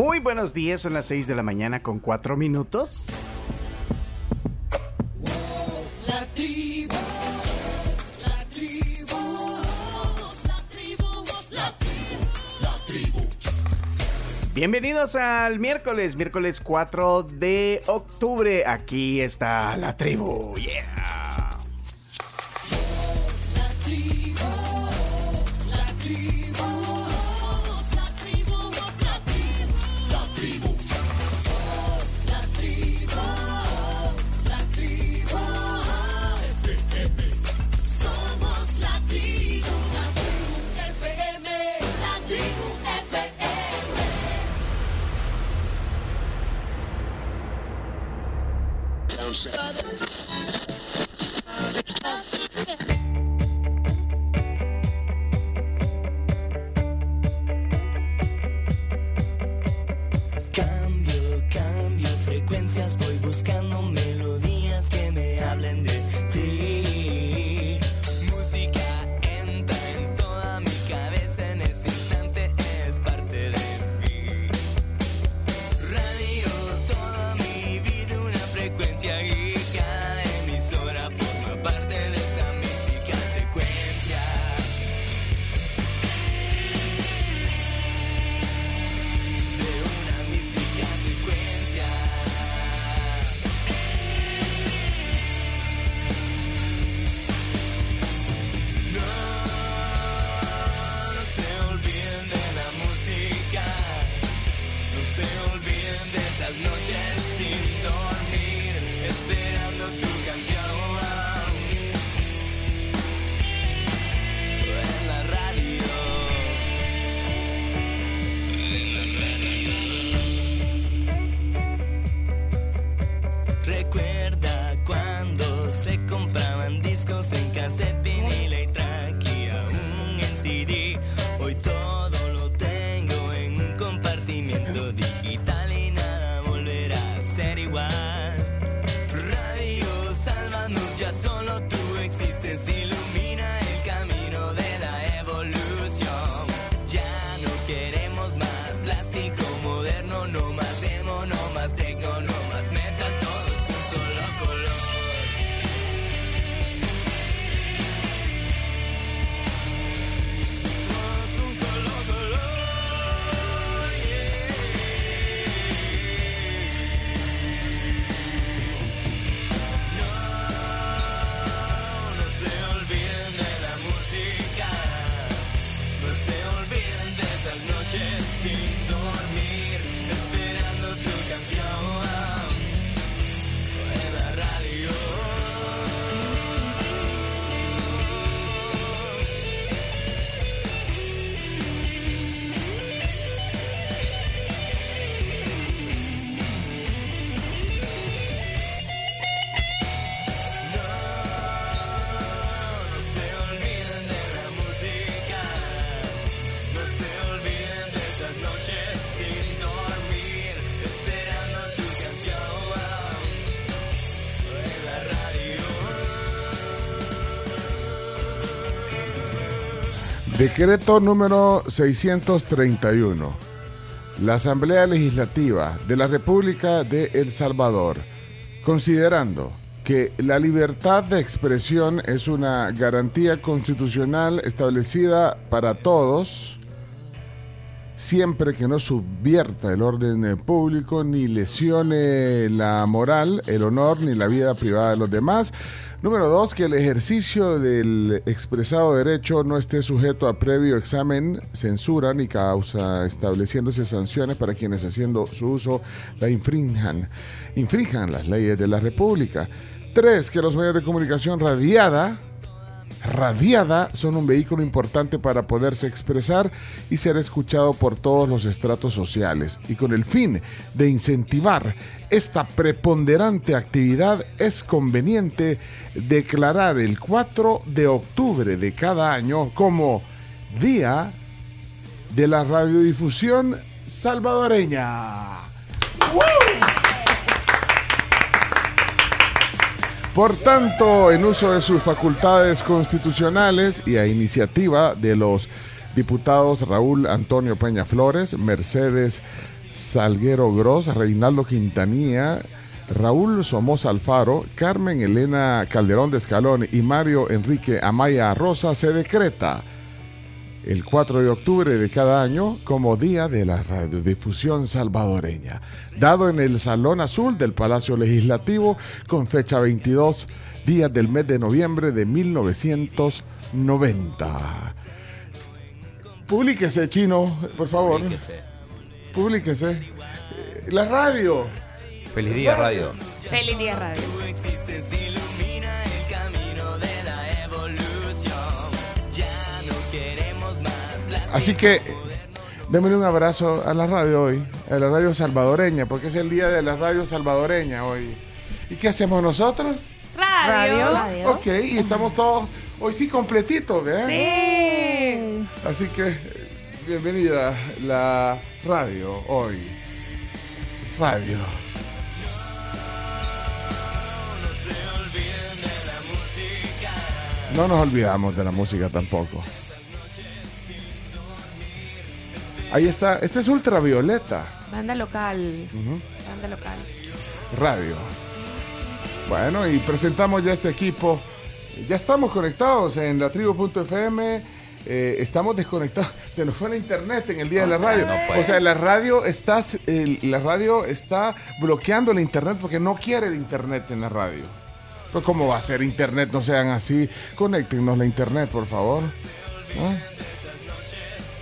Muy buenos días, son las 6 de la mañana con 4 minutos. La tribu, la tribu, la tribu, la tribu. Bienvenidos al miércoles, miércoles 4 de octubre. Aquí está la tribu. Yeah. Decreto número 631. La Asamblea Legislativa de la República de El Salvador, considerando que la libertad de expresión es una garantía constitucional establecida para todos, siempre que no subvierta el orden público ni lesione la moral, el honor ni la vida privada de los demás, Número dos, que el ejercicio del expresado derecho no esté sujeto a previo examen, censura ni causa, estableciéndose sanciones para quienes haciendo su uso la infrinjan, infrinjan las leyes de la República. Tres, que los medios de comunicación radiada radiada son un vehículo importante para poderse expresar y ser escuchado por todos los estratos sociales. Y con el fin de incentivar esta preponderante actividad es conveniente declarar el 4 de octubre de cada año como Día de la Radiodifusión Salvadoreña. Por tanto, en uso de sus facultades constitucionales y a iniciativa de los diputados Raúl Antonio Peña Flores, Mercedes Salguero Gross, Reinaldo Quintanilla, Raúl Somoza Alfaro, Carmen Elena Calderón de Escalón y Mario Enrique Amaya Rosa se decreta el 4 de octubre de cada año como Día de la Radiodifusión Salvadoreña, dado en el Salón Azul del Palacio Legislativo con fecha 22 días del mes de noviembre de 1990. Publíquese, chino, por favor. Publíquese. Eh, La radio. Feliz día, radio. Feliz día, radio. Así que démosle un abrazo a la radio hoy, a la radio salvadoreña, porque es el día de la radio salvadoreña hoy. ¿Y qué hacemos nosotros? Radio. Radio. Ok, y estamos todos hoy sí completitos, ¿verdad? Sí. Así que bienvenida la radio hoy. Radio. No nos olvidamos de la música tampoco. Ahí está, este es ultravioleta. Banda local. Banda local. Radio. Bueno, y presentamos ya este equipo. Ya estamos conectados en la tribu.fm. eh, estamos desconectados. Se nos fue la internet en el día de la radio. no puede. o sea, la radio está, la radio está bloqueando la internet porque no quiere el internet en la radio. Pues cómo va a ser internet, no sean así. Conéctenos la internet, por favor. ¿Ah?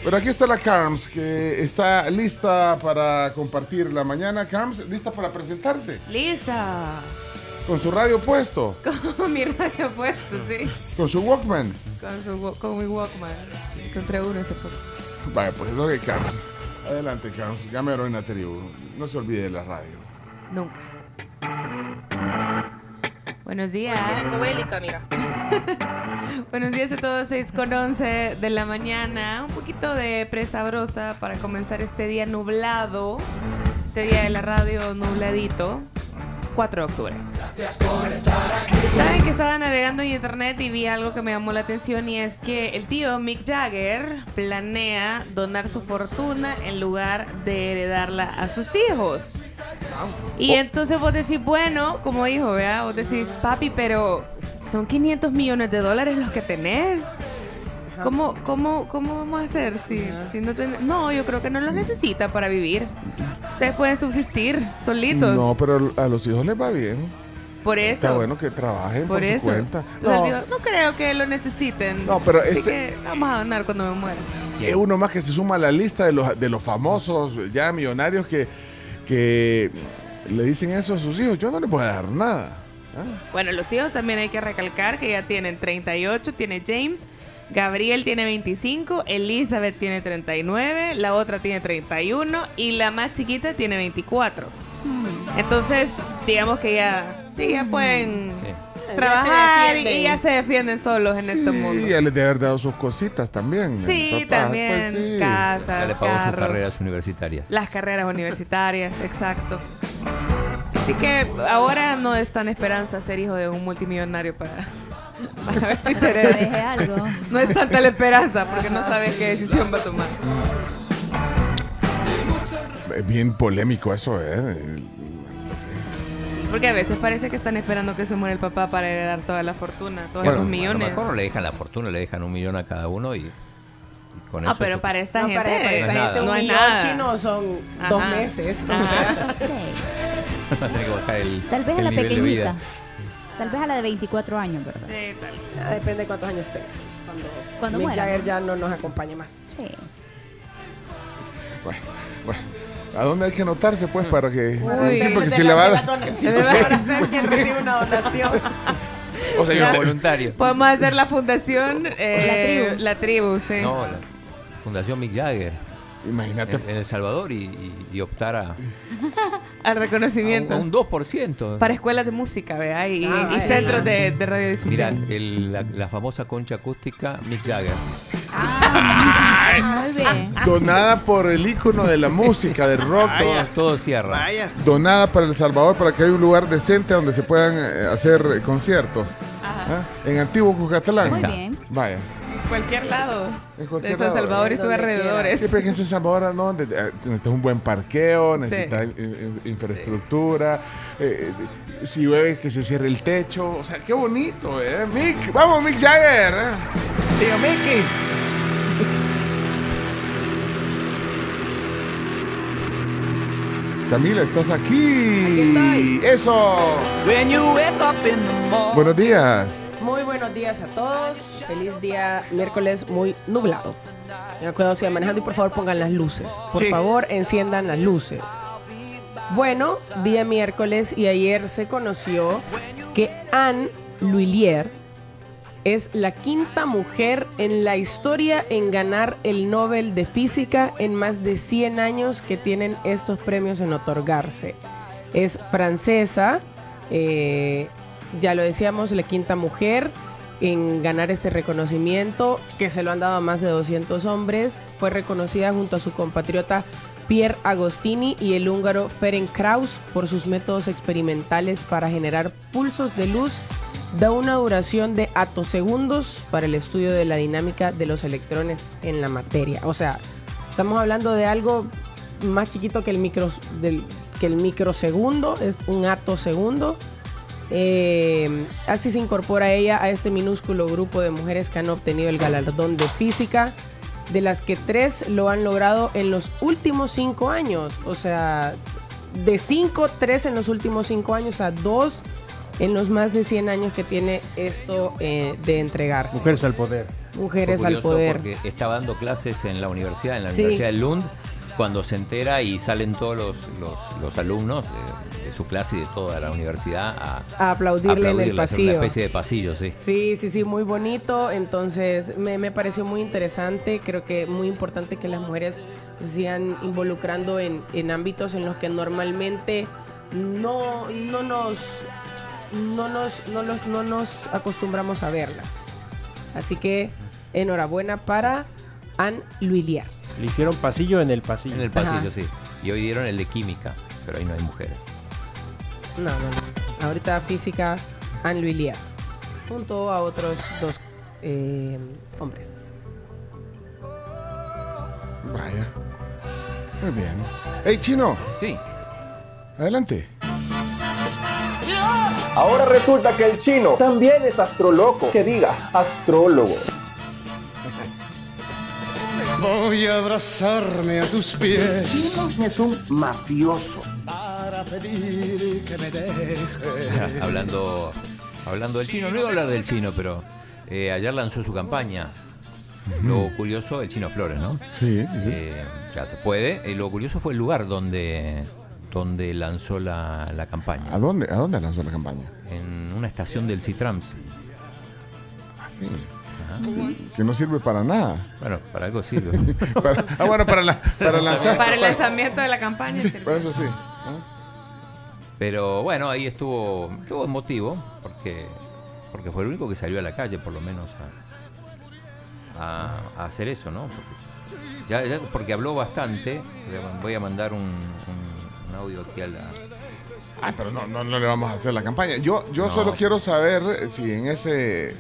Pero aquí está la Carms, que está lista para compartir la mañana. Carms, lista para presentarse. Lista. Con su radio puesto, Con mi radio puesto, sí. con su Walkman. Con, su, con mi Walkman. Encontré uno hace poco. Vaya, pues lo que Carms. Adelante, Carms. Llame a Heroína Tribu. No se olvide de la radio. Nunca. Buenos días. Buenos días a todos, 6 con 11 de la mañana. Un poquito de presabrosa para comenzar este día nublado. Este día de la radio nubladito. 4 de octubre. Saben que estaba navegando en internet y vi algo que me llamó la atención y es que el tío Mick Jagger planea donar su fortuna en lugar de heredarla a sus hijos. Y entonces vos decís, bueno, como dijo, ¿verdad? Vos decís, papi, pero son 500 millones de dólares los que tenés. ¿Cómo, cómo, cómo vamos a hacer si, si no? No, yo creo que no los necesita para vivir. Ustedes pueden subsistir solitos. No, pero a los hijos les va bien. por eso. Está bueno que trabajen por, Por su eso. cuenta. Entonces No, digo, no creo que lo necesiten. No, pero Así este- que vamos a donar cuando me muera. es uno más que se suma a la lista de los, de los famosos ya millonarios que, que le dicen eso a sus hijos. Yo no les voy a dar nada. ¿ah? Bueno, los hijos también hay que recalcar que ya tienen 38, tiene James, Gabriel tiene 25, Elizabeth tiene 39, la otra tiene 31 y la más chiquita tiene 24. Entonces, digamos que ya, sí, ya pueden Sí. trabajar y, ya se defienden solos en este mundo. Y ya les debe haber dado sus cositas también. Sí, papá. también, Pues sí. Ya casas, pagó sus carros. carreras universitarias. Las carreras universitarias, exacto. Así que ahora no es tan esperanza ser hijo de un multimillonario para, para ver si te algo. No es tanta la esperanza porque no sabes qué decisión va a tomar. Es bien polémico eso, ¿eh? Porque a veces parece que están esperando que se muera el papá para heredar toda la fortuna, todos Bueno, esos A lo millones. mejor no le dejan la fortuna, le dejan un millón a cada uno y, y con Ah, eso. pero es para esta No, gente para, para esta No es gente un no millón nada. chino son Ajá. dos meses. o sea. suficiente. Ah, Va a tener que bajar el, Tal vez a la pequeñita. Tal vez a la de 24 años, ¿verdad? Sí, tal. Ya Depende de cuántos años tenga. Cuando, Cuando Mick muera, Jagger ¿no? ya no nos acompañe más. Sí. Bueno, bueno. ¿A dónde hay que anotarse, pues, para que... Uy. sí, porque si la- le va a dar... la donación, Sí, sí. para ser quien recibe una donación. O sea, yo Voluntario. Podemos hacer la fundación eh, tribu. La tribu, sí. No, la Fundación Mick Jagger Imagínate. en, en El Salvador y, y- y optar a, Al a un, reconocimiento. a un 2%. Para escuelas de música, ¿vea? Y, Ah, y centros de, de Mira, radiodifusión. el- la, la famosa concha acústica Mick Jagger. Ah, muy bien. Donada por el ícono de la música, del rock. Todo, todo cierra. Vaya. Donada para El Salvador para que haya un lugar decente donde se puedan eh, hacer eh, conciertos. Ajá. ¿Ah? En Antiguo Cucatlán. Muy bien. Vaya. Cualquier lado. En cualquier de San lado. Salvador y sus alrededores. Sí, pero que en San Salvador no, de- necesitas un buen parqueo, necesitas in- in- infraestructura, eh, eh, si llueve que se cierre el techo, o sea, qué bonito, ¿eh? Mick, vamos, Mick Jagger. ¿eh? Tío Mickey. Camila, estás aquí. Aquí Eso. Buenos días. Muy buenos días a todos. Feliz día miércoles muy nublado. Tengan cuidado si van manejando y por favor pongan las luces. Por Sí. favor, enciendan las luces. Bueno, día miércoles y ayer se conoció que Anne L'Huillier es la quinta mujer en la historia en ganar el Nobel de Física en más de 100 años que tienen estos premios en otorgarse. Es francesa, eh, ya lo decíamos, la quinta mujer en ganar este reconocimiento, que se lo han dado a más de 200 hombres. Fue reconocida junto a su compatriota Pierre Agostini y el húngaro Ferenc Krauss por sus métodos experimentales para generar pulsos de luz da una duración de atosegundos para el estudio de la dinámica de los electrones en la materia. O sea, estamos hablando de algo más chiquito que el, micro, del, que el microsegundo, es un atosegundo. Eh, así se incorpora ella a este minúsculo grupo de mujeres que han obtenido el galardón de física, de las que tres lo han logrado en los últimos cinco años. O sea, de cinco, tres en los últimos cinco años, a dos en los más de 100 años que tiene esto eh, de entregarse. Mujeres al poder. Mujeres al poder. Porque estaba dando clases en la universidad, en la Sí. Universidad de Lund, cuando se entera y salen todos los, los, los alumnos de, de su clase y de toda la universidad a, A aplaudirle en el pasillo. Una especie de pasillo, sí. Sí, sí, sí, muy bonito. Entonces me, me pareció muy interesante. Creo que muy importante que las mujeres se sigan involucrando en, en ámbitos en los que normalmente no, no nos no nos, no, los, no nos acostumbramos a verlas. Así que enhorabuena para Anne L'Huillier. Le hicieron pasillo en el pasillo. En el pasillo, Ajá. sí. Y hoy dieron el de química, pero ahí no hay mujeres. No, no, no. Ahorita física, Anne L'Huillier. Junto a otros dos eh, hombres. Vaya. Muy bien. Hey, Chino, Sí. adelante. Ahora resulta que el chino también es astroloco. Que diga, astrólogo. Voy a abrazarme a tus pies Chino es un mafioso. para pedir que me dejes. hablando, hablando del chino, no iba a hablar del chino, pero eh, ayer lanzó su campaña. Lo curioso, el chino Flores, ¿no? Sí, sí, sí. Eh, ya se puede. Eh, lo curioso fue el lugar donde, donde lanzó la, la campaña. ¿A dónde, ¿A dónde lanzó la campaña? En una estación del Citrams. Ah, sí. Que no sirve para nada. Bueno, para algo sirve. Para- ah, bueno, para, la, para lanzar. Para el lanzamiento de la campaña. Sí, para eso sí. Pero bueno, ahí estuvo, estuvo emotivo, porque, porque fue el único que salió a la calle, por lo menos, a, a- a hacer eso, ¿no? Porque, ya, ya- porque habló bastante. Voy a mandar un, un- un audio aquí a la. Ah, pero no, no, no le vamos a hacer la campaña. Yo, yo No. solo quiero saber si en ese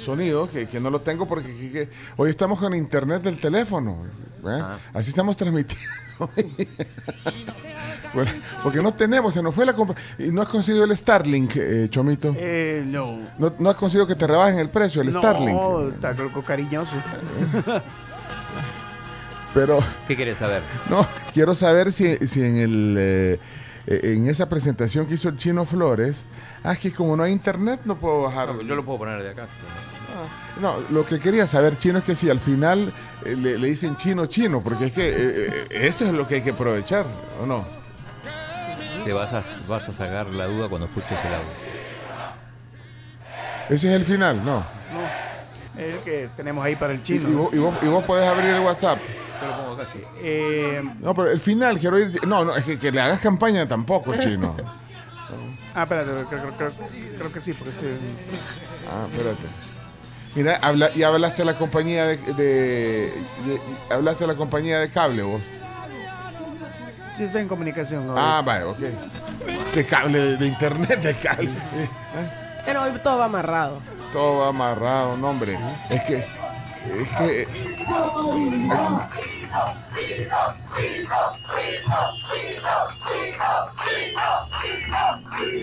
sonido, que, que no lo tengo porque que- que- hoy estamos con internet del teléfono. ¿eh? Ah. Así estamos transmitiendo. Bueno, porque no tenemos, se nos fue la Y no has conseguido el Starlink, eh, Chomito. Eh, no. No, no has conseguido que te rebajen el precio, el no, Starlink. está loco cariñoso. Pero ¿Qué quieres saber? no, quiero saber si, si en el eh, eh, en esa presentación que hizo el Chino Flores, ah, es que como no hay internet no puedo bajar. No, yo lo puedo poner de acá. si. Ah, No, lo que quería saber, Chino, es que si al final eh, le, le dicen chino, chino, porque es que eh, eso es lo que hay que aprovechar, ¿o no? Te vas a, vas a sacar la duda cuando escuches el audio. Ese es el final, ¿no? Es el que tenemos ahí para el Y, y chino. vos, y vos- y vos podés abrir el WhatsApp. Lo pongo acá, sí. Eh, No, pero el final, quiero ir. No, no, es que, que le hagas campaña tampoco, chino. ah, espérate, creo, creo- creo- creo que sí, porque estoy... Ah, espérate. Mira, habla, y hablaste de la compañía de, de- de- y hablaste de la compañía de cable vos. Sí estoy en comunicación. Ah, ahorita. vaya, ok. De cable, de, de internet, de cable. Sí. Pero hoy todo va amarrado. Todo va amarrado, no, hombre. Es que Es que. eh,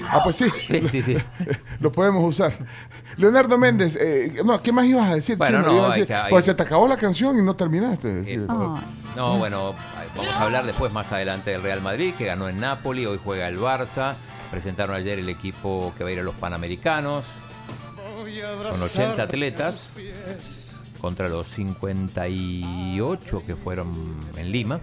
Ah, pues sí. Sí, sí, sí. Lo podemos usar. Leonardo Méndez, eh, no, ¿qué más ibas a decir? Bueno, Chino? no, Ibas a hay decir- que- hay- Pues se te acabó la canción y no terminaste de decir. Ah, No, bueno, vamos a hablar después más adelante del Real Madrid, que ganó en Nápoli, hoy juega el Barça. Presentaron ayer el equipo que va a ir a los Panamericanos, con 80 atletas, contra los 58 que fueron en Lima.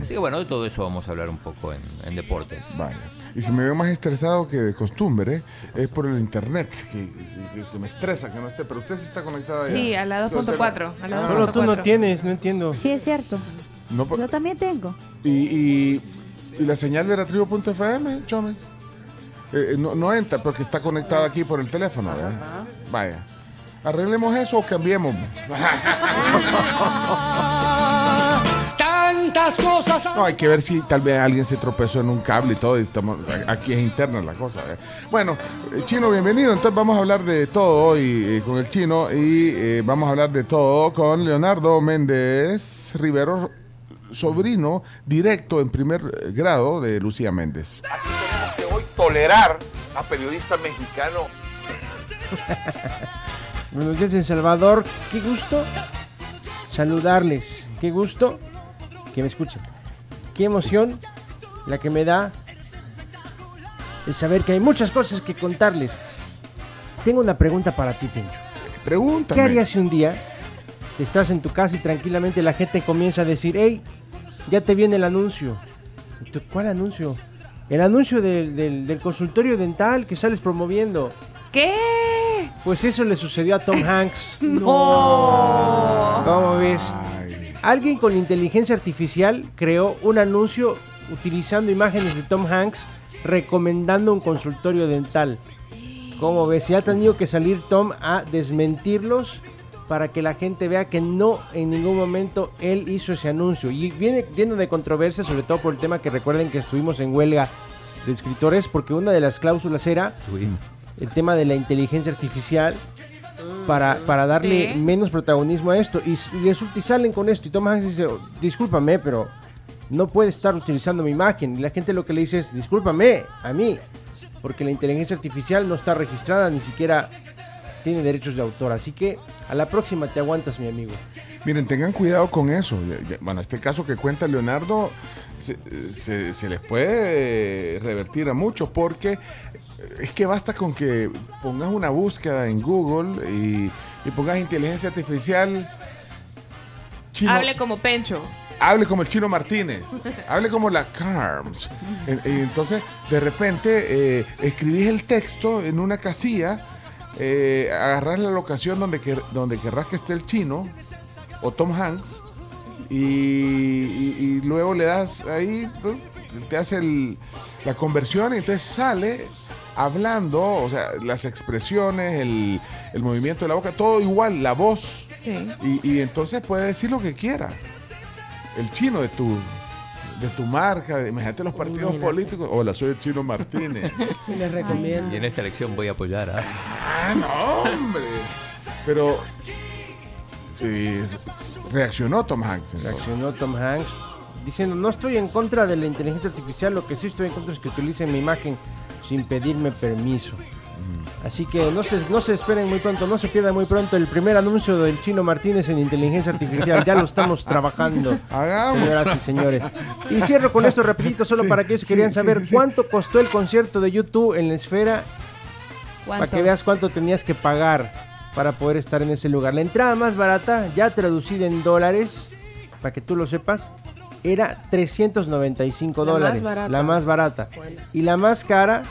Así que bueno, de todo eso vamos a hablar un poco en, en deportes. Vaya. Y si me veo más estresado que de costumbre, es por el internet, que, que- que me estresa que no esté. Pero usted sí está conectado allá. Sí, a la 2.4. A la Ah. Solo tú no 2.4. tienes, no entiendo. sí, es cierto. No, Yo también tengo. y, y, y la señal de la tribu.fm, Chome. Eh, eh, no, no entra porque está conectada aquí por el teléfono. ¿verdad? Vaya. Arreglemos eso o cambiemos. Tantas cosas. No, hay que ver si tal vez alguien se tropezó en un cable y todo. y estamos- aquí es interna la cosa. ¿eh? Bueno, eh, Chino, bienvenido. Entonces vamos a hablar de todo hoy eh, con el Chino y eh, vamos a hablar de todo con Leonardo Méndez Rivero, sobrino directo en primer grado de Lucía Méndez. que hoy tolerar a periodistas mexicanos Buenos días, El Salvador. Qué gusto saludarles. Qué gusto que me escuchen. Qué emoción la que me da el saber que hay muchas cosas que contarles. Tengo una pregunta para ti, Pencho. Pregúntame. ¿Qué harías si un día estás en tu casa y tranquilamente la gente comienza a decir, hey, ya te viene el anuncio? Tú, ¿Cuál anuncio? El anuncio del, del- del consultorio dental que sales promoviendo. ¿Qué? Pues eso le sucedió a Tom Hanks. No. ¿Cómo ves? Alguien con inteligencia artificial creó un anuncio utilizando imágenes de Tom Hanks recomendando un consultorio dental. ¿Cómo ves? Y ha tenido que salir Tom a desmentirlos para que la gente vea que no en ningún momento él hizo ese anuncio. Y viene lleno de controversia, sobre todo por el tema que recuerden que estuvimos en huelga de escritores, porque una de las cláusulas era el tema de la inteligencia artificial para, para darle Sí. menos protagonismo a esto. Y, y resulta y salen con esto. Y Tom Hanks dice, "Oh, discúlpame, pero no puede estar utilizando mi imagen. Y la gente lo que le dice es, discúlpame, a mí. Porque la inteligencia artificial no está registrada, ni siquiera tiene derechos de autor. Así que a la próxima te aguantas, mi amigo. Miren, tengan cuidado con eso. Bueno, este caso que cuenta Leonardo se, se- se les puede revertir a muchos porque es que basta con que pongas una búsqueda en Google y, y pongas inteligencia artificial. chino- Hable como Pencho. hable como el chino Martínez, hable como la Carms. Entonces, de repente, eh, escribís el texto en una casilla, eh, agarrás la locación donde, quer- donde querrás que esté el chino o Tom Hanks y, y- y luego le das ahí, ¿no? te hace el- la conversión y entonces sale hablando, o sea, las expresiones, el, el movimiento de la boca, todo igual, la voz. Sí. Y, y entonces puede decir lo que quiera. El chino de tu, de tu marca, de- imagínate los partidos Imagínate. políticos. Hola, soy el chino Martínez. Y les recomiendo. Y en esta elección voy a apoyar a... ah, no, hombre. Pero sí, reaccionó Tom Hanks. entonces. Reaccionó Tom Hanks diciendo, no estoy en contra de la inteligencia artificial, lo que sí estoy en contra es que utilicen mi imagen sin pedirme permiso. Así que no se, no se esperen muy pronto, no se pierdan muy pronto el primer anuncio del Chino Martínez en inteligencia artificial. Ya lo estamos trabajando, Hagamos. señoras y señores. Y cierro con esto rapidito, solo Sí, para aquellos que sí, querían sí, saber sí. cuánto costó el concierto de YouTube en la esfera ¿Cuánto? para que veas cuánto tenías que pagar para poder estar en ese lugar. La entrada más barata, ya traducida en dólares, para que tú lo sepas, era 395 La más dólares. barata. La más barata. Y la más cara,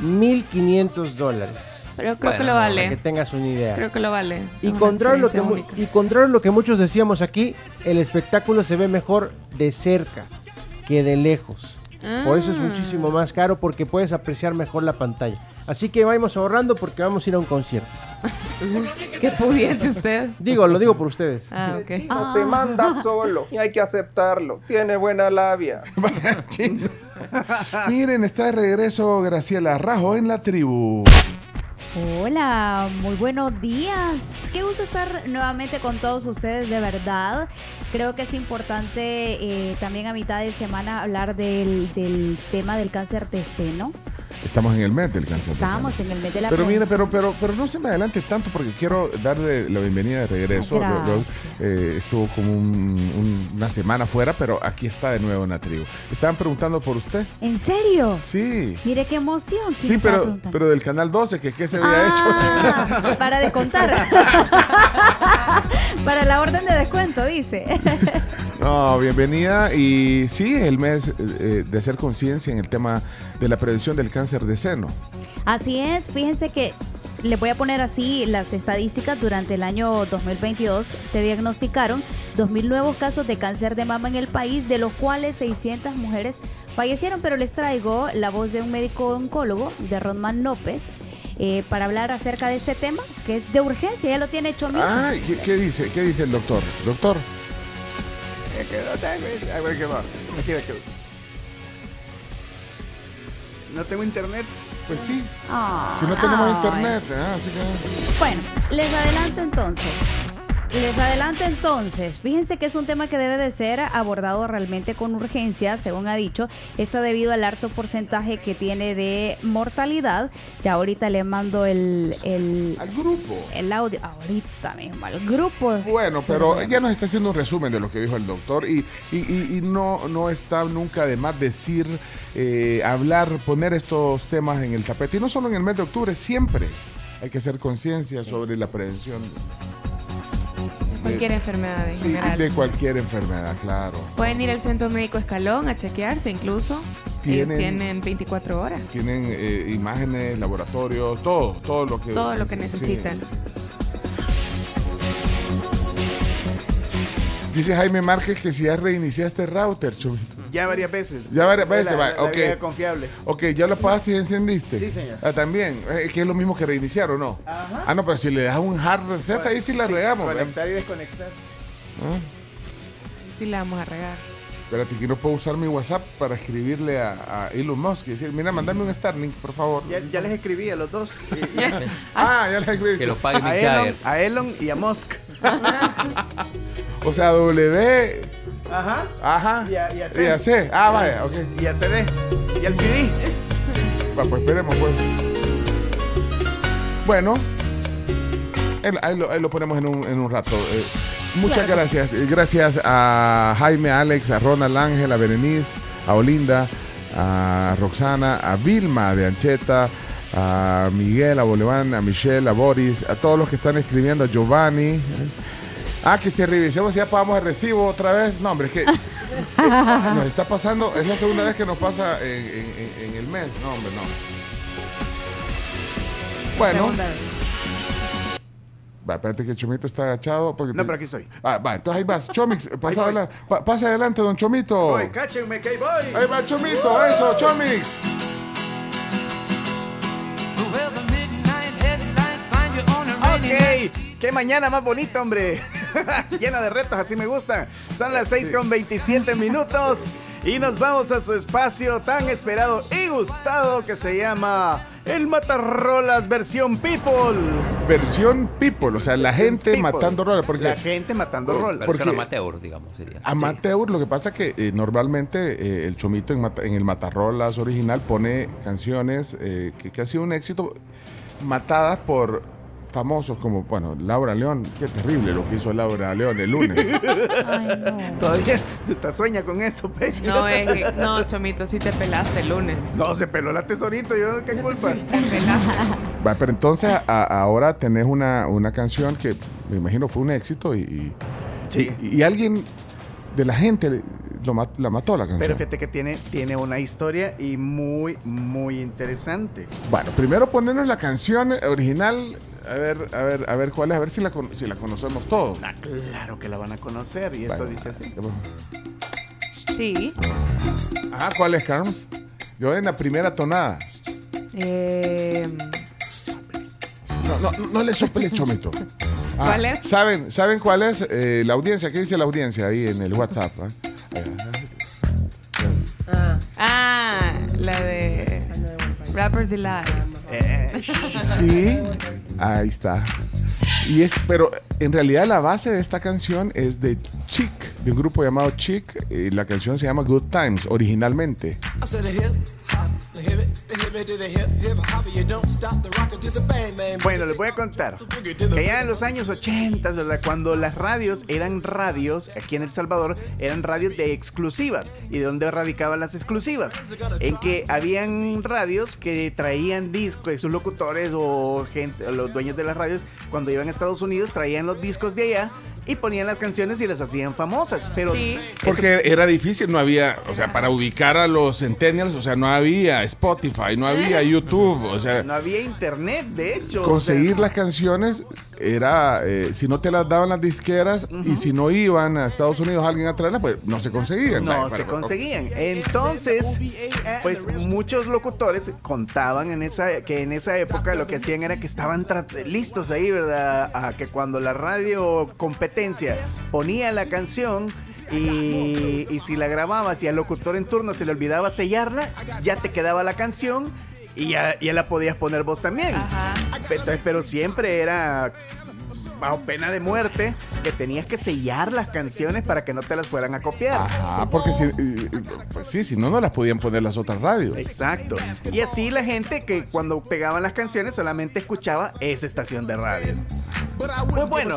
1500 dólares. Pero creo Bueno, que lo no, Para que vale. tengas una idea. Creo que lo vale. Y contrario, lo que y contrario a lo que muchos decíamos aquí, el espectáculo se ve mejor de cerca que de lejos. Por eso es Ah. muchísimo más caro porque puedes apreciar mejor la pantalla. Así que vamos ahorrando porque vamos a ir a un concierto. Qué pudiente usted. Digo, lo digo por ustedes. Ah, ok. No se manda solo y hay que aceptarlo. Tiene buena labia. Miren, está de regreso Graciela Rajo en la tribu. Hola, muy buenos días. Qué gusto estar nuevamente con todos ustedes, de verdad. Creo que es importante eh, también a mitad de semana hablar del, del tema del cáncer de seno. Estamos en el mes del cáncer. Estamos en el mes de la Pero prevención. pero, pero, pero no se me adelante tanto porque quiero darle la bienvenida de regreso. Ah, eh, estuvo como un- un- una semana fuera, pero aquí está de nuevo en la tribu. Estaban preguntando por usted. ¿En serio? Sí. Mire qué emoción. ¿Quién Sí, pero, pero del canal 12, que qué se había Ah, para de contar. para la orden de descuento, dice. No, bienvenida. Y sí, el mes eh, de hacer conciencia en el tema de la prevención del cáncer de seno. Así es, fíjense que le voy a poner así las estadísticas. Durante el año 2022 se diagnosticaron 2.000 nuevos casos de cáncer de mama en el país, de los cuales 600 mujeres fallecieron. Pero les traigo la voz de un médico oncólogo, de Rodman López, eh, para hablar acerca de este tema, que es de urgencia, ya lo tiene hecho mismo. Ay, ¿qué, qué dice? ¿Qué dice el doctor? Doctor. No tengo internet. Pues sí. Ah, Si no tenemos ay. internet, ah, así que... Bueno, les adelanto entonces. Les adelanto entonces, fíjense que es un tema que debe de ser abordado realmente con urgencia, según ha dicho, esto debido al alto porcentaje que tiene de mortalidad. Ya ahorita le mando el, el, Al grupo. el audio, ahorita mismo, al grupo. Bueno, pero ella nos está haciendo un resumen de lo que dijo el doctor y, y- y- y no, no está nunca de más decir, eh, hablar, poner estos temas en el tapete. Y no solo en el mes de octubre, siempre hay que hacer conciencia sobre la prevención Cualquier enfermedad en sí, general. de cualquier enfermedad, claro. Pueden ir al centro médico Escalón a chequearse incluso. Ellos Tienen- tienen 24 horas. Tienen eh, imágenes, laboratorios, todo, todo lo que... Todo lo que necesitan. sí. Dice Jaime Márquez que si ya reiniciaste router, Chubito. Ya varias veces. Ya varias veces, La- va, la- la ok. vieja confiable. Ok, ya lo apagaste y encendiste. Sí, señor. Ah, también. Eh, que es lo mismo que reiniciar, ¿o no? Ajá. Ah, no, pero si le das un hard reset, ahí sí la regamos. ¿eh? Conectar y desconectar. Ah, Sí la vamos a regar. Espérate, que no puedo usar mi WhatsApp para escribirle a, a Elon Musk y decir, mira, mandame un Starlink, por favor. Ya, ya les escribí a los dos. Y- y- Ah, ya le escribiste. Que lo pague a, Elon, a Elon y a Musk. O sea, W, Ajá. ajá, Y a- y a C. y a C. Ah, vaya, ok. Y a CD. Y al CD. Va, pues esperemos, pues. Bueno, él- ahí, lo, ahí lo ponemos en un, en un rato. Eh, muchas Claro gracias. Eh, Gracias a Jaime, a Alex, a Ronald Ángel, a Berenice, a Olinda, a Roxana, a Vilma de Ancheta, a Miguel, a Boleván, a Michelle, a Boris, a todos los que están escribiendo, a Giovanni. Ah, que si revisemos ya pagamos el recibo otra vez. No, hombre, es que nos está pasando, es la segunda vez que nos pasa en, en- en- en el mes. No, hombre, no. Bueno, va, espérate que Chomito está agachado. Porque No, te- pero aquí estoy. Ah, va, entonces ahí vas. Chomix, pasa, adelante, pa- pasa adelante, don Chomito. Voy, cáchenme que ahí voy. Ahí va Chomito, eso, Chomix. Ok, qué mañana más bonita, hombre. Llena de retos, así me gusta. Son las 6 con 27 minutos y nos vamos a su espacio tan esperado y gustado que se llama El Matarrolas versión People. Versión people, o sea, la gente People. matando rolas. Porque La gente matando rolas. Porque- amateur, digamos, sería. Amateur, lo que pasa que eh, normalmente eh, el Chomito en, el Matarrolas original pone canciones eh, que, que ha sido un éxito matadas por famosos como, bueno, Laura León. Qué terrible lo que hizo Laura León el lunes. Ay, no. Todavía te sueña con eso, pecho. No, es que, no, Chomito, sí te pelaste el lunes. No, se peló la tesorito, yo qué culpa. Te pelaste. Va, pero entonces a- ahora tenés una, una canción que me imagino fue un éxito y, y, Sí. y- y alguien de la gente lo ma- la mató la canción. Pero fíjate que tiene, tiene una historia y muy, muy interesante. Bueno, primero ponernos la canción original, a ver, a ver, a ver cuál es, a ver si la, si la conocemos todos. Ah, claro que la van a conocer y esto Bueno, dice así. Sí. Ajá, ¿cuál es, Carms? Yo en la primera tonada. Eh, No, no, no le sople chomito. Ah, ¿Cuál es? ¿Saben, ¿Saben cuál es? Eh, la audiencia, ¿qué dice la audiencia ahí en el WhatsApp? ah? Ah, ah, la de Rappers Delight. Eh, Sí, ahí está. Y es, pero en realidad la base de esta canción es de Chic, de un grupo llamado Chic. y la canción se llama Good Times originalmente. Bueno, les voy a contar que ya en los años 80, ¿verdad? cuando las radios eran radios, aquí en El Salvador, eran radios de exclusivas. ¿Y de dónde radicaban las exclusivas? En que habían radios que traían discos, sus locutores o gente, o los dueños de las radios, cuando iban a Estados Unidos, traían los discos de allá y ponían las canciones y las hacían famosas. Pero Sí. Porque era difícil, no había, o sea, para ubicar a los centennials, o sea, no había Spotify, no había YouTube, o sea, no había internet, de hecho. conseguir O sea, las canciones era, eh, si no te las daban las disqueras y si no iban a Estados Unidos alguien a traerlas, pues no se conseguían. No se conseguían. Entonces, pues muchos locutores contaban en esa que en esa época lo que hacían era que estaban listos ahí, ¿verdad? A que cuando la radio competencia ponía la canción y, y si la grababas y al locutor en turno se le olvidaba sellarla, ya te quedaba la canción y ya, ya la podías poner vos también. Ajá. Entonces, pero siempre era bajo pena de muerte que tenías que sellar las canciones para que no te las fueran a copiar. Ajá, porque si, eh, pues sí, si no, no las podían poner las otras radios. Exacto. Y así la gente que cuando pegaban las canciones solamente escuchaba esa estación de radio. Pues bueno,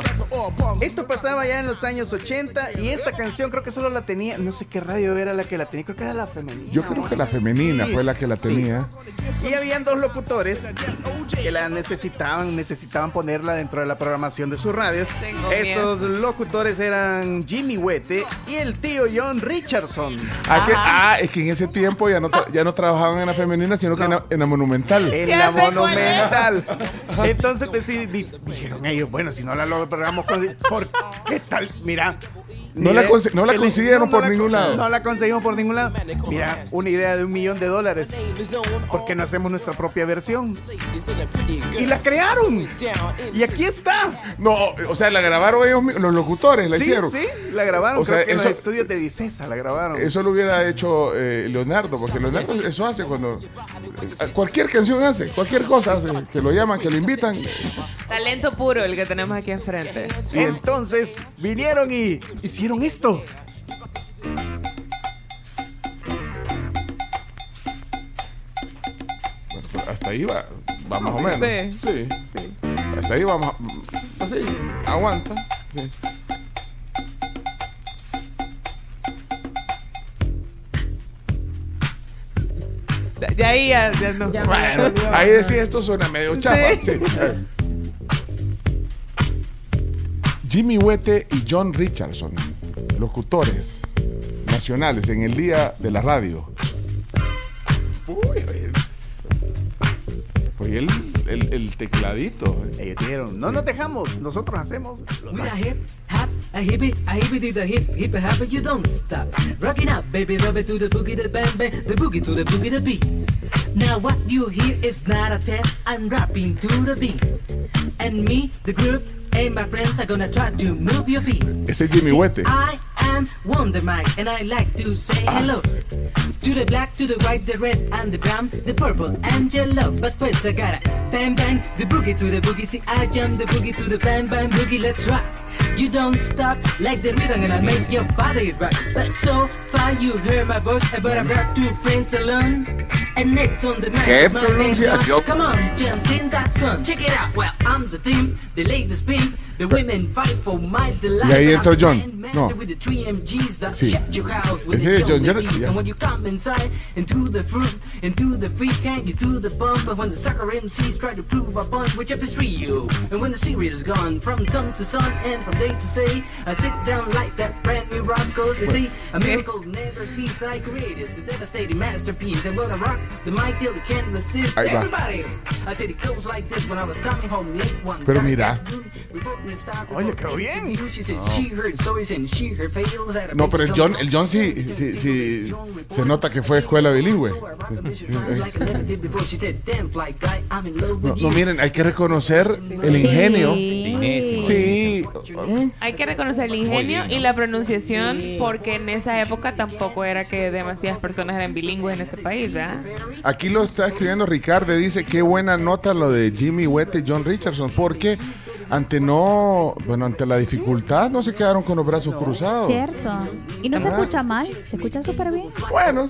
esto pasaba ya en los años 80 y esta canción creo que solo la tenía, no sé qué radio era la que la tenía, creo que era la femenina. Yo creo que la femenina Sí, fue la que la sí. tenía. Y habían dos locutores que la necesitaban, necesitaban ponerla dentro de la programación de sus radios. Tengo Estos locutores eran Jimmy Wete y el tío John Richardson. Ah, que- ah, es que en ese tiempo ya no, tra- ya no trabajaban en la femenina, sino que en la, en la monumental. En la monumental. Entonces pues, sí, di- dijeron ellos, bueno, si no la logramos ¿por qué tal? Mira. No la no la consiguieron por la ningún lado. No la conseguimos por ningún lado. Mira, una idea de un millón de dólares. ¿Por qué no hacemos nuestra propia versión? Y la crearon. Y aquí está. No, o sea, la grabaron ellos, mi- los locutores, la sí, hicieron. sí, la grabaron. O sea, Creo que en eso- los estudios de Dicesa la grabaron. Eso lo hubiera hecho eh, Leonardo, porque Leonardo eso hace cuando. eh, cualquier canción hace, cualquier cosa hace, que lo llaman, que lo invitan. Talento puro el que tenemos aquí enfrente. Entonces vinieron y hicieron esto. Hasta ahí va, va más o menos. Sí. Sí. Hasta ahí vamos. Así, aguanta. Sí. De, ahí ya, ya no. Ya Bueno, ahí decía esto suena medio sí. Jimmy Wete y John Richardson, locutores nacionales en el día de la radio. Uy. Oye, el, el- el tecladito. eh. Ellos dijeron, no nos dejamos, nosotros hacemos. lo With a más- hip, hop, a hippie, a hippie to the hip, hip a hop, you don't stop. Rocking up, baby, rub it to the boogie, the bang bang, the boogie to the boogie, the beat. Now what you hear is not a test, I'm rapping to the beat. And me, the group, and my friends are gonna try to move your feet. Ese es Jimmy Wete. I am Wonder Mike, and I like to say ah. hello. To the black, to the white, the red, and the brown, the purple, and yellow. But first I gotta bang bang, the boogie to the boogie. See, I jump the boogie to the bang bang boogie. Let's rock. You don't stop like the rhythm, and I make your body rock. But so far you heard my voice, but I brought two friends along. And next on the man. Come on, jump sing that song. Check it out. Well, I'm the theme, the latest ladies Bye. The women fight for my delight. Y ahí entra John. No. Sí. Ese es John. Yeah. And when you come inside into the fruit into the free can't you do the bump but when the sucker MCs try to prove a point, which up is free you. And when the series is gone from sun to sun and from day to day I sit down like that brand new rock cause they see a miracle never sees I created the devastating masterpiece and when I rock the mic till you can't resist everybody. I said it goes like this when I was coming home late one Pero mira. Afternoon, Oye, quedó bien. No, pero el John, el John sí, sí, sí se nota que fue escuela bilingüe. No, no, miren, hay que reconocer el ingenio. Sí, Hay que reconocer el ingenio y la pronunciación porque en esa época tampoco era que demasiadas personas eran bilingües en este país, ¿verdad? Aquí lo está escribiendo Ricardo, dice qué buena nota lo de Jimmy Wett y John Richardson, porque ante no, bueno, ante la dificultad no se quedaron con los brazos cruzados. Cierto. Y no se escucha mal, se escucha súper bien. Bueno,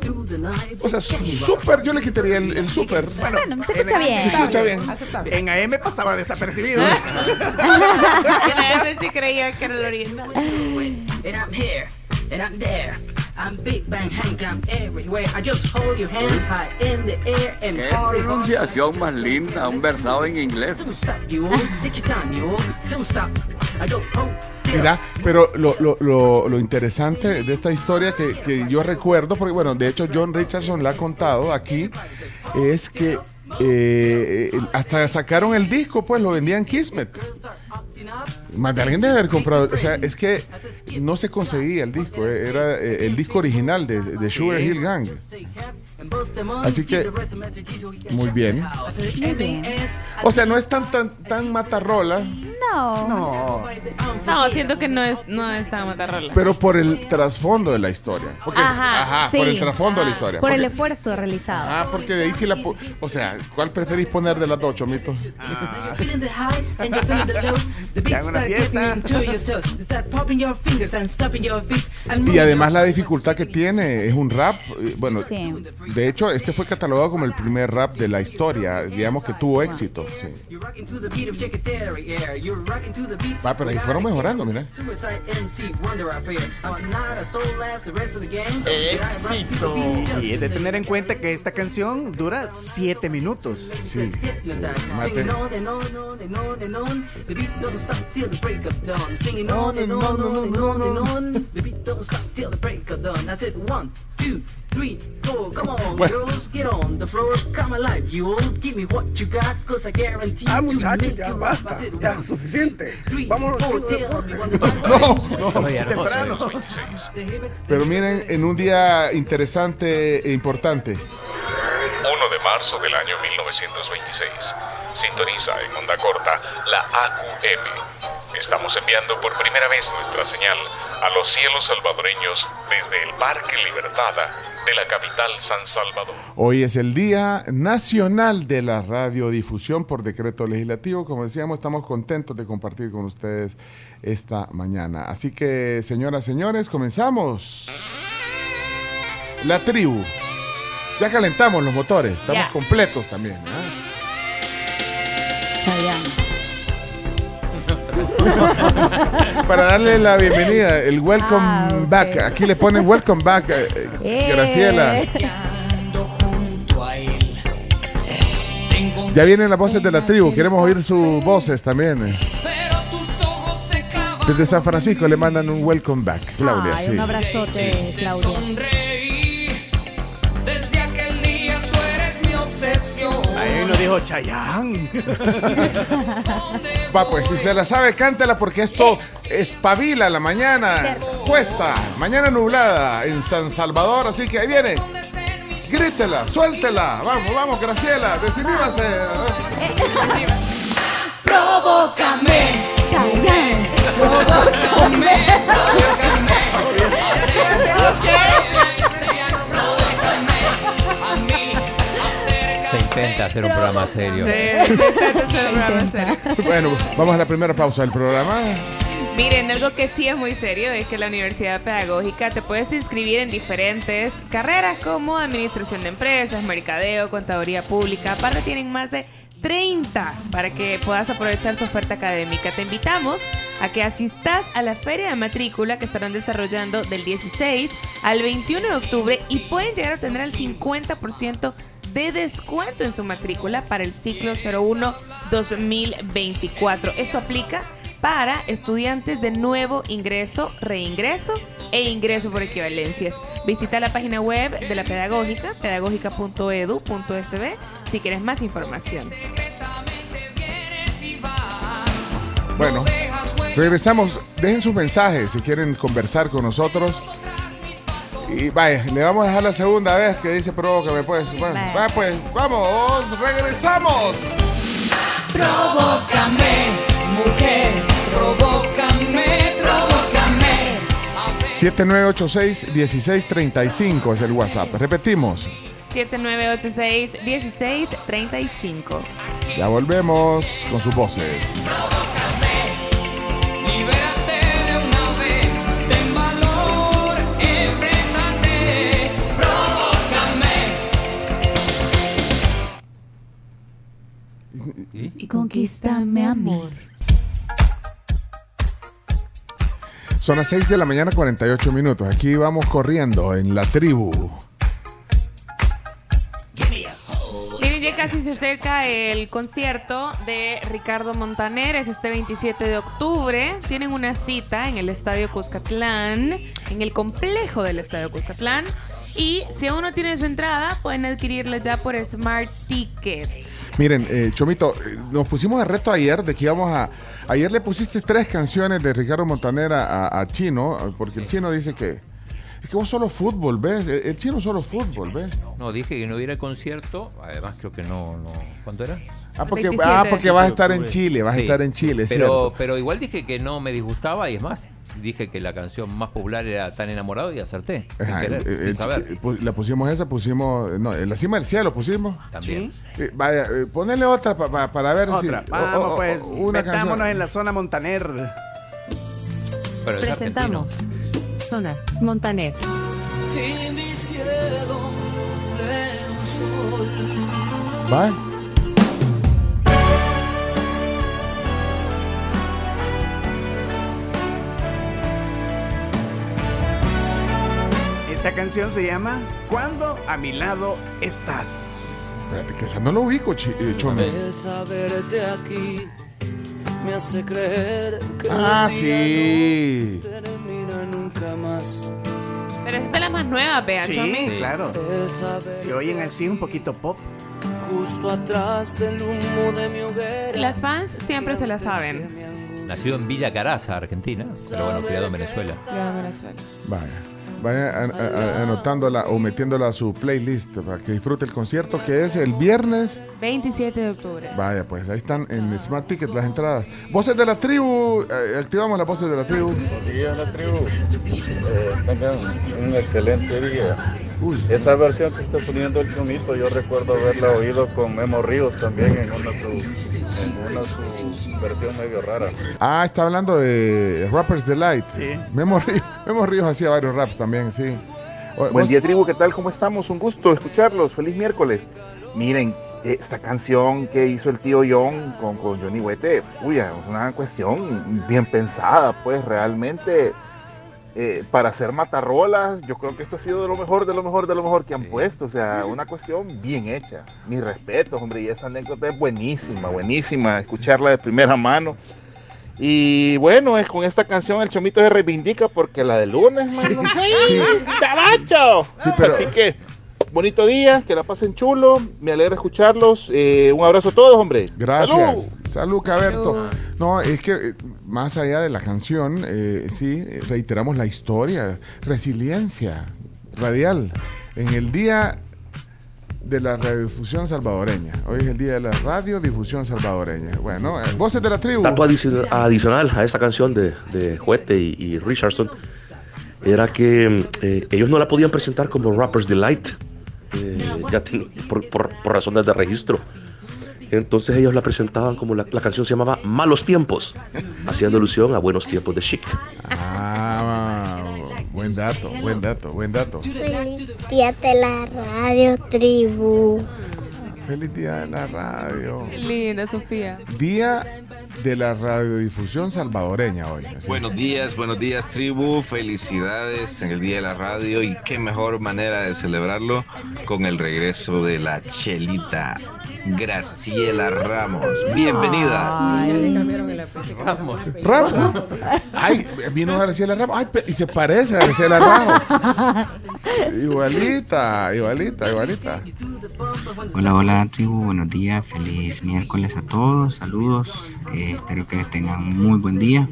o sea, súper, yo le quitaría el, el súper. Bueno, se escucha bien. Se escucha bien. En AM pasaba desapercibido. A veces sí creía que era el oriental. And I'm there. I'm Big Bang Hank, I'm everywhere. I just hold your hands high in the air and Qué pronunciación más linda, un verdado en inglés. Don't stop, you all. Take your time, you all. Don't stop. I go home. Mira, pero lo, lo, lo, lo interesante de esta historia que, que yo recuerdo, porque bueno, de hecho John Richardson la ha contado aquí, es que eh, hasta sacaron el disco, pues lo vendían Kismet. Más de alguien debe haber comprado, o sea, es que no se conseguía el disco, eh, era eh, el disco original de, de Sugar Hill Gang. Así que, muy bien. Muy bien. O sea, no es tan tan, tan matarrola, No. No. No, siento que no es, no es tan matarrola. pero por el trasfondo de la historia. Porque, Ajá, ajá, sí. por el trasfondo de la historia. Por el Porque- esfuerzo realizado. Ah, porque de ahí sí la... O sea, ¿cuál preferís poner de las dos, Chomito? Una fiesta. And Y además la dificultad que tiene es un rap, eh, bueno, Sí. De hecho este fue catalogado como el primer rap de la historia, digamos que tuvo éxito. Sí. Va, pero ahí fueron mejorando, mira. Éxito. Y es de tener en cuenta que esta canción dura 7 minutos. Sí, sí, mate. On and on and on Bueno. girls, get on the floor. Come alive, you all. Give me what you got, cause I guarantee Ah, muchachos, ya basta. Ya, suficiente. four, al deporte. No, no, Temprano. pero miren, en un día interesante e importante. 1 de marzo del año 1926. Sintoniza en onda corta la AQM. Estamos enviando por primera vez nuestra señal a los cielos salvadoreños desde el Parque Libertada de la capital San Salvador. Hoy es el Día Nacional de la Radiodifusión por decreto legislativo. Como decíamos, estamos contentos de compartir con ustedes esta mañana. Así que, señoras, señores, comenzamos. La tribu. Ya calentamos los motores, estamos completos también. ¿ah? Para darle la bienvenida, el welcome Ah, back. Aquí le ponen welcome back, eh, eh, Eh. Graciela. Ya vienen las voces de la tribu, queremos oír sus voces también. Desde San Francisco le mandan un welcome back, Claudia. Ay, sí. un abrazote, Claudia. Ahí uno dijo Chayán. Va, pues si se la sabe, cántela porque esto espabila la mañana. Cuesta, mañana nublada en San Salvador, así que ahí viene. Grítela, suéltela. Vamos, vamos, Graciela, desinhíbase. Provócame, Chayanne. provócame, Se intenta hacer un programa serio. Bueno, vamos a la primera pausa del programa. Miren, algo que sí es muy serio es que la Universidad Pedagógica te puedes inscribir en diferentes carreras como administración de empresas, mercadeo, contaduría pública. Aparte tienen más de 30 para que puedas aprovechar su oferta académica. Te invitamos a que asistas a la feria de matrícula que estarán desarrollando del 16 al 21 de octubre y pueden llegar a tener el 50% de descuento en su matrícula para el ciclo 01 2024. Esto aplica para estudiantes de nuevo ingreso, reingreso e ingreso por equivalencias. Visita la página web de la pedagógica, pedagógica.edu.sb, si quieres más información. Bueno, regresamos. Dejen sus mensajes si quieren conversar con nosotros. Y vaya, le vamos a dejar la segunda vez que dice provócame, pues. Vaya, vale. vale, pues, vamos, regresamos. Provócame, mujer, provócame, provócame. 7986-1635 es el WhatsApp. Repetimos. 7986-1635. Ya volvemos con sus voces. Provócame. Provócame. Y conquistame, amor. Son las 6 de la mañana, 48 minutos. Aquí vamos corriendo en la tribu. Miren, ya casi se acerca el concierto de Ricardo Montaner. Es este 27 de octubre. Tienen una cita en el Estadio Cuscatlán, en el complejo del Estadio Cuscatlán. Y si aún no tienen su entrada, pueden adquirirla ya por Smart Ticket. Miren, eh, Chomito, eh, nos pusimos de reto ayer de que íbamos a... Ayer le pusiste tres canciones de Ricardo Montanera a, a Chino, porque el Chino dice que... Es que vos solo fútbol, ¿ves? El, el Chino solo fútbol, ¿ves? No, dije que no hubiera concierto. Además, creo que no. no ¿Cuánto era? Ah, porque, ah, porque vas a estar en Chile, vas a estar en Chile, pero, cierto. pero igual dije que no me disgustaba y es más, dije que la canción más popular era Tan enamorado y acerté, sin Ajá, querer, el- sin el- saber. eh, la pusimos esa, pusimos... No, en la cima del cielo pusimos. También. Eh, vaya, eh, ponele otra pa- pa- para ver Otra. si... Vamos, o- o- pues. una metámonos canción. en la zona Montaner. Pero. Presentamos Zona Montaner. Y mi cielo, pleno sol. Va. Esta canción se llama Cuando a mi lado estás. Espérate, que esa no lo ubico, chi- eh, Chome. El saberte aquí me hace creer que Ah, sí. no termina nunca más. Pero esa es de las más nuevas, vean, Sí, Chomi. claro. Si oyen así un poquito pop. justo atrás del humo de mi hoguera. Las fans siempre se la saben. Nació en Villa Caraza, Argentina, pero bueno, criado en Venezuela. Cuidado, Venezuela. Vaya. Vaya a- anotándola o metiéndola a su playlist para que disfrute el concierto que es el viernes. 27 de octubre. Vaya, pues ahí están en Smart Ticket las entradas. Voces de la tribu. eh, activamos las voces de la tribu. días, la tribu. Eh, tengan un excelente día. Esa versión que está poniendo el chumito, yo recuerdo haberla oído con Memo Ríos también en una su, en una su versión medio rara. Ah, está hablando de Rappers Delight. Sí. Memo Ríos, Memo Ríos hacía varios raps también, sí. Buen vos- día, tribu, ¿qué tal? ¿Cómo estamos? Un gusto escucharlos. Feliz miércoles. Miren, esta canción que hizo el tío John con, con Johnny Huete, uy, es una cuestión bien pensada, pues realmente. Eh, para hacer matarrolas, yo creo que esto ha sido de lo mejor, de lo mejor, de lo mejor que han puesto. O sea, una cuestión bien hecha. Mis respetos, hombre, y esa anécdota es buenísima, buenísima. Escucharla de primera mano. Y bueno, es con esta canción el chomito se reivindica porque la de lunes, mano. sí. ¡Cabacho! Sí, pero- Así que, bonito día, que la pasen chulo. Me alegra escucharlos. Eh, un abrazo a todos, hombre. Gracias. ¡Salud! Salud, Caberto. No, es que eh, más allá de la canción, eh, sí, reiteramos la historia, resiliencia radial. En el día de la radiodifusión salvadoreña. Hoy es el día de la radiodifusión salvadoreña. Bueno, eh, voces de la tribu. Dato adici- adicional a esa canción de, de Juete y, y Richardson era que eh, ellos no la podían presentar como Rappers Delight, eh, ya ten- por, por- por razones de registro. Entonces ellos la presentaban como la, la canción se llamaba Malos Tiempos, haciendo alusión a buenos tiempos de Chic. Ah, buen dato, buen dato, buen dato. De la radio tribu. Feliz día de la radio. Qué linda, Sofía. Día de la radiodifusión salvadoreña hoy. así. Buenos días, buenos días tribu, felicidades en el Día de la Radio y qué mejor manera de celebrarlo con el regreso de la Chelita Graciela Ramos. Bienvenida. ya le cambiaron el apellido. Ramos. Ramos. Ay, vino Graciela Ramos. Ay, y se parece a Graciela Ramos. igualita, igualita, igualita. Hola, hola tribu, buenos días, feliz miércoles a todos, saludos, eh, espero que tengan un muy buen día.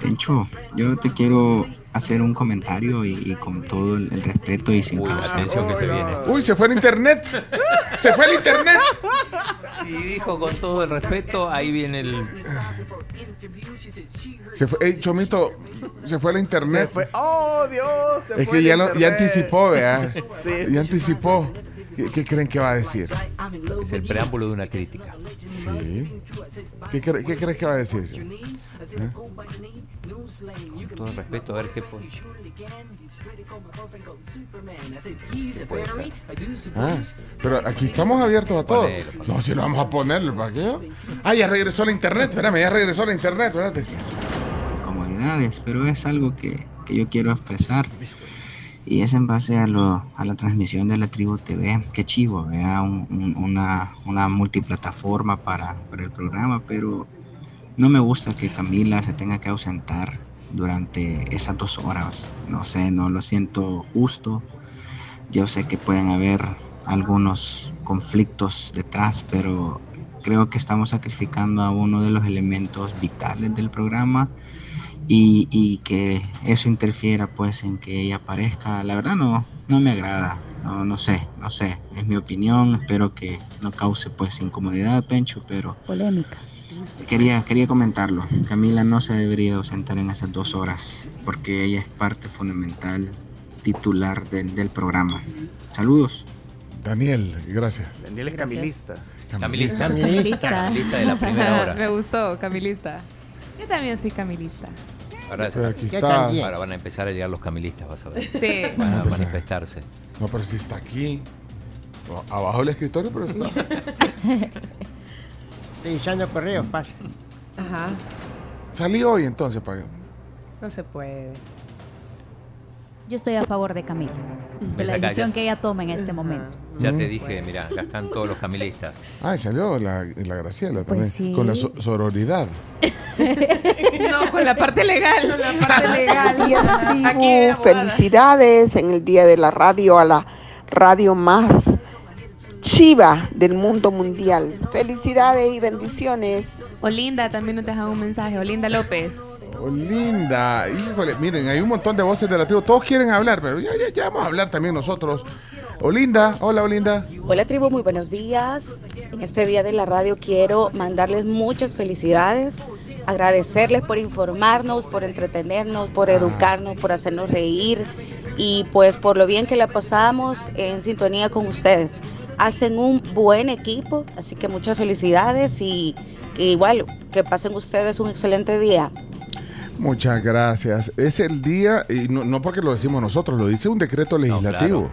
Tencho, yo te quiero hacer un comentario y, y con todo el, el respeto y sin causa. Atención que se viene. Uy, se fue el internet. Se fue el internet. Si dijo con todo el respeto, ahí viene el. Se fue, Ey, Chomito, se fue Se internet. fue. ¡Oh, Dios! Se Es fue que ya, el lo- ya anticipó, ¿verdad? Sí. Ya anticipó. ¿Qué, qué creen que va a decir? Es el preámbulo de una crítica. Sí. ¿Qué, cre- qué crees que va a decir? ¿Eh? Con todo el respeto, a ver qué pone. ¿Qué puede ser? Ah, pero aquí estamos abiertos a todo. Ponelo, ponelo. No, si lo vamos a ponerlo, ¿para qué? Ah, ya regresó la internet, espérame, ya regresó la internet, espérate. comodidades, pero es algo que, que yo quiero expresar. Y es en base a, lo, a la transmisión de la Tribu TV. Qué chivo, vea un- un- una, una multiplataforma para, para el programa, pero no me gusta que Camila se tenga que ausentar durante esas dos horas. No sé, no lo siento justo. Yo sé que pueden haber algunos conflictos detrás, pero creo que estamos sacrificando a uno de los elementos vitales del programa y, y que eso interfiera pues en que ella aparezca, la verdad no, no me agrada, no, no sé, no sé, es mi opinión, espero que no cause pues incomodidad, Pencho, pero Polémica. quería, quería comentarlo, Camila no se debería ausentar en esas dos horas, porque ella es parte fundamental, titular del, del programa. Saludos. Daniel, gracias. Daniel es camilista. Camilista. Camilista. Camilista de la primera hora. Me gustó, Camilista. Yo también soy Camilista. Ahora, Pero aquí Yo está. también. ahora van a empezar a llegar los camilistas, vas a ver. Sí. Van a No, manifestarse. No, pero si está aquí. Abajo del escritorio, pero está. Estoy echando correos, pasa. Ajá. Salí hoy entonces para. No se puede. Yo estoy a favor de Camila, de Ves la decisión ya- que ella toma en este momento. Ya te dije, mira, acá están todos los camilistas. Ah, salió la, la Graciela también. Pues sí. Con la so- sororidad. No, con la parte legal. Con la parte legal. Aquí felicidades en el día de la radio a la radio más chiva del mundo mundial. Felicidades y bendiciones. Olinda también nos deja un mensaje. Olinda López. Oh, linda. Híjole, miren, hay un montón de voces de la tribu. Todos quieren hablar, pero ya, ya, ya vamos a hablar también nosotros. Olinda, hola Olinda. Hola tribu, muy buenos días. En este día de la radio quiero mandarles muchas felicidades, agradecerles por informarnos, por entretenernos, por educarnos, por hacernos reír y pues por lo bien que la pasamos en sintonía con ustedes. Hacen un buen equipo, así que muchas felicidades y, y igual que pasen ustedes un excelente día. Muchas gracias. Es el día, y no, no porque lo decimos nosotros, lo dice un decreto legislativo,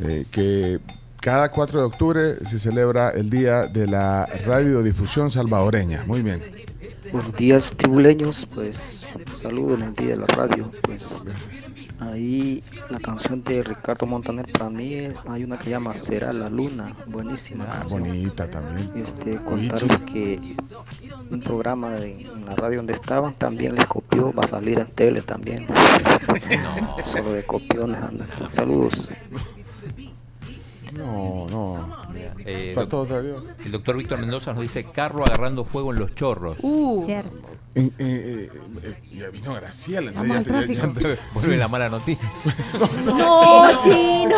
eh, que cada 4 de octubre se celebra el Día de la Radiodifusión Salvadoreña. Muy bien. Buenos días, tribuleños. Pues saludo en el día de la radio. Pues ahí la canción de Ricardo Montaner para mí es hay una que llama Será la Luna, buenísima. Ah, canción. bonita también. Este contarles que un programa de, en la radio donde estaban también les copió, va a salir en tele también. Solo de copiones andan. Saludos. No, no. Eh, Para doc- todos, adiós. el doctor Víctor Mendoza nos dice carro agarrando fuego en los chorros. Uh. Cierto. Eh, eh, eh, ya vino Graciela. Vamos ya-. Vuelve Sí. la mala noticia. No, chino.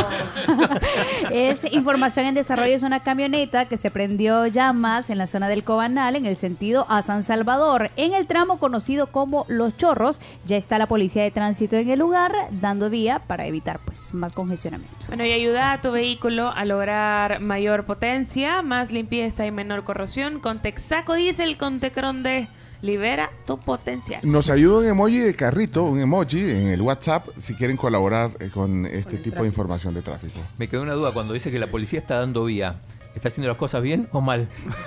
es información en desarrollo. Es una camioneta que se prendió llamas en la zona del Cobanal en el sentido a San Salvador. En el tramo conocido como Los Chorros, ya está la policía de tránsito en el lugar dando vía para evitar pues más congestionamiento. Bueno, y ayuda a tu vehículo a lograr mayor potencia, más limpieza y menor corrosión con Texaco Diesel con Tecron D. Libera tu potencial. Nos ayuda un emoji de carrito, un emoji en el WhatsApp si quieren colaborar eh, con este tipo de información de tráfico. Me quedó una duda cuando dice que la policía está dando vía. ¿Está haciendo las cosas bien o mal?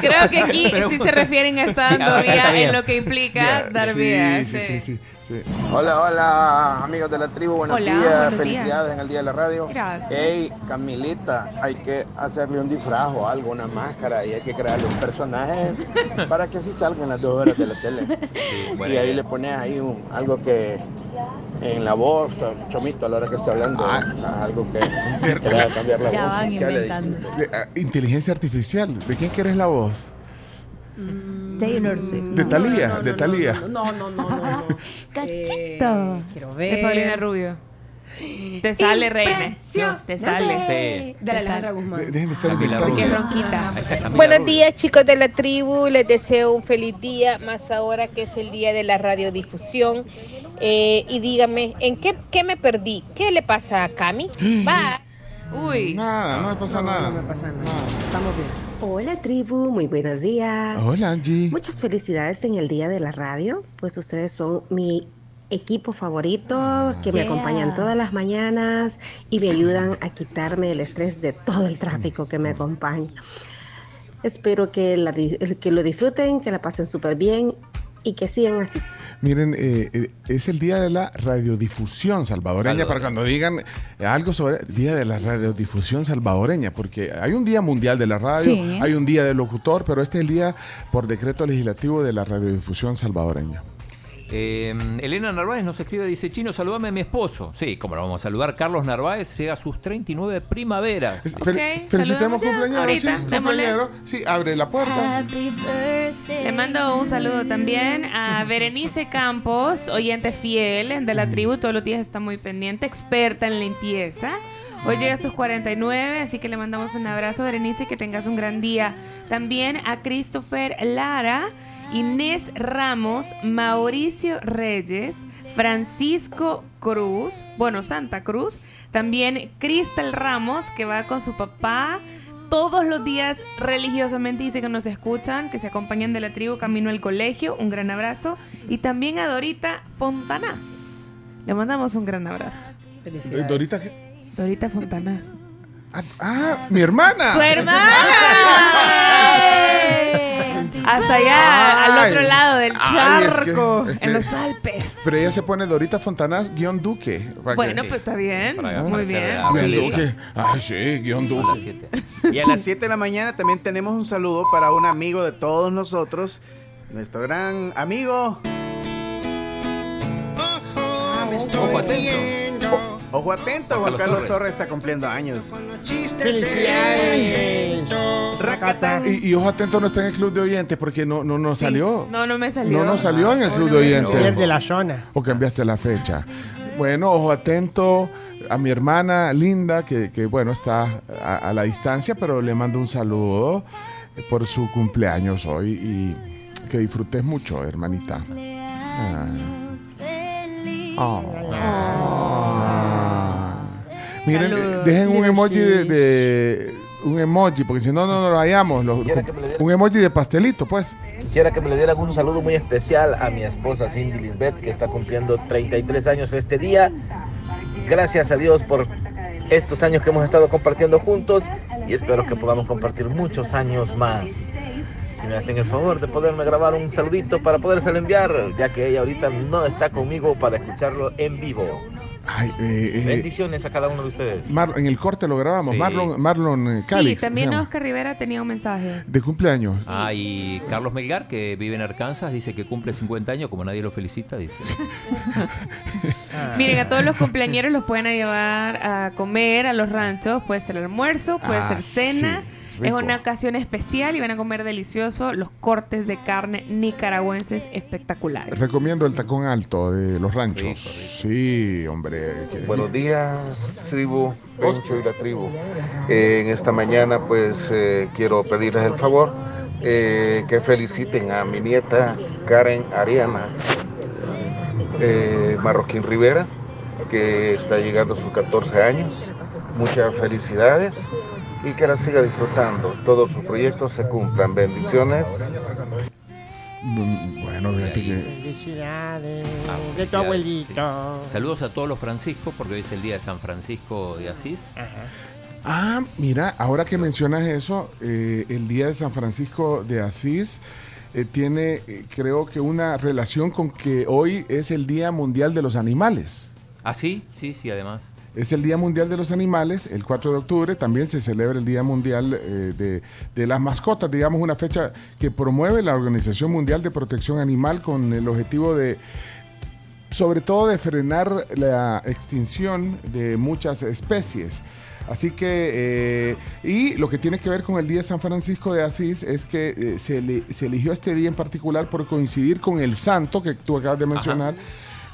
Creo que aquí Pero- sí se refieren a estar dando vía en lo que implica dar sí, vía. sí, sí, sí, sí. Hola, hola, amigos de la tribu, buenos Hola, días, buenos felicidades días. en el día de la radio. Gracias. Hey, Camilita, hay que hacerle un disfraz o algo, una máscara y hay que crearle un personaje para que así salgan las dos horas de la tele. y ahí le pones ahí un, algo que en la voz, chomito a la hora que esté hablando, algo que, que le haga cambiar la Ya voz. van inventando. De- ah, inteligencia artificial. ¿De quién quieres la voz? Taylor Swift. De Talía, de Talía. No, no, no, no. no. Cachito. quiero De ver. Paulina Rubio. Te sale, reina. Te sale. Sí. De la Alejandra Guzmán. De- Dejen de estar inventando. Porque es Rubio. ronquita. Ahí está Camila Buenos días chicos de la tribu, les deseo un feliz día, más ahora que es el día de la radiodifusión. Eh, y dígame, ¿en qué, qué me perdí? ¿Qué le pasa a Cami? Bye. Uy. Nada, no me pasa nada. No me pasa nada. Estamos bien. Hola tribu, muy buenos días. Hola, Angie. Muchas felicidades en el Día de la Radio, pues ustedes son mi equipo favorito que me Yeah. acompañan todas las mañanas y me ayudan a quitarme el estrés de todo el tráfico que me acompaña. Espero que, la que lo disfruten, que la pasen súper bien y que sigan así. Miren, eh, eh, es el día de la radiodifusión salvadoreña, Salvador. para cuando digan eh, algo sobre el día de la radiodifusión salvadoreña, porque hay un día mundial de la radio, Sí. hay un día del locutor, pero este es el día por decreto legislativo de la radiodifusión salvadoreña. Eh, Elena Narváez nos escribe, dice, Chino, saludame a mi esposo. Sí, como lo vamos a saludar. Carlos Narváez llega a sus 39 primaveras. Es- fel- felicitemos ya, cumpleañero, ahorita, sí, cumpleañero. Sí, abre la puerta. Le mando un saludo también a Berenice Campos, oyente fiel de la tribu, todos los días está muy pendiente, experta en limpieza. Hoy llega a sus 49, así que le mandamos un abrazo, Berenice, que tengas un gran día. También a Christopher Lara, Inés Ramos, Mauricio Reyes, Francisco Cruz, bueno, Santa Cruz, también Cristal Ramos, que va con su papá todos los días religiosamente dice que nos escuchan, que se acompañan de la tribu camino al colegio. Un gran abrazo. Y también a Dorita Fontanás. Le mandamos un gran abrazo. Eh, Dorita, ¿qué? Dorita Fontanás. Ah, ah, mi hermana. ¡Su hermana! Hasta allá, al otro lado del Ay, es que- charco, es que- en los Alpes. Pero ella se pone Dorita Fontanás guion Duque. para que- Bueno, pues está bien. Muy bien. a Guión. Duque. Ay, sí, guion A las Duque. 7. Y a las 7 de la mañana también tenemos un saludo para un amigo de todos nosotros, nuestro gran amigo. Ojo atento. Ojo atento, Juan Carlos Torres. Torres está cumpliendo años. Felicidades. Racatán. Y, y ojo atento, no está en el club de oyentes porque no, no nos Sí. salió. No, no me salió. No nos salió en el Oh, club no de oyentes. Eres de la zona. O cambiaste la fecha. Bueno, ojo atento a mi hermana Linda, que, que, bueno, está a, a la distancia, pero le mando un saludo por su cumpleaños hoy y que disfrutes mucho, hermanita. Ah. Oh. Ah. Miren, Saludos. dejen un emoji de, de- un emoji, porque si no, no nos vayamos. Los- Quisiera que me le diera- un emoji de pastelito, pues. Quisiera que me le dieran un saludo muy especial a mi esposa Cindy Lisbeth, que está cumpliendo 33 años este día. Gracias a Dios por estos años que hemos estado compartiendo juntos y espero que podamos compartir muchos años más. Si me hacen el favor de poderme grabar un saludito para podérselo enviar, ya que ella ahorita no está conmigo para escucharlo en vivo. Ay, eh, eh, Bendiciones a cada uno de ustedes. Mar- en el corte lo grabamos. Sí. Marlon, Marlon eh, Calix. Sí, también Oscar Rivera tenía un mensaje. De cumpleaños. Ah, y Carlos Melgar, que vive en Arkansas, dice que cumple 50 años, como nadie lo felicita, dice. Miren, a todos los cumpleañeros los pueden llevar a comer a los ranchos. Puede ser almuerzo, puede Ah, ser cena. sí, es una ocasión especial y van a comer delicioso los cortes de carne nicaragüenses espectaculares. Recomiendo el tacón alto de los ranchos. Rico, rico. Sí, hombre. Buenos días, tribu, Pencho y la tribu. Eh, en esta mañana, pues eh, quiero pedirles el favor eh, que feliciten a mi nieta Karen Ariana eh, Marroquín Rivera, que está llegando a sus 14 años. Muchas felicidades y que la siga disfrutando. Todos sus proyectos se cumplan. Bendiciones. Bueno, fíjate que. Felicidades Ah, de tu abuelito. Saludos a todos los Franciscos, porque hoy es el día de San Francisco de Asís. Ah, mira, ahora que mencionas eso, eh, el día de San Francisco de Asís eh, tiene, eh, creo que, una relación con que hoy es el Día Mundial de los Animales. Ah, sí, sí, sí, además. Es el Día Mundial de los Animales, el 4 de octubre. También se celebra el Día Mundial eh, de, de las Mascotas, digamos una fecha que promueve la Organización Mundial de Protección Animal con el objetivo de, sobre todo, de frenar la extinción de muchas especies. Así que, eh, y lo que tiene que ver con el Día de San Francisco de Asís es que eh, se, se eligió este día en particular por coincidir con el santo que tú acabas de mencionar,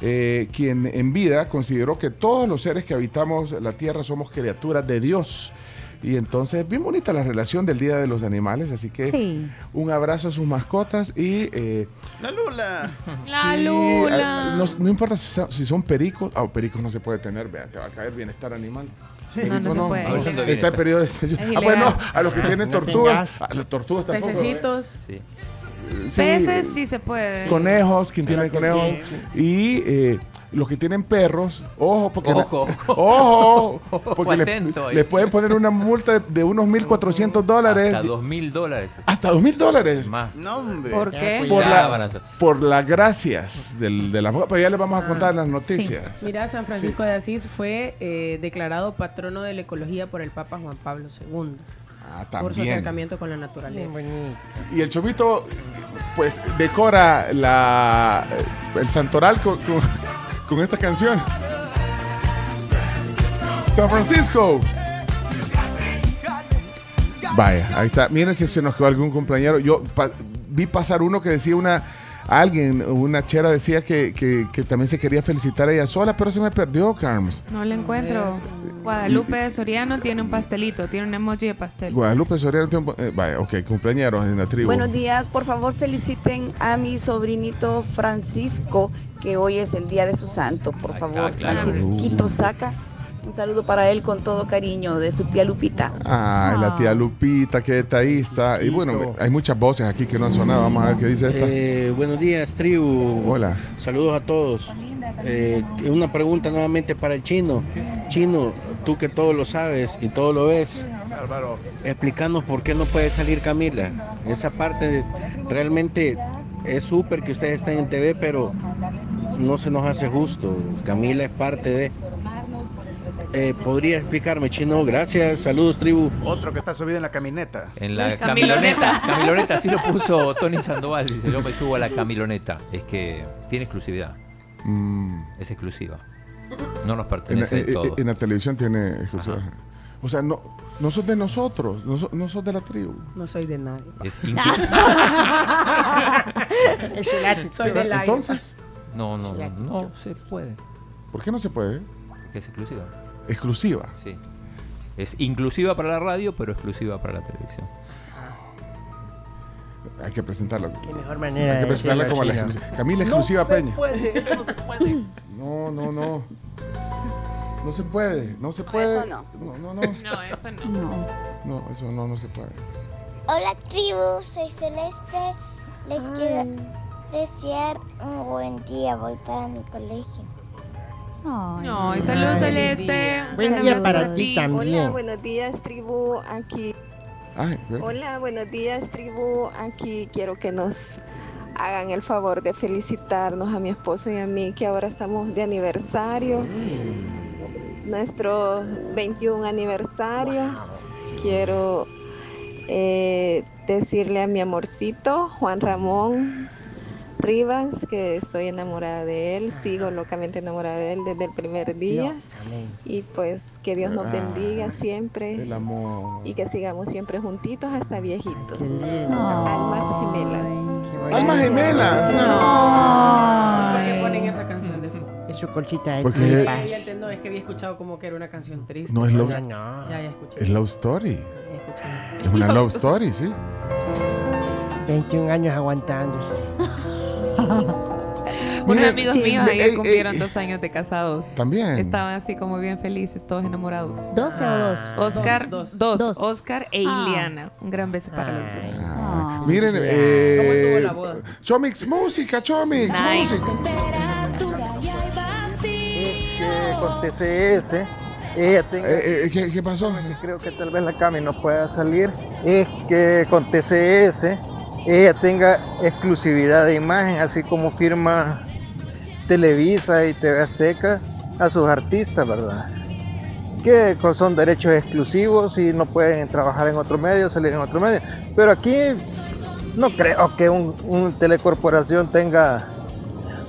eh, quien en vida consideró que todos los seres que habitamos la tierra somos criaturas de Dios. Y entonces, bien bonita la relación del Día de los Animales, así que Sí. un abrazo a sus mascotas y... eh, La Lula. La sí, Lula. ah, no, no importa si son, si son pericos, ah, pericos no se puede tener, vea, te va a caer bienestar animal. No, no se puede, es Está el periodo de Es Ah, bueno, a los que tienen No tortugas, a los tortugas tampoco. Pececitos. Sí, Peces sí se puede. Conejos, quien tiene conejos. Y eh, los que tienen perros, ojo, porque la- Ojo. ojo, porque le, Atento ahí. le pueden poner una multa de, de unos 1.400 dólares. Hasta dos mil dólares. Hasta 2.000 dólares. Más. No, hombre. ¿Por qué? Por, la, por las gracias del, de la Pero ya les vamos a contar las noticias. Mira, San Francisco de Asís fue eh, declarado patrono de la ecología por el Papa Juan Pablo II. Ah, Por su también. acercamiento con la naturaleza. Y el chomito, pues, decora la, el santoral con, con- con esta canción. San Francisco. Vaya, ahí está. Miren si se nos quedó algún compañero. Yo pa- vi pasar uno que decía una... Alguien, una chera decía que, que- que también se quería felicitar a ella sola, pero se me perdió, Carms. No lo encuentro. Guadalupe Soriano tiene un pastelito, tiene un emoji de pastel. Guadalupe Soriano. tiene un- eh, vaya, ok, cumpleaños en la tribu. Buenos días, por favor feliciten a mi sobrinito Francisco, que hoy es el día de su santo, por favor. claro. Francisquito Saca, un saludo para él con todo cariño de su tía Lupita. Ay, la tía Lupita, qué detallista. Y bueno, hay muchas voces aquí que no han sonado. Vamos a ver qué dice esta. Eh, buenos días, tribu. Hola. Saludos a todos. Eh, una pregunta nuevamente para el chino. Chino, tú que todo lo sabes y todo lo ves, explícanos por qué no puede salir Camila. Esa parte de- realmente es súper que ustedes estén en TV, pero no se nos hace justo. Camila es parte de... Eh, ¿Podría explicarme, chino? Gracias, saludos, tribu. Otro que está subido en la camioneta. En la Camiloneta. camiloneta. Así lo puso Tony Sandoval. Dice, yo me subo a la camiloneta. Es que tiene exclusividad. Es exclusiva. No nos En, pertenece en- de todo. en la televisión tiene exclusiva. O sea, no, no sos de nosotros, no, sos- no sos de la tribu. No soy de nadie. Es Es el. Soy del. Entonces, No, no, no, no se puede. ¿por qué no se puede? Porque es exclusiva. Exclusiva. Sí. Es inclusiva para la radio, pero exclusiva para la televisión. Hay que presentarlo. Qué mejor manera Hay que presentarla como la exclusiva. Camila No exclusiva se Peña. puede, eso no se puede. No, no, no. No se puede, no se puede. Eso no. No, no, no. No, eso no. No, eso no, no se puede. Hola tribu, soy Celeste. Les quiero desear un buen día. Voy para mi colegio. No, y saludos Celeste. Buen día para ti también. Hola, buenos días, tribu. Aquí. Ay. Hola, buenos días, tribu. Aquí quiero que nos hagan el favor de felicitarnos a mi esposo y a mí, que ahora estamos de aniversario. Nuestro 21 aniversario. Quiero eh, decirle a mi amorcito, Juan Ramón Rivas, que estoy enamorada de él. Sigo locamente enamorada de él desde el primer día. Y pues que Dios nos Ah, bendiga siempre El amor. y que sigamos siempre juntitos hasta viejitos. Almas gemelas. ¡Almas gemelas! ¿Por qué ponen esa canción de fondo? Es su colchita de Porque- ya entiendo, es que había escuchado como que era una canción triste. No es love, Ya, ya, ya escuché. es love story. Es una love story, sí. 21 años aguantándose. Unos Miren, amigos sí, míos ayer ey, cumplieron ey. dos años de casados. También. Estaban así como bien felices, todos enamorados. ¿12 o dos? Oscar, Dos, dos, dos. Oscar e Ah. Iliana. Un gran beso para los dos. Ay, Miren, ¿Cómo eh, estuvo la boda? Chomix, música, Chomix, Nice. música. que con TCS Eh, eh, ¿qué, qué pasó? creo que tal vez la Cami no pueda salir es que con TCS ella tenga exclusividad de imagen así como firma Televisa y TV Azteca a sus artistas verdad que son derechos exclusivos y no pueden trabajar en otro medio salir en otro medio. Pero aquí no creo que un, un telecorporación tenga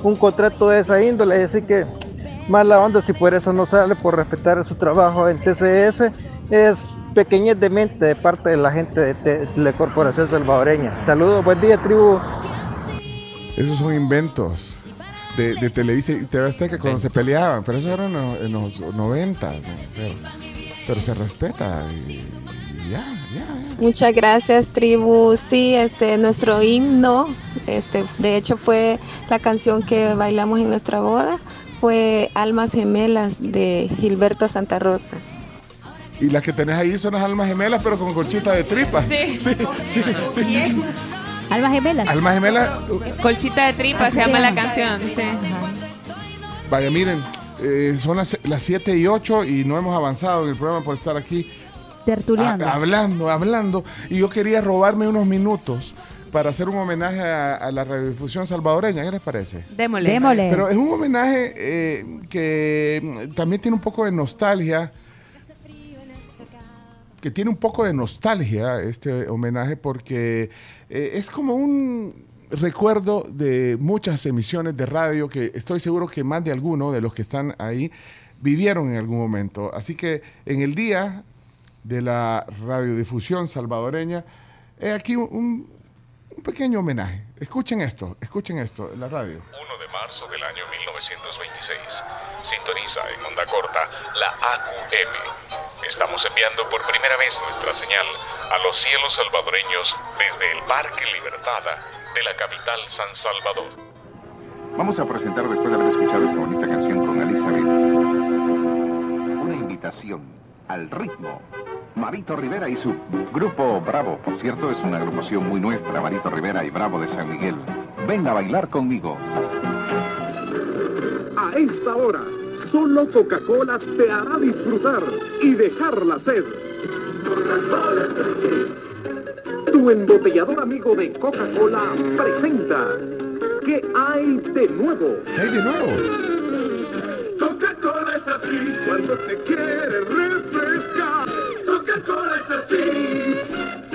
un contrato de esa índole, así que mala onda si por eso no sale, por respetar su trabajo en TCS, es pequeñez de mente de parte de la gente de Te- Telecorporación Salvadoreña. Saludos, buen día tribu. Esos son inventos de, de Televisa y TV Azteca cuando se peleaban, pero eso era en los, en los 90, ¿no? pero, pero se respeta y, y ya, ya. Muchas gracias, tribu. Sí, este, nuestro himno, este, de hecho fue la canción que bailamos en nuestra boda, fue Almas Gemelas de Gilberto Santa Rosa. Y las que tenés ahí son las almas gemelas, pero con colchita de tripa. Sí. sí, sí, sí. Almas gemelas. Almas gemelas. Colchita de tripa Así se llama la canción. Sí. Vaya, miren, eh, son las, las 7 y 8 y no hemos avanzado en el programa por estar aquí Tertuliando. a- hablando, hablando. Y yo quería robarme unos minutos para hacer un homenaje a, a la radiodifusión salvadoreña. ¿Qué les parece? Démosle. Démosle. Pero es un homenaje eh, que también tiene un poco de nostalgia. Que tiene un poco de nostalgia este homenaje porque eh, es como un recuerdo de muchas emisiones de radio que estoy seguro que más de alguno de los que están ahí vivieron en algún momento. Así que en el día de la radiodifusión salvadoreña, aquí un, un pequeño homenaje. Escuchen esto, escuchen esto, la radio. 1 de marzo del año 1926. Sintoniza en onda corta la AQM. Estamos enviando por primera vez nuestra señal a los cielos salvadoreños desde el Parque Libertada de la capital San Salvador. Vamos a presentar después de haber escuchado esa bonita canción con Elizabeth. Una invitación al ritmo. Marito Rivera y su grupo Bravo, por cierto, es una agrupación muy nuestra, Marito Rivera y Bravo de San Miguel. Ven a bailar conmigo. A esta hora, solo Coca-Cola te hará disfrutar y dejar la sed. Tu embotellador amigo de Coca-Cola presenta ¿Qué hay de nuevo? ¿Qué hay de nuevo? Coca-Cola es así cuando te quiere refrescar. Coca-Cola es así.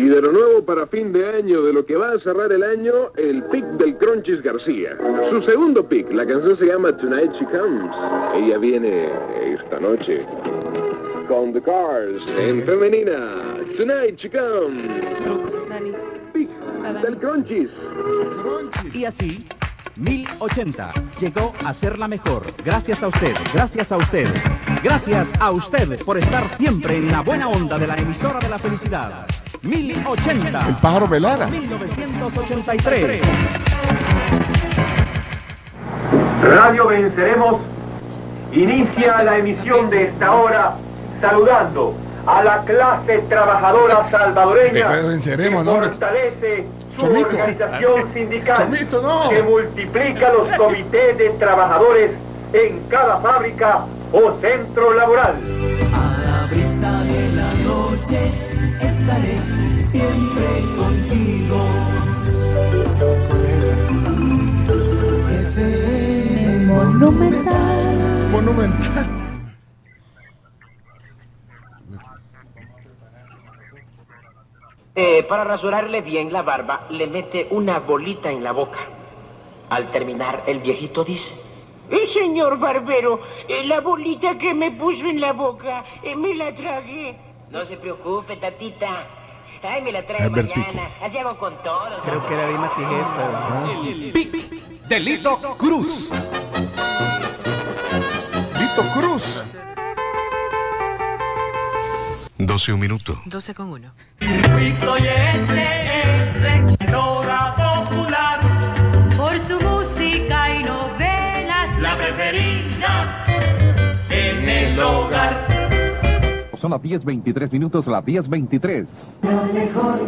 Y de lo nuevo para fin de año, de lo que va a cerrar el año, el pick del Cronchis García. Su segundo pick, la canción se llama Tonight She Comes. Ella viene esta noche. Con The Cars, en femenina. Tonight She Comes. Pick del Cronchis. Y así, 1080 llegó a ser la mejor. Gracias a usted, gracias a usted. Gracias a usted por estar siempre en la buena onda de la emisora de la felicidad. 1080. El pájaro Velara. 1983. Radio Venceremos inicia la emisión de esta hora saludando a la clase trabajadora salvadoreña Radio Venceremos, que fortalece su Chomito. organización Así. sindical Chomito, no. que multiplica los comités de trabajadores en cada fábrica o centro laboral. A la brisa de la noche estaré siempre contigo. FM Monumental. Monumental. Eh, para rasurarle bien la barba, le mete una bolita en la boca. Al terminar, el viejito dice... Eh, señor barbero, eh, la bolita que me puso en la boca, eh, me la tragué. No se preocupe, tatita. Ay, me la trae Es vertico. mañana. Así hago con todos. Creo que era Dimas y Gesta. Delito Cruz. Lito Cruz. 12 un minuto. 12 con 1. Son las 10.23 minutos, las 10.23. La mejor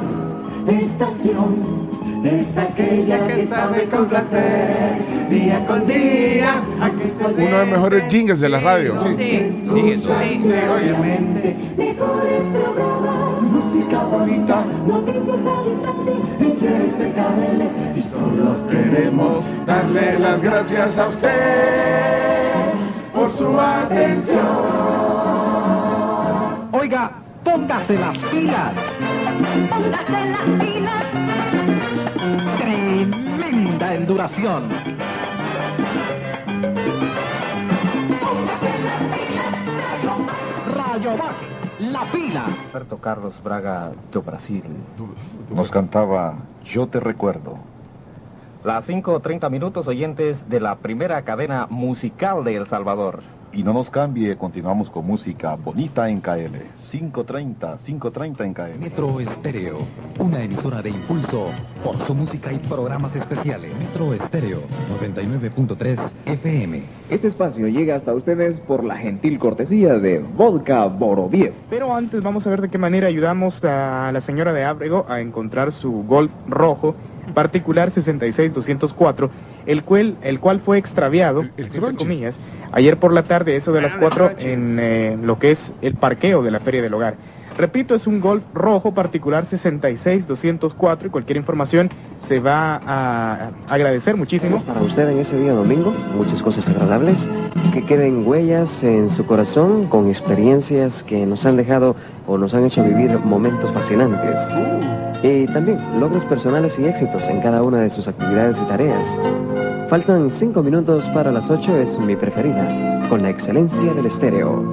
estación es aquella que sabe complacer día con día. Uno de los mejores jingles de la radio, sí. Sí, Sí, sí, sí. Obviamente. Mejores programas, música bonita, noticias al instante, y Solo queremos darle las gracias a usted por su atención. Oiga, póngase las pilas. Póngase las pilas. Tremenda enduración. Rayo Baje, la pila. Roberto Carlos Braga do Brasil nos cantaba Yo te recuerdo. Las 5.30 minutos oyentes de la primera cadena musical de El Salvador. Y no nos cambie, continuamos con música bonita en KL. 5.30, 5.30 en KL. Metro Estéreo, una emisora de impulso por su música y programas especiales. Metro Estéreo, 99.3 FM. Este espacio llega hasta ustedes por la gentil cortesía de Vodka Boroviev. Pero antes vamos a ver de qué manera ayudamos a la señora de Ábrego a encontrar su Golf rojo particular 66204, el cual, el cual fue extraviado, entre comillas, ayer por la tarde, eso de las 4, en eh, lo que es el parqueo de la Feria del Hogar. Repito, es un Golf rojo particular 66204 y cualquier información se va a agradecer muchísimo. Para usted en ese día domingo, muchas cosas agradables, que queden huellas en su corazón con experiencias que nos han dejado o nos han hecho vivir momentos fascinantes. Y también logros personales y éxitos en cada una de sus actividades y tareas. Faltan cinco minutos para las 8, es mi preferida, con la excelencia del estéreo.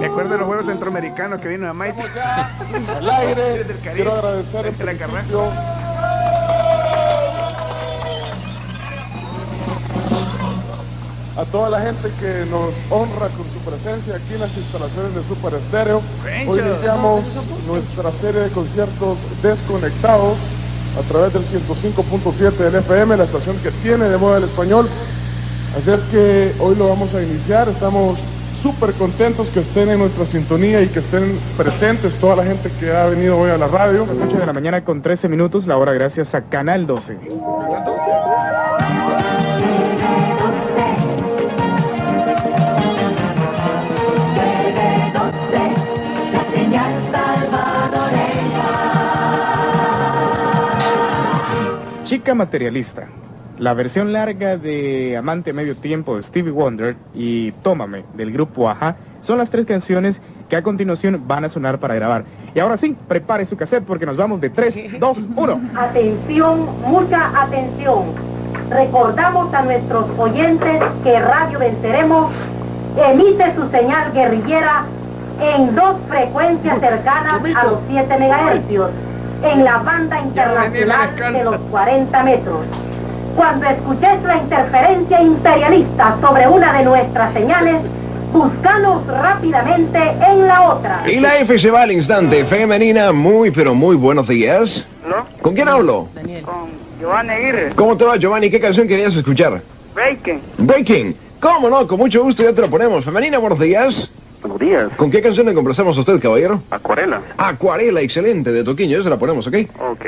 Me acuerdo de los Juegos Centroamericanos que vino a Maite. Al aire, quiero agradecer en principio. A toda la gente que nos honra con su presencia aquí en las instalaciones de Super Estéreo. Hoy iniciamos nuestra serie de conciertos desconectados a través del 105.7 del FM, la estación que tiene de moda el español. Así es que hoy lo vamos a iniciar. Estamos súper contentos que estén en nuestra sintonía y que estén presentes toda la gente que ha venido hoy a la radio. Las 8 de la mañana con 13 minutos, la hora gracias a Canal 12. ¿Canal 12? Chica Materialista, la versión larga de Amante Medio Tiempo de Stevie Wonder y Tómame del grupo Aja son las tres canciones que a continuación van a sonar para grabar. Y ahora sí, prepare su cassette porque nos vamos de 3, 2, 1. Atención, mucha atención. Recordamos a nuestros oyentes que Radio Venceremos emite su señal guerrillera en dos frecuencias cercanas a los 7 megahercios en la banda internacional de los 40 metros. Cuando escuches la interferencia imperialista sobre una de nuestras señales, búscanos rápidamente en la otra. Y la F se va al instante. Femenina, muy pero muy buenos días. ¿No? ¿Con quién hablo? Con Giovanni Aguirre. ¿Cómo te va, Giovanni? ¿Qué canción querías escuchar? Breaking. Breaking. ¿Cómo no? Con mucho gusto ya te lo ponemos. Femenina, buenos días. Buenos días. ¿Con qué canción le complacemos a usted, caballero? Acuarela. Acuarela, excelente, de Toquiño. Ya se la ponemos, ¿ok? Ok.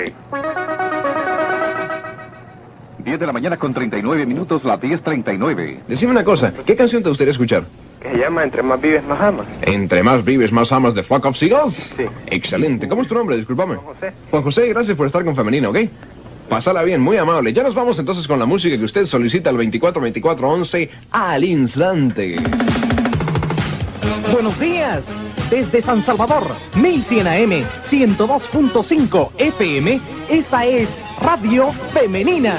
10 de la mañana con 39 minutos, la 10.39. Decime una cosa, ¿qué canción te gustaría escuchar? Que se llama Entre más vives, más amas. Entre más vives, más amas de Fuck Up Seagulls. Sí. Excelente. ¿Cómo es tu nombre? Discúlpame. Juan José. Juan José, gracias por estar con Femenina, ¿ok? Pásala bien, muy amable. Ya nos vamos entonces con la música que usted solicita al 242411 al instante. Buenos días. Desde San Salvador, 1100 AM, 102.5 FM, esta es Radio Femenina.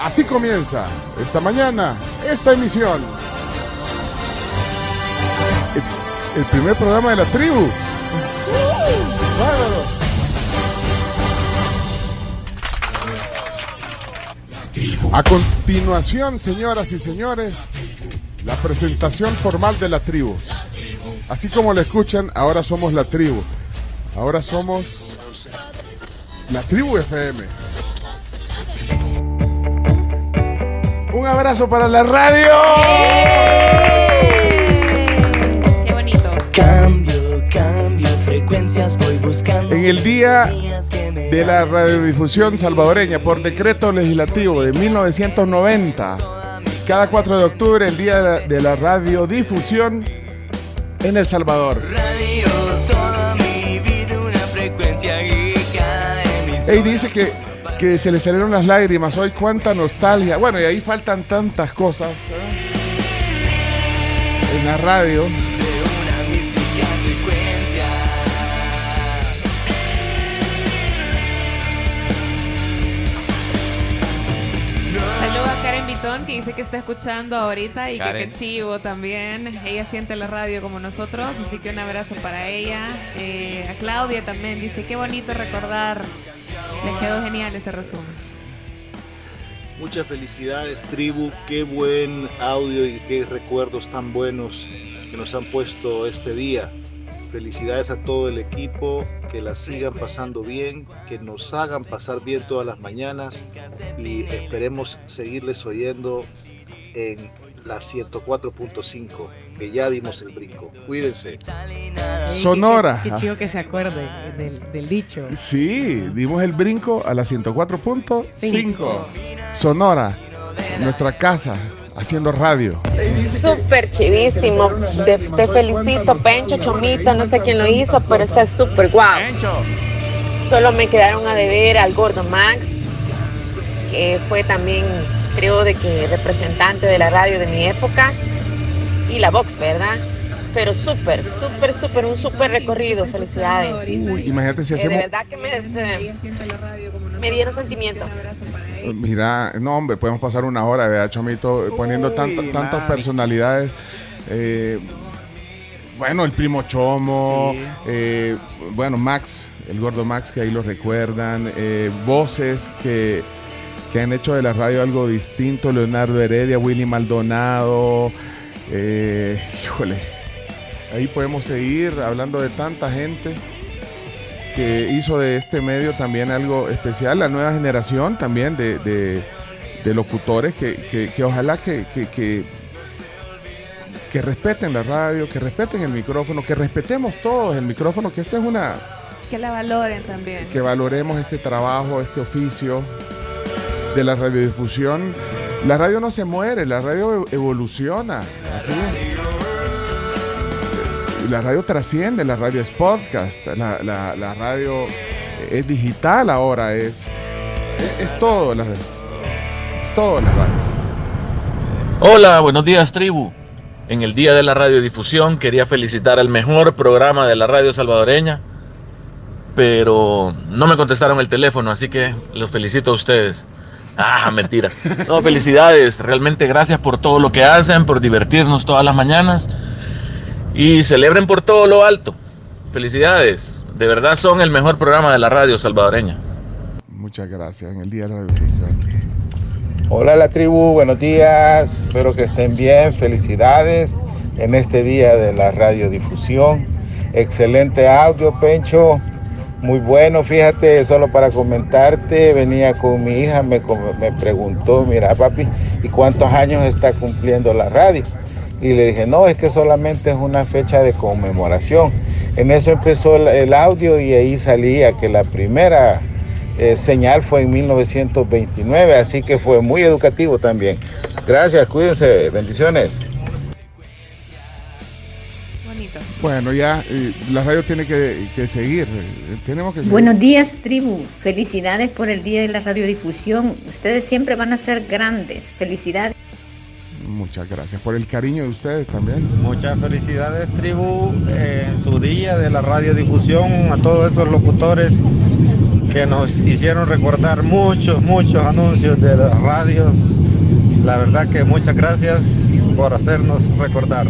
Así comienza esta mañana esta emisión. El, el primer programa de la tribu. A continuación, señoras y señores, la presentación formal de la tribu. Así como la escuchan, ahora somos la tribu. Ahora somos la tribu FM. Un abrazo para la radio. Qué bonito. Cambio, cambio, frecuencias voy buscando. En el día de la radiodifusión salvadoreña por decreto legislativo de 1990, cada 4 de octubre, el día de la, de la radiodifusión en El Salvador. Radio, toda mi vida una frecuencia Ey, dice que, que se le salieron las lágrimas hoy, cuánta nostalgia. Bueno, y ahí faltan tantas cosas ¿eh? en la radio. Que dice que está escuchando ahorita y que Karen. qué chivo también. Ella siente la radio como nosotros, así que un abrazo para ella. Eh, a Claudia también dice, qué bonito recordar. Les quedó genial ese resumen. Muchas felicidades, tribu. Qué buen audio y qué recuerdos tan buenos que nos han puesto este día. Felicidades a todo el equipo, que la sigan pasando bien, que nos hagan pasar bien todas las mañanas y esperemos seguirles oyendo en la 104.5, que ya dimos el brinco. Cuídense. Sonora. Qué chido que se acuerde del, del dicho. Sí, dimos el brinco a la 104.5. Sonora, nuestra casa, haciendo radio. Súper chivísimo. Te, te felicito, Pencho, Chomito, no sé quién lo hizo, pero está súper guau. Solo me quedaron a deber al Gordo Max, que fue también, creo, de que representante de la radio de mi época, y la Vox, ¿verdad? Pero súper, súper, súper, un súper recorrido. Felicidades. Imagínate si Eh, de hacemos... verdad que me, este, me dieron sentimiento. Mira, no hombre, podemos pasar una hora, ¿verdad, Chomito? Poniendo tanto- tantas Max. personalidades. Eh, bueno, el primo Chomo, Sí. eh, bueno, Max, el gordo Max, que ahí lo recuerdan, eh, voces que, que han hecho de la radio algo distinto, Leonardo Heredia, Willy Maldonado, eh, híjole, ahí podemos seguir hablando de tanta gente que hizo de este medio también algo especial, la nueva generación también de, de- de locutores que, que- que ojalá que, que- respeten la radio, que respeten el micrófono, que respetemos todos el micrófono, que esta es una, Que la valoren también. que valoremos este trabajo, este oficio de la radiodifusión. La radio no se muere, la radio ev- evoluciona. Así es. La radio trasciende, la radio es podcast, la, la- la radio es digital ahora, es, es, es todo la radio. Es todo la radio. Hola, buenos días tribu. En el Día de la Radiodifusión quería felicitar al mejor programa de la radio salvadoreña, pero no me contestaron el teléfono, así que los felicito a ustedes. Ah, mentira. No, felicidades. Realmente gracias por todo lo que hacen, por divertirnos todas las mañanas y celebren por todo lo alto. Felicidades. De verdad son el mejor programa de la radio salvadoreña. Muchas gracias. En el Día de la Radiodifusión. Hola la tribu, buenos días, espero que estén bien, felicidades en este día de la radiodifusión. Excelente audio, Pencho, muy bueno, fíjate, solo para comentarte, venía con mi hija, me, me preguntó, mira papi, ¿y cuántos años está cumpliendo la radio? Y le dije, no, es que solamente es una fecha de conmemoración. En eso empezó el, el audio y ahí salía que la primera eh, señal fue en 1929, así que fue muy educativo también. Gracias, cuídense, bendiciones. Bonito. Bueno, ya eh, la radio tiene que, que seguir. eh, Tenemos que seguir. Buenos días, tribu. Felicidades por el Día de la Radiodifusión. Ustedes siempre van a ser grandes. Felicidades. Muchas gracias por el cariño de ustedes también. Muchas felicidades, tribu, en su día de la radiodifusión, a todos estos locutores que nos hicieron recordar muchos, muchos anuncios de las radios. La verdad que muchas gracias por hacernos recordar.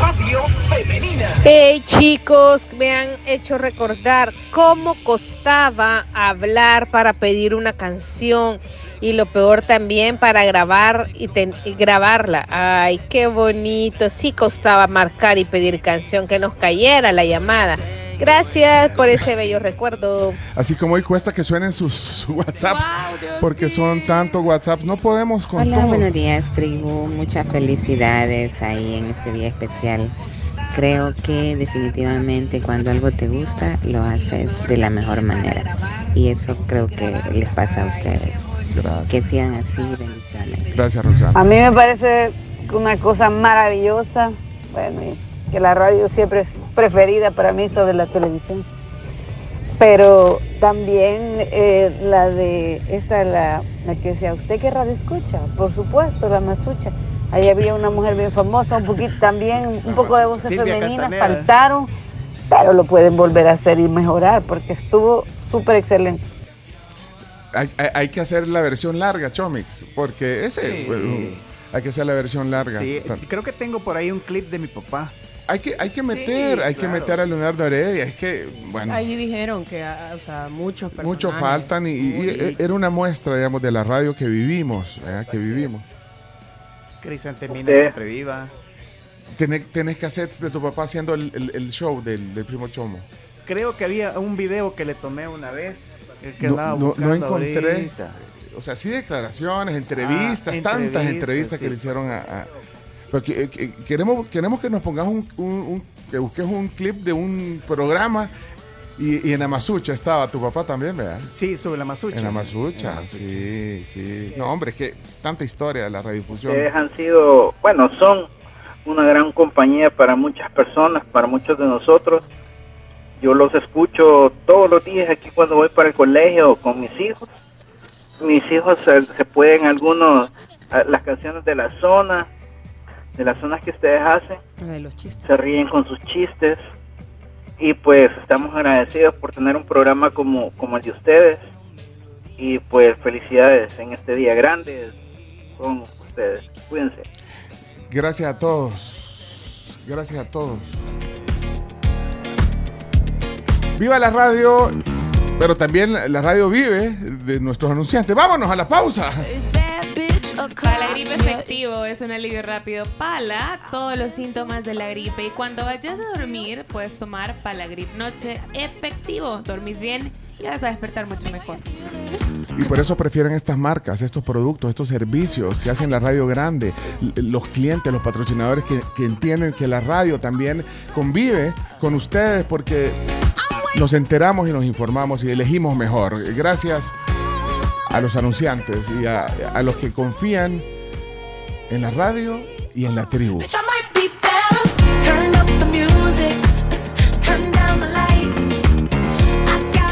Radio Femenina. Hey chicos, me han hecho recordar cómo costaba hablar para pedir una canción y lo peor también para grabar y, ten- y grabarla. Ay, qué bonito. Sí costaba marcar y pedir canción que nos cayera la llamada. Gracias por ese bello recuerdo. Así como hoy cuesta que suenen sus, sus WhatsApps, porque son tantos WhatsApps, no podemos con Hola, todo. buenos días, tribu. Muchas felicidades ahí en este día especial. Creo que definitivamente cuando algo te gusta, lo haces de la mejor manera. Y eso creo que les pasa a ustedes. Gracias. Que sean así, bendiciones. Gracias, Roxana. A mí me parece una cosa maravillosa, bueno, y que la radio siempre es preferida para mí sobre la televisión. Pero también eh, la de, esta, la, la que decía, ¿usted qué radio escucha? Por supuesto, la Masucha. Ahí había una mujer bien famosa, un poquito también, un poco de voces Silvia femeninas, Castaneda. faltaron, pero lo pueden volver a hacer y mejorar porque estuvo súper excelente. Hay, hay- hay que hacer la versión larga, Chomix, porque ese Sí. bueno, hay que hacer la versión larga. Sí, creo que tengo por ahí un clip de mi papá. Hay que, hay que meter, hay que claro. meter a Leonardo Heredia. Es que, bueno, Ahí dijeron que, ah, o sea, muchos personajes. mucho faltan y, y- y era una muestra, digamos, de la radio que vivimos, ¿verdad? que vivimos. Crisantemina siempre viva. Tenés, tenés cassettes de tu papá haciendo el, el- el show del, del primo Chomo. Creo que había un video que le tomé una vez. El que No, no- no encontré. ahorita. O sea, sí declaraciones, entrevistas, Ah, tantas entrevistas, entrevistas que sí. le hicieron a... a- pero que- que- queremos, queremos que nos pongas un, un- un- que busques un clip de un programa y, y en Amazucha estaba tu papá también, ¿verdad? Sí, sobre la Masucha. En Amazucha, sí, sí. No, hombre, es que tanta historia de la radiodifusión. Ustedes han sido, bueno, son una gran compañía para muchas personas, para muchos de nosotros. Yo los escucho todos los días aquí cuando voy para el colegio con mis hijos. Mis hijos se, se pueden algunos, las canciones de la zona, de las zonas que ustedes hacen, De los chistes. se ríen con sus chistes. Y pues estamos agradecidos por tener un programa como, como el de ustedes. Y pues felicidades en este día grande con ustedes. Cuídense. Gracias a todos. Gracias a todos. Viva la radio, pero también la radio vive de nuestros anunciantes. Vámonos a la pausa. Para la gripe efectivo es un alivio rápido. Pala, todos los síntomas de la gripe. Y cuando vayas a dormir, puedes tomar Palagrip Noche efectivo. Dormís bien y vas a despertar mucho mejor. Y por eso prefieren estas marcas, estos productos, estos servicios que hacen la radio grande. Los clientes, los patrocinadores que, que entienden que la radio también convive con ustedes porque nos enteramos y nos informamos y elegimos mejor. Gracias a los anunciantes y a, a los que confían en la radio y en la tribu.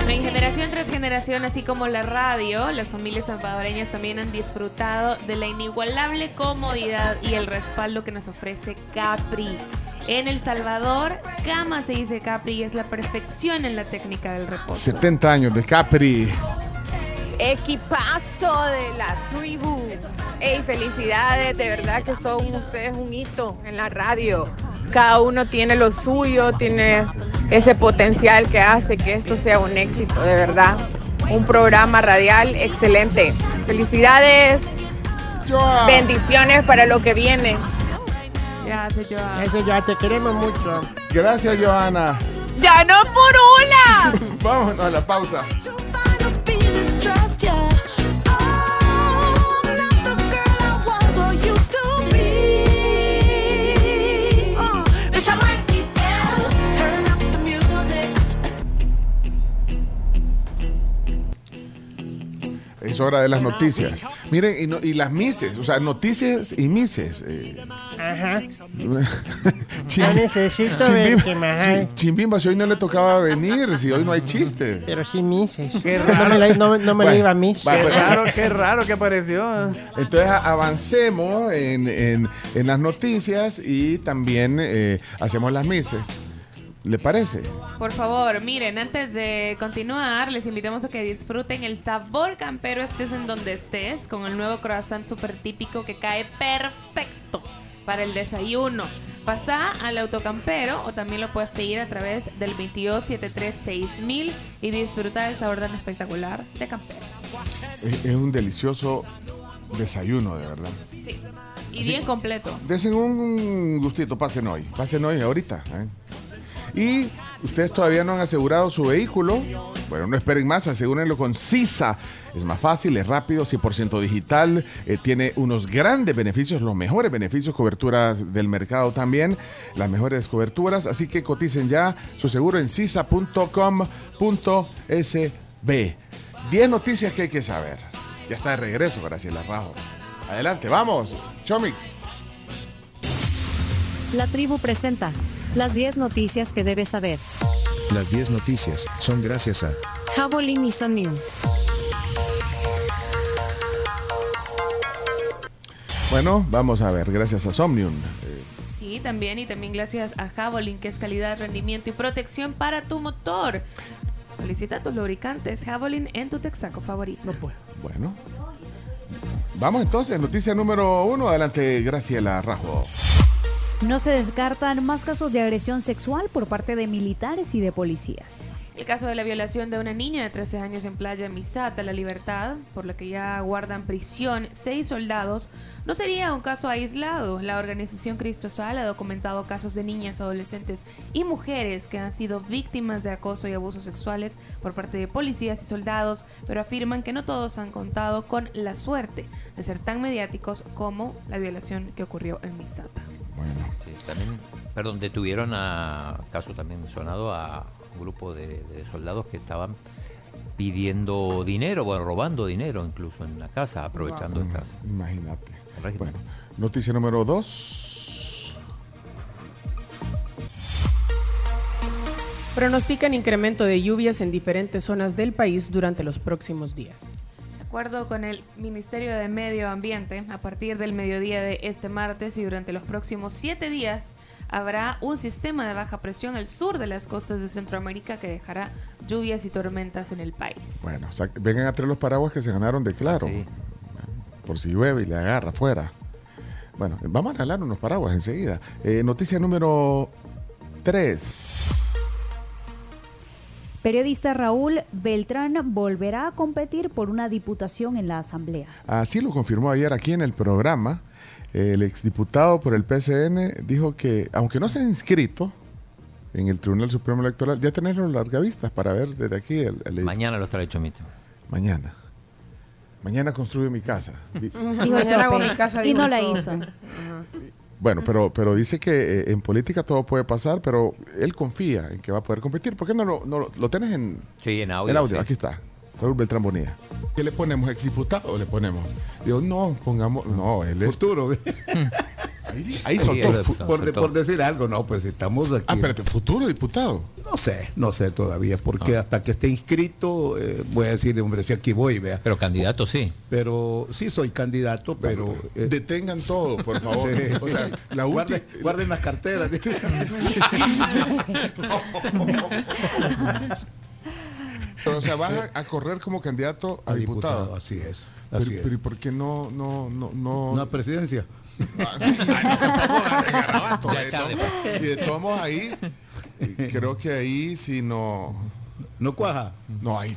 Generación tras generación, así como la radio, las familias salvadoreñas también han disfrutado de la inigualable comodidad y el respaldo que nos ofrece Capri. En El Salvador, cama se dice Capri y es la perfección en la técnica del reposo. 70 años de Capri. Equipazo de la tribu. Ey, felicidades, de verdad que son ustedes un hito en la radio. Cada uno tiene lo suyo, tiene ese potencial que hace que esto sea un éxito, de verdad. Un programa radial excelente. Felicidades. Bendiciones para lo que viene. Gracias, Joa. Eso ya te queremos mucho. Gracias, Johanna. ¡Ya no por una! Vámonos a la pausa. Es hora de las noticias. Miren, y, no- y las mises, o sea, noticias y mises. eh. Ajá. Necesito Chimbimba- Chimbimba, si hoy no le tocaba venir, si hoy no hay chistes. Pero sí mises. Qué No raro. me la, no, no me la iba a mis. va, Qué pues. raro, qué raro que apareció. Entonces a- avancemos en, en- en las noticias y también eh, hacemos las mises. ¿Le parece? Por favor, miren, antes de continuar, les invitamos a que disfruten el sabor campero, estés en donde estés, con el nuevo croissant súper típico que cae perfecto para el desayuno. Pasa al autocampero o también lo puedes pedir a través del 22736000 y disfruta del sabor tan espectacular de campero. Es, es un delicioso desayuno, de verdad. Sí. Y bien completo. Desen un gustito, pasen hoy. Pasen hoy, ahorita. ¿eh? Y ustedes todavía no han asegurado su vehículo. Bueno, no esperen más, asegúrenlo con CISA. Es más fácil, es rápido, 100% digital, eh, tiene unos grandes beneficios, los mejores beneficios, coberturas del mercado también, las mejores coberturas. Así que coticen ya su seguro en cisa.com.sb. 10 noticias que hay que saber. Ya está de regreso, Graciela Rajo. Adelante, vamos, Chomix. La tribu presenta las 10 noticias que debes saber. Las 10 noticias son gracias a Javelin y Somnium. Bueno, vamos a ver, gracias a Somnium. Sí, también y también gracias a Javelin, que es calidad, rendimiento y protección para tu motor. Solicita tus lubricantes Javelin en tu Texaco favorito. No puedo. Bueno. Vamos entonces, noticia número uno. Adelante, Graciela Rajo. No se descartan más casos de agresión sexual por parte de militares y de policías. El caso de la violación de una niña de 13 años en Playa Misata, La Libertad, por la que ya guardan prisión seis soldados, no sería un caso aislado. La organización Cristosal ha documentado casos de niñas, adolescentes y mujeres que han sido víctimas de acoso y abusos sexuales por parte de policías y soldados, pero afirman que no todos han contado con la suerte de ser tan mediáticos como la violación que ocurrió en Misata. Sí, también, perdón, detuvieron a, caso también sonado, a un grupo de, de soldados que estaban pidiendo dinero, bueno, robando dinero incluso en la casa, aprovechando Wow. estas. Imagínate. Bueno, noticia número dos. Pronostican incremento de lluvias en diferentes zonas del país durante los próximos días. De acuerdo con el Ministerio de Medio Ambiente, a partir del mediodía de este martes y durante los próximos siete días habrá un sistema de baja presión al sur de las costas de Centroamérica que dejará lluvias y tormentas en el país. Bueno, vengan a traer los paraguas que se ganaron de claro. Por si llueve y le agarra afuera. Bueno, vamos a regalar unos paraguas enseguida. Eh, noticia número 3. Periodista Raúl Beltrán volverá a competir por una diputación en la Asamblea. Así lo confirmó ayer aquí en el programa. El exdiputado por el PCN dijo que, aunque no se ha inscrito en el Tribunal Supremo Electoral, ya tenés los largavistas para ver desde aquí el, el- Mañana los trae Chomito. Mañana. Mañana construyo mi casa. Di- Dijo el Mañana hago Sope, mi casa, y no la hizo. Bueno, pero, pero dice que eh, en política todo puede pasar, pero él confía en que va a poder competir. ¿Por qué no lo, no lo- tenés en Sí, en audio. el audio? sí. Aquí está. Raúl Beltrán Bonilla. ¿Qué le ponemos? ¿Exdiputado o le ponemos? Digo, no, pongamos. No, él es. Futuro. Ahí, ahí Sí, soltó. por, decir algo, no, pues estamos aquí. Ah, espérate, futuro diputado. No sé, no sé todavía, porque hasta que esté inscrito, eh, voy a decir, hombre, si aquí voy, vea. Pero candidato sí. Pero sí soy candidato, pero... eh, Detengan todo, por favor. Sí. O sea, la guarden, guarden las carteras. O sea, vas a, a correr como candidato a, A diputado. diputado, así es, Pero, así es. pero ¿y por qué no, no, no, no? Una presidencia. Garabato, Ya de tarde, todos- y de todos modos ahí, creo que ahí si no... ¿No cuaja? No hay.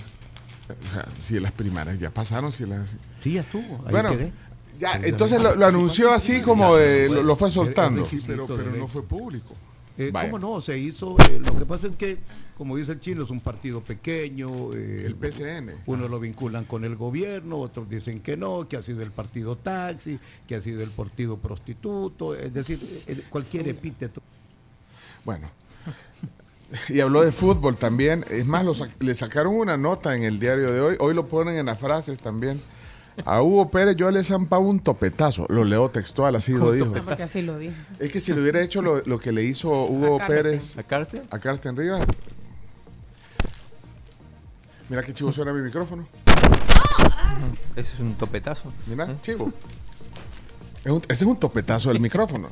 O sea, si las primarias ya pasaron, si las... Sí, ya estuvo. ahí Bueno, quedé. ya, entonces lo, lo anunció así como de, lo, lo fue soltando. Sí, pero- pero no fue público. Eh. ¿Cómo no? Se hizo. eh, lo que pasa es que, como dice el chino, es un partido pequeño. eh, El PCN. Unos lo vinculan con el gobierno, otros dicen que no, que ha sido el partido taxi, que ha sido el partido prostituto. Es decir, cualquier epíteto. Bueno. Y habló de fútbol también. Es más, lo sac- le sacaron una nota en el diario de hoy. Hoy lo ponen en las frases también. A Hugo Pérez yo le he zampado un topetazo. Lo leo textual, así lo dijo. Porque así lo dijo. Es que si le hubiera hecho lo, lo que le hizo Hugo A. Pérez ¿A Carsten? a Carsten Rivas. Mira qué chivo suena mi micrófono. Ese es un topetazo. Mira, chivo. Es un- ese es un topetazo del micrófono.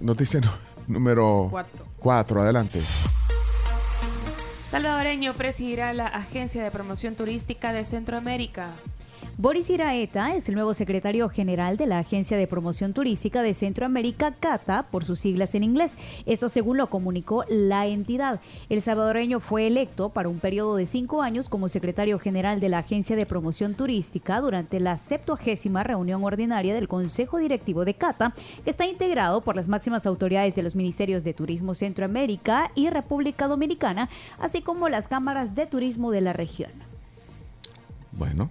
Noticia número Cuatro. 4. Adelante. Salvadoreño presidirá la Agencia de Promoción Turística de Centroamérica. Boris Iraeta es el nuevo secretario general de la Agencia de Promoción Turística de Centroamérica, CATA, por sus siglas en inglés. Esto según lo comunicó la entidad. El salvadoreño fue electo para un periodo de cinco años como secretario general de la Agencia de Promoción Turística durante la 70 reunión ordinaria del Consejo Directivo de CATA, que está integrado por las máximas autoridades de los Ministerios de Turismo Centroamérica y República Dominicana, así como las cámaras de turismo de la región. Bueno.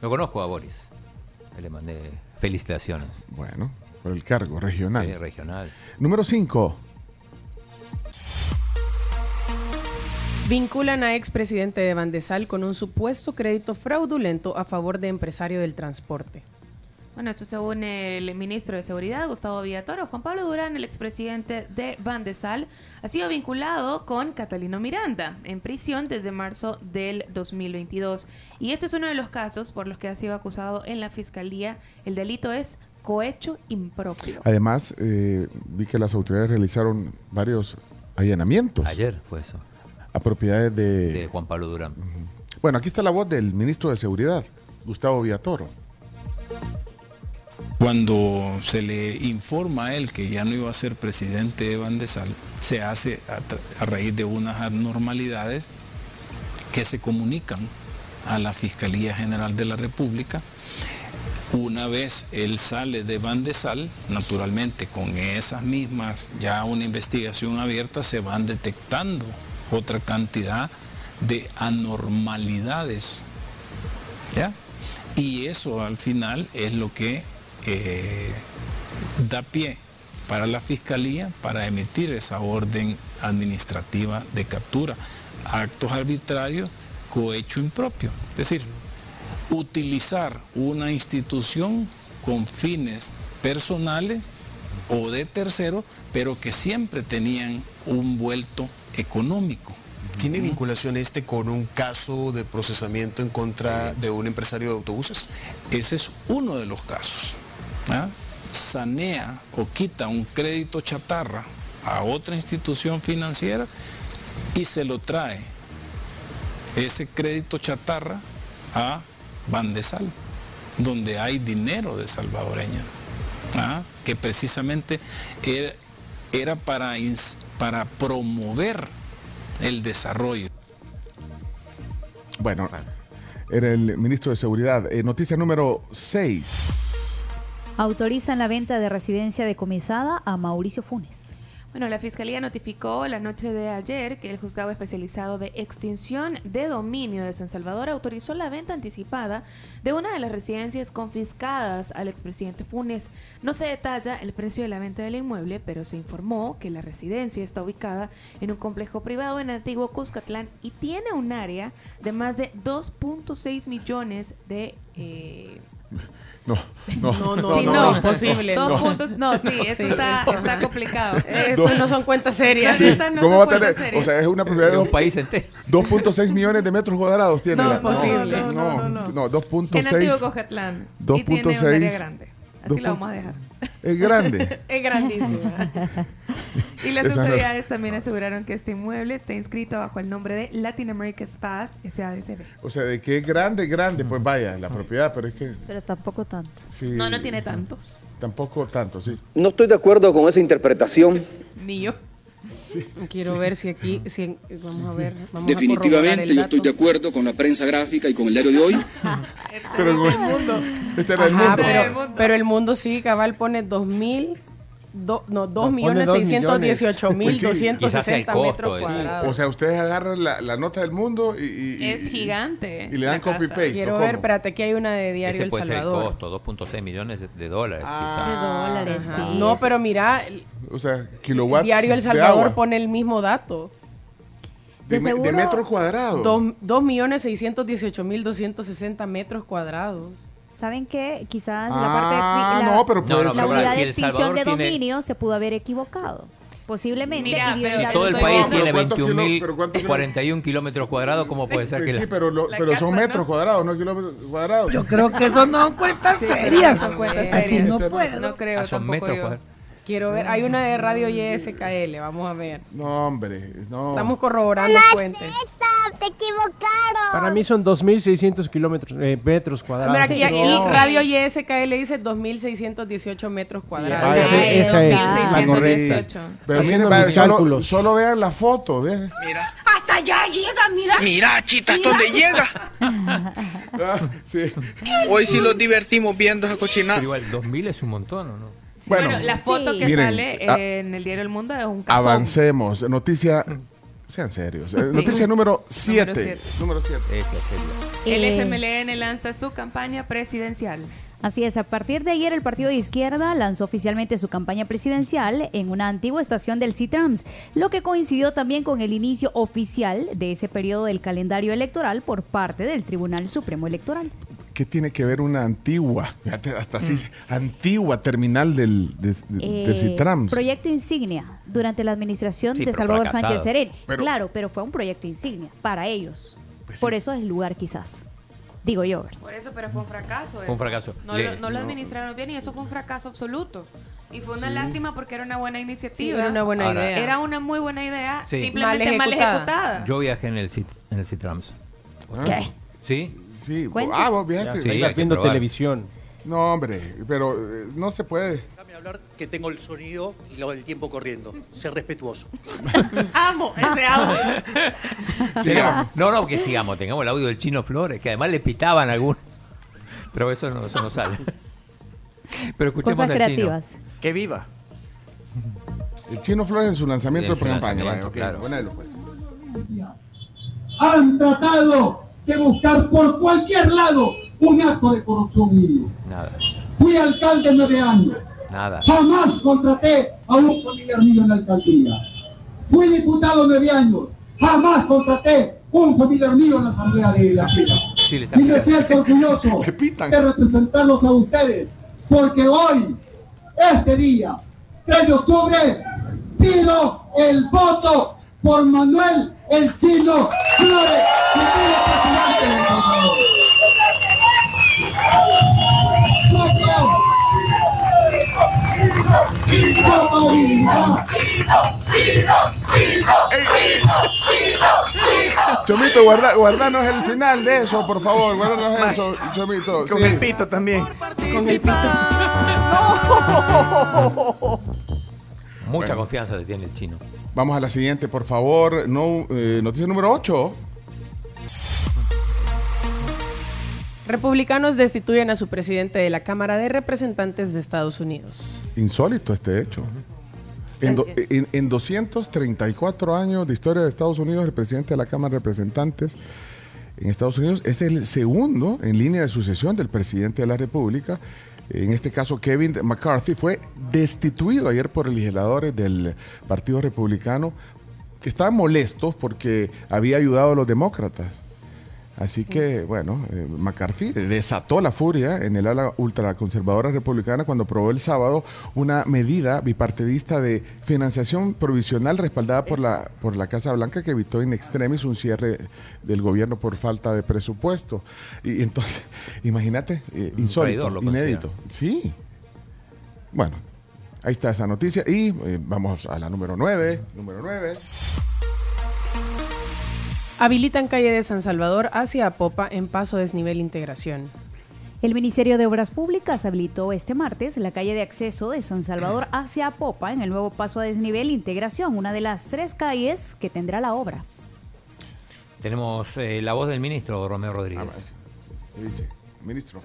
Lo conozco a Boris. Le mandé felicitaciones. Bueno, por el cargo regional. Sí, regional. Número 5. Vinculan a expresidente de Bandesal con un supuesto crédito fraudulento a favor de empresario del transporte. Bueno, esto según el ministro de Seguridad, Gustavo Villatoro. Juan Pablo Durán, el expresidente de Bandesal, ha sido vinculado con Catalino Miranda en prisión desde marzo del 2022. Y este es uno de los casos por los que ha sido acusado en la fiscalía. El delito es cohecho impropio. Además, eh, vi que las autoridades realizaron varios allanamientos. Ayer fue eso. a propiedades de... de Juan Pablo Durán. Bueno, aquí está la voz del ministro de Seguridad, Gustavo Villatoro. Cuando se le informa a él que ya no iba a ser presidente de Bandesal, se hace a, raíz de unas anormalidades que se comunican a la Fiscalía General de la República. Una vez él sale de Bandesal, naturalmente con esas mismas, ya una investigación abierta, se van detectando otra cantidad de anormalidades. ¿Ya? Y eso al final es lo que eh, da pie para la fiscalía para emitir esa orden administrativa de captura. Actos arbitrarios, cohecho impropio. Es decir, utilizar una institución con fines personales o de tercero, pero que siempre tenían un vuelto económico. ¿Tiene vinculación este con un caso de procesamiento en contra de un empresario de autobuses? Ese es uno de los casos. ¿Ah? Sanea o quita un crédito chatarra a otra institución financiera y se lo trae ese crédito chatarra a Bandesal, donde hay dinero de salvadoreños, ¿ah? que precisamente era, para, para promover el desarrollo. Bueno, era el ministro de Seguridad. Eh, noticia número 6. Autorizan la venta de residencia decomisada a Mauricio Funes. Bueno, la Fiscalía notificó la noche de ayer que el juzgado especializado de extinción de dominio de San Salvador autorizó la venta anticipada de una de las residencias confiscadas al expresidente Funes. No se detalla el precio de la venta del inmueble, pero se informó que la residencia está ubicada en un complejo privado en Antiguo Cuscatlán y tiene un área de más de 2.6 millones de... eh, No, no, No, no, no, imposible. Dos No. puntos, no, sí, esto Sí, está, esto- está complicado. Estos no son cuentas serias. Sí, Estas no ¿Cómo son va a tener? cuentas serias. O sea, es una propiedad de un dos- país entero. 2.6 millones de metros cuadrados tiene. No, la- imposible. No, No, no, no, 2.6. En Antiguo área 2.6. grande. Así lo vamos a dejar. Es grande. Es grandísima. Y las Esa no es- autoridades también aseguraron que este inmueble está inscrito bajo el nombre de Latin America Spas SADCB. O sea, de que es grande, grande, pues vaya, la propiedad, pero es que. Pero tampoco tanto. sí, No, no tiene tantos. Tampoco tanto, sí. No estoy de acuerdo con esa interpretación. Ni yo. Quiero ver si aquí, si, vamos a ver. Vamos Definitivamente a yo estoy de acuerdo con la prensa gráfica y con el diario de hoy. Pero el mundo. Este era el mundo. pero, pero el mundo sí, cabal pone 2000, do- no, 2 pone millones dos 618 mil Pues sí. 260 metros cuadrados. O sea, ustedes agarran la, la nota del mundo y, y- y- Es gigante. y le dan copy-paste. Quiero ¿o ver, espérate, aquí hay una de Diario Ese El puede ser el Salvador. costo, 2.6 millones de dólares. Ah, dólares, quizás. sí. No, pero mira, O sea, kilowatts. Diario El de Salvador pone el mismo dato. De, De de metros cuadrados. 2 millones 618 mil 260 metros cuadrados. ¿Saben qué? Quizás Ah, la parte de fi- la, no, pero No, no, la unidad si de extinción de tiene- dominio se pudo haber equivocado. Posiblemente. Mira, y pero Si todo el país No, tiene pero ¿cuántos 21 kilo- pero cuántos kilo- 41 kilómetros cuadrados, ¿cómo puede ser que sí, la- pero, lo- pero son metros ¿no? cuadrados, no kilómetros cuadrados. Yo creo que eso no son cuentas Sí, serias. no son cuentas Así serias. no puedo. No creo Ah, son metros cuadrados. Quiero ver, hay una de Radio YSKL, vamos a ver. No, hombre, no. Estamos corroborando fuentes. te equivocaron. Para mí son 2.600 kilómetros, eh, metros cuadrados. Mira, aquí, aquí No. Radio YSKL dice 2.618 metros cuadrados. Ah, ese- esa es la correcta. Pero miren, mis solo, solo vean la foto. vean. Hasta allá llega, mira. Mira, chita, ¿hasta dónde llega? Ah, sí. Hoy sí los divertimos viendo esa cochinada. Pero igual, 2000 es un montón, ¿o no? Bueno, Bueno, la foto Sí. que Miren, sale en el diario El Mundo es un caso. avancemos. Noticia. Sean serios. Eh, Noticia número 7. siete. Número 7. Esta sería. El Eh, FMLN lanza su campaña presidencial. Así es, a partir de ayer el partido de izquierda lanzó oficialmente su campaña presidencial en una antigua estación del CITRAMS, lo que coincidió también con el inicio oficial de ese periodo del calendario electoral por parte del Tribunal Supremo Electoral. ¿Qué tiene que ver una antigua, fíjate, hasta así, antigua terminal del, de- de- Eh, del Citrams? proyecto insignia durante la administración Sí, de Salvador. Sánchez Serén. Pero- claro, pero fue un proyecto insignia para ellos. Pues Por eso es el lugar quizás. Digo yo. Por eso, pero fue un fracaso. Fue un fracaso. No, Le- lo, no lo no. administraron bien y eso fue un fracaso absoluto. Y fue una Sí. lástima porque era una buena iniciativa. Sí, era una buena Ahora- idea. Era una muy buena idea, Sí. simplemente mal ejecutada. Yo viajé en el, Cit- en el Citrams. ¿Qué? ¿Sí? Sí. Cuente. Ah, vos viajaste. Sí, hay que viendo probar. televisión. No, hombre, pero eh, no se puede. Déjame hablar que tengo el sonido y lo del tiempo corriendo. Ser respetuoso. amo ese audio. Sigamos. No, no, que sigamos. Tengamos el audio del Chino Flores, que además le pitaban algunos. Pero eso no, eso no sale. Pero escuchemos Cosas al creativas. Que viva. El Chino Flores en su lanzamiento En su de campaña. lanzamiento, vaya, ok, claro. ponelo, pues. han tratado de buscar por cualquier lado un acto de corrupción mío. Nada, Fui alcalde nueve años. nada. Jamás contraté a un familiar mío en la alcaldía. Fui diputado nueve años. Jamás contraté un familiar mío en la asamblea de la ciudad. Sí, Y me siento orgulloso de representarlos a ustedes, porque hoy, este día, 3 de octubre, pido el voto por Manuel el Chino Flores, ¡Voto! ¡Viva! Chomito, guarda, guardanos el final de eso, por favor. Guardanos eso, Chomito. Con sí. el pito también. Con el pito. Mucha Bueno. confianza le tiene el Chino. Vamos a la siguiente, por favor. No, eh, noticia número 8. Republicanos destituyen a su presidente de la Cámara de Representantes de Estados Unidos. Insólito este hecho. En, do- Así es. en- en 234 años de historia de Estados Unidos, el presidente de la Cámara de Representantes en Estados Unidos es el segundo en línea de sucesión del presidente de la República. En este caso, Kevin McCarthy fue destituido ayer por legisladores del Partido Republicano que estaban molestos porque había ayudado a los demócratas. Así que, bueno, eh, McCarthy desató la furia en el ala ultraconservadora republicana cuando aprobó el sábado una medida bipartidista de financiación provisional respaldada por la, por la Casa Blanca que evitó in extremis un cierre del gobierno por falta de presupuesto. Y entonces, imagínate, eh, insólito, traidor inédito. Sí. Bueno, ahí está esa noticia. Y eh, vamos a la número 9. Número 9. Habilitan calle de San Salvador hacia Apopa en paso desnivel integración. El Ministerio de Obras Públicas habilitó este martes la calle de acceso de San Salvador hacia Popa en el nuevo paso a desnivel Integración, una de las tres calles que tendrá la obra. Tenemos eh, la voz del ministro Romeo Rodríguez. ¿Qué dice? Ministro.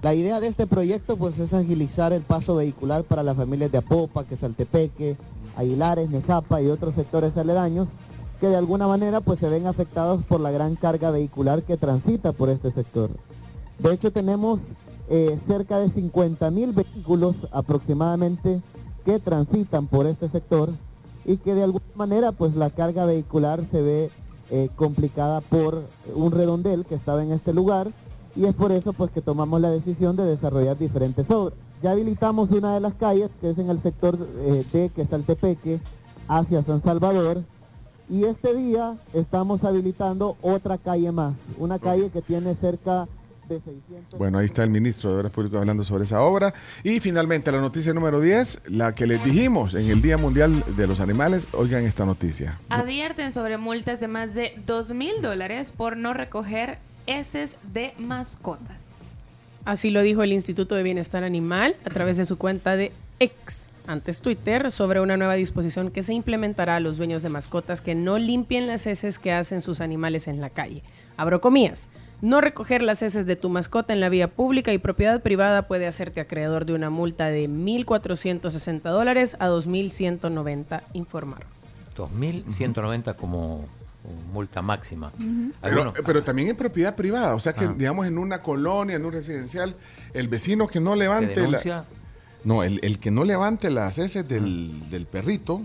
La idea de este proyecto pues es agilizar el paso vehicular para las familias de Apopa, Quesaltepeque, Aguilares, Nezapa y otros sectores aledaños que de alguna manera pues se ven afectados por la gran carga vehicular que transita por este sector. De hecho tenemos eh, cerca de 50 mil vehículos aproximadamente que transitan por este sector y que de alguna manera pues la carga vehicular se ve eh, complicada por un redondel que estaba en este lugar y es por eso pues que tomamos la decisión de desarrollar diferentes obras. Ya habilitamos una de las calles que es en el sector eh, de Quesaltepeque hacia San Salvador y este día estamos habilitando otra calle más, una calle que tiene cerca de 600 Bueno, ahí está el ministro de Obras Públicas hablando sobre esa obra. Y finalmente la noticia número 10, la que les dijimos en el Día Mundial de los Animales. Oigan esta noticia. Advierten sobre multas de más de 2 mil dólares por no recoger heces de mascotas. Así lo dijo el Instituto de Bienestar Animal a través de su cuenta de X, antes Twitter, sobre una nueva disposición que se implementará a los dueños de mascotas que no limpien las heces que hacen sus animales en la calle. Abro comillas. No recoger las heces de tu mascota en la vía pública y propiedad privada puede hacerte acreedor de una multa de 1.460 dólares a 2.190, informaron. 2.190 como multa máxima. Pero también en propiedad privada, o sea que Ah. digamos en una colonia, en un residencial, el vecino que no levante la... No, el, el que no levante las heces del, del perrito,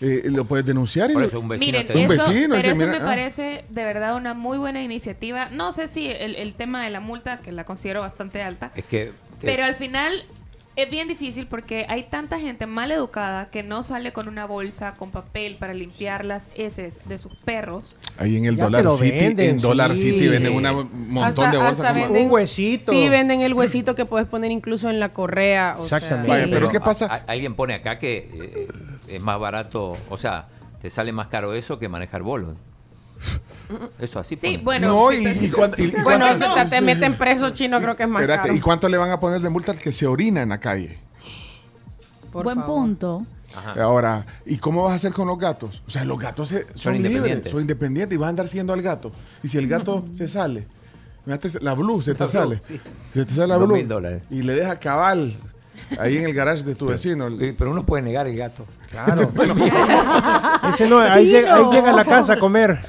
eh, lo puedes denunciar. y Por eso un Miren, un eso, vecino pero eso "Mira, me ah". parece de verdad una muy buena iniciativa. No sé si el, el tema de la multa, que la considero bastante alta, Es que... pero al final es bien difícil porque hay tanta gente mal educada que no sale con una bolsa con papel para limpiar las heces de sus perros. Ahí en el Ya Dollar City, venden, en Dollar sí. City venden una- un montón de bolsas. venden- Un huesito. Sí, venden el huesito que puedes poner incluso en la correa. o sea, Exactamente. Vaya, pero No, ¿qué a- pasa? a- alguien pone acá que eh, es más barato, o sea, te sale más caro eso que manejar bolos. Eso así. Sí, pone. bueno. No, y, pero- y cuánto- y- y Bueno, si te, te meten preso chino, creo que es más Espérate, caro. ¿y cuánto le van a poner de multa al que se orina en la calle? Por Buen favor. punto. Ajá. Ahora, ¿y cómo vas a hacer con los gatos? O sea, los gatos se- son, libres, independientes. son independientes y vas a andar siguiendo al gato. Y si el gato se sale, la blue se te sale, se te sale la blue y le deja cabal ahí en el garage de tu vecino. Pero uno puede negar el gato. Claro. Ese no, ahí, llega, ahí llega a la casa a comer.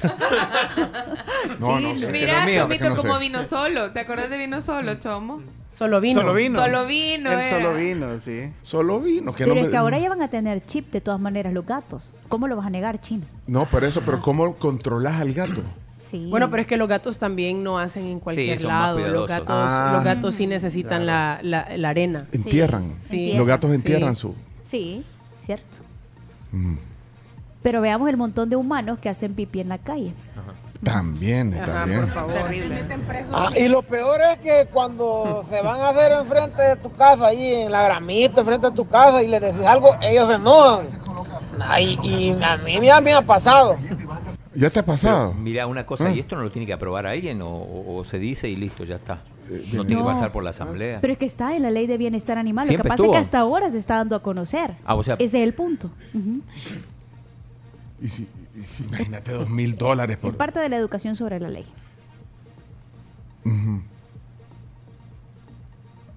No, no sé. Mira, es Chomito, no sé. como vino solo. ¿Te acuerdas de vino solo, Chomo? Solo vino. Solo vino. Solo vino, El era. solo vino, sí. Solo vino. Que Pero no, es me- que ahora ya van a tener chip de todas maneras los gatos. ¿Cómo lo vas a negar, chino? no, por eso, pero ¿cómo controlas al gato? Sí. Bueno, pero es que los gatos también no hacen en cualquier lado. Los gatos, Ah. los gatos sí necesitan la, la- la arena. Entierran. Sí. Los gatos Sí. entierran su... Sí, cierto. Mm. Pero veamos el montón de humanos que hacen pipí en la calle. También, está bien. Ah, y lo peor es que cuando se van a hacer enfrente de tu casa, ahí en la gramita, enfrente de tu casa, y le decís algo, ellos se enojan. Ay, y a mí ya me ha pasado. ¿Ya te ha pasado? Pero, mira, una cosa, Ah. ¿y esto no lo tiene que aprobar alguien o, o- o se dice y listo, ya está? No tiene que pasar por la asamblea. Pero es que está en la ley de bienestar animal. Siempre Lo que pasa estuvo. es que hasta ahora se está dando a conocer. Ah, o sea- Ese es el punto. Y si, y si- imagínate dos mil dólares Es por... parte de la educación sobre la ley.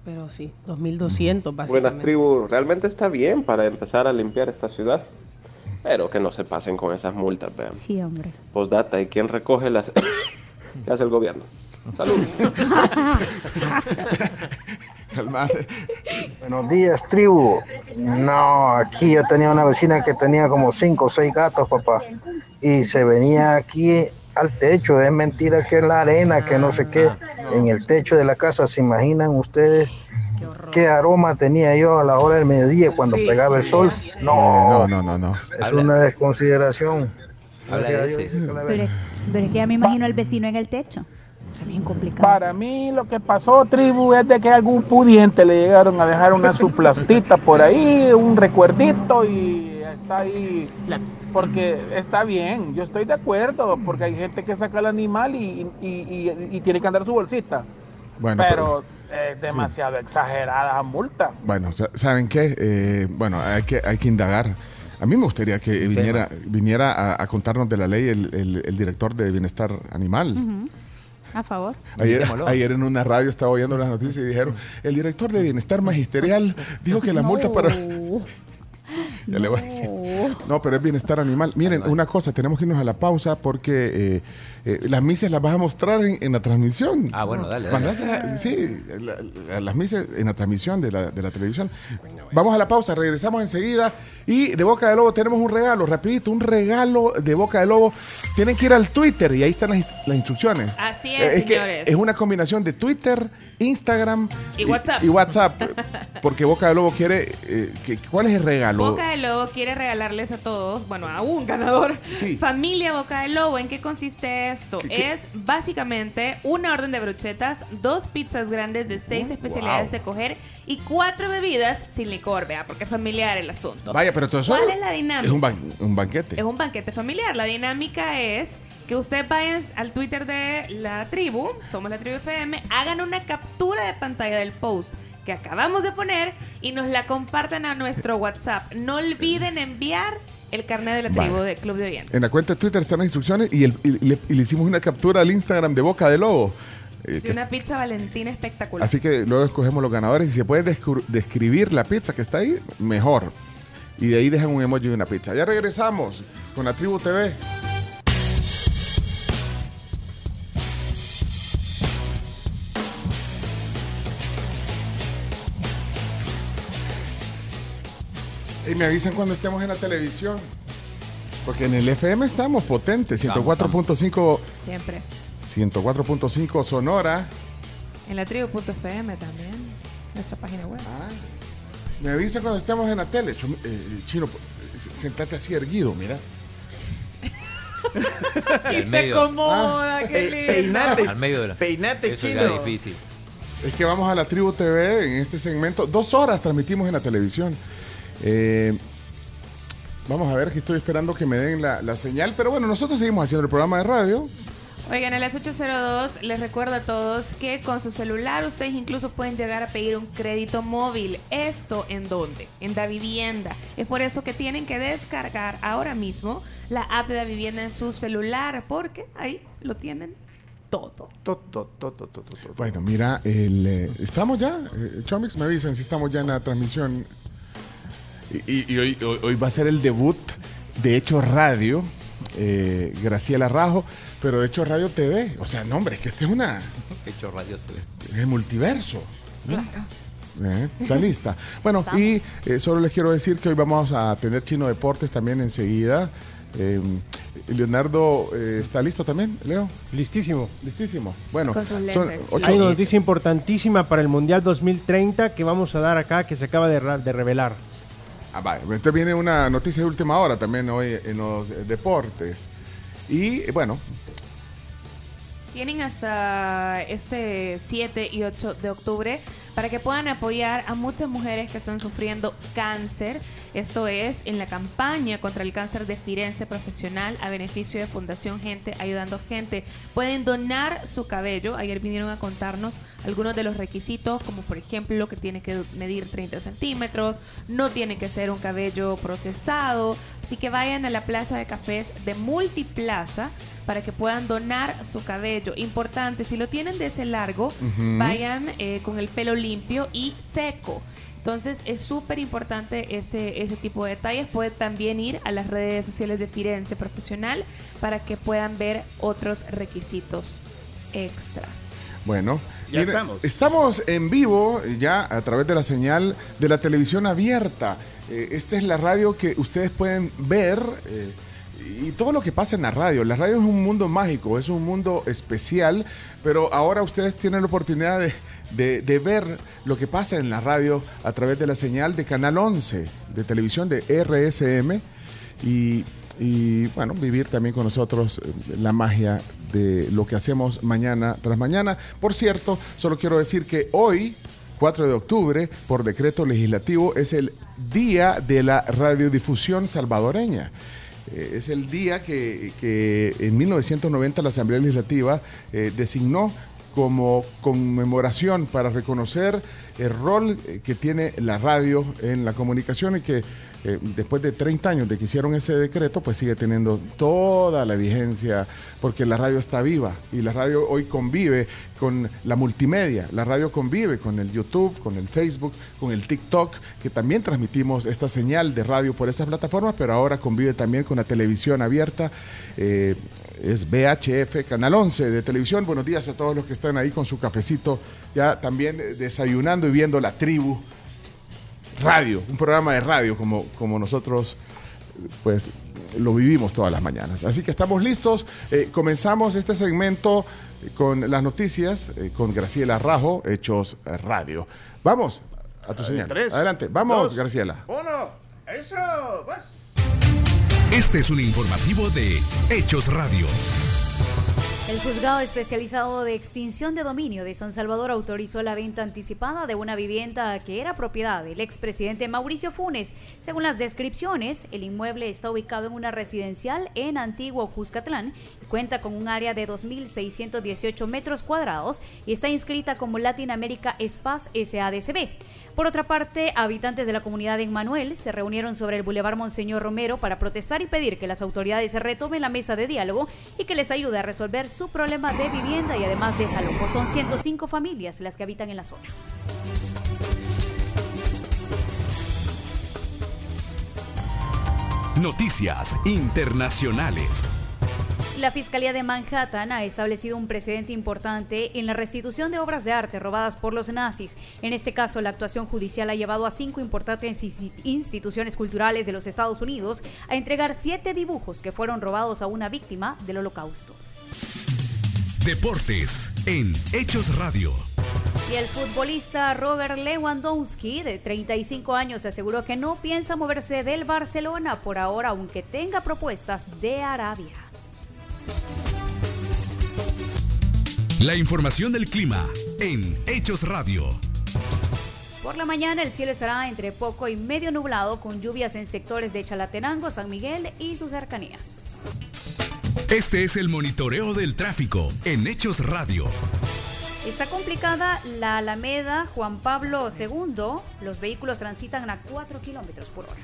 Pero sí, 2200 Buenas básicamente. tribus, realmente está bien para empezar a limpiar esta ciudad. Pero que no se pasen con esas multas, vean. Sí, hombre. Postdata, ¿y quién recoge las... ¿Qué hace el gobierno? Salud. Buenos días, tribu. No, aquí yo tenía una vecina que tenía como cinco o seis gatos, papá. Y se venía aquí al techo. Es mentira que es la arena, que no sé qué. En el techo de la casa, ¿se imaginan ustedes qué aroma tenía yo a la hora del mediodía cuando Sí, pegaba el sí. sol? No, No, no, no, no. es una desconsideración. Habla Gracias a de Dios. Pero, pero es que ya me imagino al vecino en el techo. Está bien complicado. Para mí lo que pasó, tribu, es de que algún pudiente le llegaron a dejar una suplastita por ahí, un recuerdito y está ahí. Porque está bien, yo estoy de acuerdo, porque hay gente que saca el animal y, y- y- y tiene que andar su bolsita. Bueno, pero es demasiado exagerada la multa. Bueno, sa- ¿saben qué? Eh, bueno, hay que, hay que indagar. A mí me gustaría que viniera, viniera a, a contarnos de la ley el, el- el director de Bienestar Animal. A favor. Ayer, ayer en una radio estaba oyendo las noticias y dijeron, el director de Bienestar Magisterial dijo que la multa para... Ya le voy a decir. No, pero es bienestar animal. Miren, una cosa, tenemos que irnos a la pausa porque eh, eh, las misas las vas a mostrar en, en la transmisión. Ah, bueno, dale, dale. Mandásela- sí, la- la- las misas en la transmisión de la, de la televisión. Vamos a la pausa, regresamos enseguida. Y de Boca de Lobo tenemos un regalo, rapidito, un regalo de Boca de Lobo. Tienen que ir al Twitter y ahí están las, las instrucciones. Así es, Eh, que señores. es una combinación de Twitter, Instagram Y WhatsApp. y WhatsApp, porque Boca de Lobo quiere... eh, que, ¿Cuál es el regalo? Boca de Lobo quiere regalarles a todos, bueno, a un ganador, Sí. familia Boca de Lobo. ¿En qué consiste esto? Es básicamente una orden de brochetas, dos pizzas grandes de seis especialidades de coger y cuatro bebidas sin licor, vea, porque es familiar el asunto. Vaya, pero todo eso ¿Cuál es la dinámica? es un, ban- un banquete. Es un banquete familiar. La dinámica es que usted vaya al Twitter de la tribu, somos la tribu FM, hagan una captura de pantalla del post que acabamos de poner y nos la compartan a nuestro WhatsApp. No olviden enviar el carnet de la tribu Vale. de Club de Oyentes. En la cuenta de Twitter están las instrucciones y, el- y le, y le hicimos una captura al Instagram de Boca de Lobo. eh, De una pizza valentina espectacular. así que luego escogemos los ganadores y si se puede describir la pizza que está ahí, mejor. Y de ahí dejan un emoji de una pizza. Ya regresamos con la Tribu TV. Y me avisan cuando estemos en la televisión. Porque en el FM estamos potentes. 104.5 Siempre. 104.5 Sonora. En la tribu.fm también. Nuestra página web. Me avisa cuando estemos en la tele. Chom- eh, chino, eh, sentate así erguido, mira. Al Y se medio. acomoda, qué Pe- lindo. peinate. Al medio de la. Peinate, Eso chino. difícil. Es que vamos a la Tribu TV en este segmento. Dos horas transmitimos en la televisión. Eh, vamos a ver, que estoy esperando que me den la, la señal. Pero bueno, nosotros seguimos haciendo el programa de radio. Oigan, a las 8.02 les recuerdo a todos que con su celular ustedes incluso pueden llegar a pedir un crédito móvil. ¿Esto en dónde? En Da Vivienda. Es por eso que tienen que descargar ahora mismo la app de Da Vivienda en su celular porque ahí lo tienen todo. To- to- to- to- to- to- to- Bueno, mira, el, eh, estamos ya. Eh, Chomix, me avisan si estamos ya en la transmisión. Y, y- hoy, hoy- hoy va a ser el debut de Hecho Radio. eh, Graciela Rajo, pero de Hecho Radio TV. O sea, no, hombre, es que este es una. Hecho radio TV. El multiverso. Eh, Está lista. Bueno, y eh, solo les quiero decir que hoy vamos a tener Chino Deportes también enseguida. Eh, Leonardo eh, está listo también, Leo. Listísimo. Listísimo. Bueno, son ocho- Hay una noticia importantísima para el Mundial 2030 que vamos a dar acá, que se acaba de revelar. Ah. Entonces viene una noticia de última hora también hoy en los deportes. Y bueno, Tienen hasta este 7 y 8 de octubre para que puedan apoyar a muchas mujeres que están sufriendo cáncer. Esto es en la campaña contra el cáncer de Firenze Profesional a beneficio de Fundación Gente Ayudando Gente. Pueden donar su cabello. Ayer vinieron a contarnos algunos de los requisitos, como por ejemplo que tiene que medir 30 centímetros, no tiene que ser un cabello procesado. Así que vayan a la Plaza de Cafés de Multiplaza para que puedan donar su cabello. Importante, si lo tienen de ese largo, vayan eh, con el pelo limpio y seco. Entonces es súper importante ese, ese tipo de detalles. Pueden también ir a las redes sociales de Firenze Profesional para que puedan ver otros requisitos extras. bueno. Ya Mire, estamos. Estamos en vivo ya a través de la señal de la televisión abierta. Eh, esta es la radio que ustedes pueden ver. eh, y todo lo que pasa en la radio. La radio es un mundo mágico, es un mundo especial, pero ahora ustedes tienen la oportunidad de, ver lo que pasa en la radio a través de la señal de Canal 11 de televisión de RSM y, y, bueno, vivir también con nosotros eh, la magia de lo que hacemos mañana tras mañana. Por cierto, solo quiero decir que hoy, 4 de octubre, por decreto legislativo, es el Día de la Radiodifusión Salvadoreña. Eh, es el día que, en 1990 la Asamblea Legislativa eh, designó como conmemoración para reconocer el rol eh, que tiene la radio en la comunicación y que eh, después de 30 años de que hicieron ese decreto, pues sigue teniendo toda la vigencia, porque la radio está viva y la radio hoy convive con la multimedia, la radio convive con el YouTube, con el Facebook, con el TikTok, que también transmitimos esta señal de radio por estas plataformas, pero ahora convive también con la televisión abierta. eh, es VHF, Canal 11 de televisión. Buenos días a todos los que están ahí con su cafecito, ya también desayunando y viendo la tribu radio, un programa de radio como, como nosotros pues lo vivimos todas las mañanas. Así que estamos listos. Eh, comenzamos este segmento con las noticias eh, con Graciela Rajo, Hechos Radio. Vamos a tu señal. tres, Adelante. Vamos, dos, Graciela. Uno, eso, vas. Este es un informativo de Hechos Radio. El juzgado especializado de extinción de dominio de San Salvador autorizó la venta anticipada de una vivienda que era propiedad del expresidente Mauricio Funes. Según las descripciones, el inmueble está ubicado en una residencial en Antiguo Cuscatlán cuenta con un área de 2.618 metros cuadrados y está inscrita como Latin America Spas SADCB. Por otra parte, habitantes de la comunidad en Manuel se reunieron sobre el Boulevard Monseñor Romero para protestar y pedir que las autoridades retomen la mesa de diálogo y que les ayude a resolver su problema de vivienda y además desalojo. Son 105 familias las que habitan en la zona. Noticias internacionales. La Fiscalía de Manhattan ha establecido un precedente importante en la restitución de obras de arte robadas por los nazis. En este caso, la actuación judicial ha llevado a cinco importantes insti- instituciones culturales de los Estados Unidos a entregar siete dibujos que fueron robados a una víctima del holocausto. Deportes en Hechos Radio. Y el futbolista Robert Lewandowski, de 35 años, aseguró que no piensa moverse del Barcelona por ahora, aunque tenga propuestas de Arabia. La información del clima en Hechos Radio. Por la mañana el cielo estará entre poco y medio nublado con lluvias en sectores de Chalatenango, San Miguel y sus cercanías. Este es el monitoreo del tráfico en Hechos Radio. Está complicada la Alameda Juan Pablo II. Los vehículos transitan a 4 kilómetros por hora.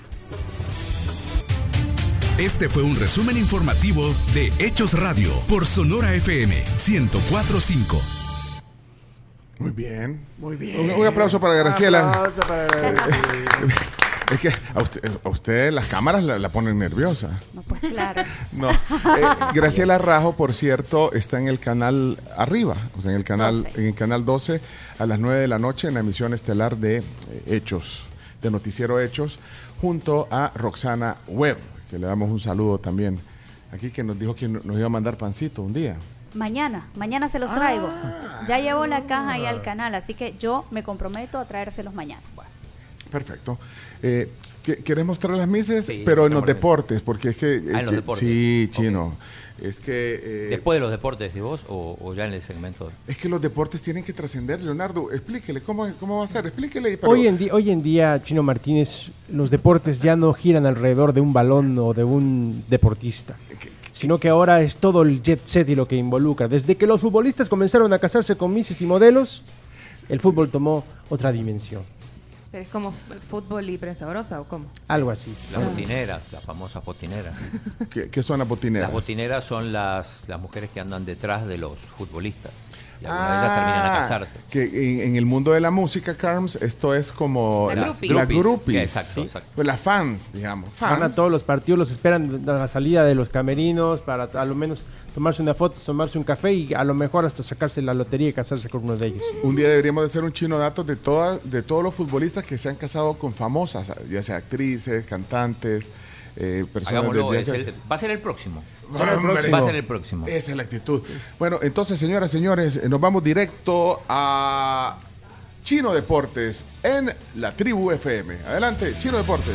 Este fue un resumen informativo de Hechos Radio por Sonora FM 1045. Muy bien. Muy bien. Un, un aplauso para Graciela. Aplauso para Graciela. Es que a usted, a usted las cámaras la, la ponen nerviosa. No, pues claro. No. Eh, Graciela Rajo, por cierto, está en el canal arriba, o sea, en el canal, 12. en el canal 12 a las 9 de la noche en la emisión estelar de eh, Hechos, de Noticiero Hechos, junto a Roxana Webb, que le damos un saludo también. Aquí que nos dijo que nos iba a mandar pancito un día. Mañana, mañana se los traigo. Ya llevo la caja ahí al canal, así que yo me comprometo a traérselos mañana. Perfecto. Eh, que- ¿Querés mostrar las mises? Sí, pero en los deportes, porque es que... Ah, en los que- deportes. Sí, chino. Es que... eh, Después de los deportes, ¿y vos? O, o ya en el segmento? Es que los deportes tienen que trascender, Leonardo. Explíquele cómo, cómo va a ser. Explíquele. pero- Hoy en, hoy en día, Chino Martínez, los deportes ya no giran alrededor de un balón o de un deportista, sino que ahora es todo el jet set y lo que involucra. Desde que los futbolistas comenzaron a casarse con mises y modelos, el fútbol tomó otra dimensión, es como fútbol y prensa brosa o cómo. algo así. Las botineras, las famosas botineras. ¿Qué, qué son las botineras? Las botineras son las, las mujeres que andan detrás de los futbolistas. Y algunas de ellas terminan a Ah, casarse. Que en, en el mundo de la música, Carms, esto es como Las las groupies. groupies. Exacto, exacto. Pues las fans, digamos. Van a Fans. todos los partidos, los esperan a la salida de los camerinos para a lo menos tomarse una foto, tomarse un café y a lo mejor hasta sacarse la lotería y casarse con uno de ellos. Un día deberíamos de hacer un chino datos de, toda, de todos los futbolistas que se han casado con famosas, ya sea actrices, cantantes, eh, personas Hagámoslo, de- es el- va a ser el próximo. Hombre, Va a ser el próximo. Esa es la actitud. Bueno, entonces, señoras, señores, eh, nos vamos directo a Chino Deportes en la Tribu FM. Adelante, Chino Deportes.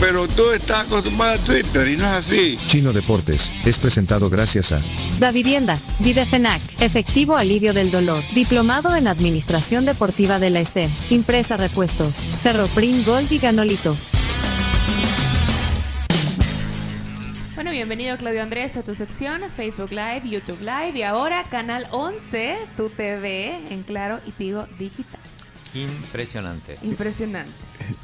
Pero tú estás acostumbrado a Twitter y no es así. Chino Deportes es presentado gracias a Da Vivienda, Videfenac, efectivo alivio del dolor, diplomado en Administración Deportiva de la ESEM, Impresa Repuestos, Ferroprim Gold y Ganolito. Bueno, bienvenido Claudio Andrés a tu sección, Facebook Live, YouTube Live y ahora Canal 11, tu TV en Claro y Tigo Digital. Impresionante. Impresionante.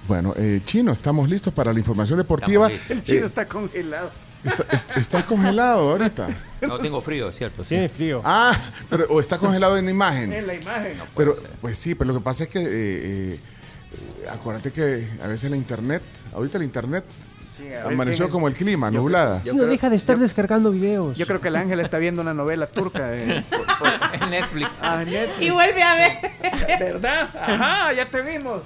Bueno, eh, Chino, estamos listos para la información deportiva. El chino Eh, está congelado. está, est- está congelado ahorita. No tengo frío, es cierto. sí. Tiene frío. Ah, pero o está congelado en la imagen. En la imagen. Pero, pues sí, pero lo que pasa es que, eh, eh, eh, acuérdate que a veces la internet, ahorita la internet Sí, amaneció ¿quién- como el clima, Yo nublada. creo- yo creo- deja de estar descargando videos. Yo creo que el ángel está viendo una novela turca. de- por- por- En Netflix. ah, Netflix. Y vuelve a ver. ¿Verdad? Ajá, ya te vimos.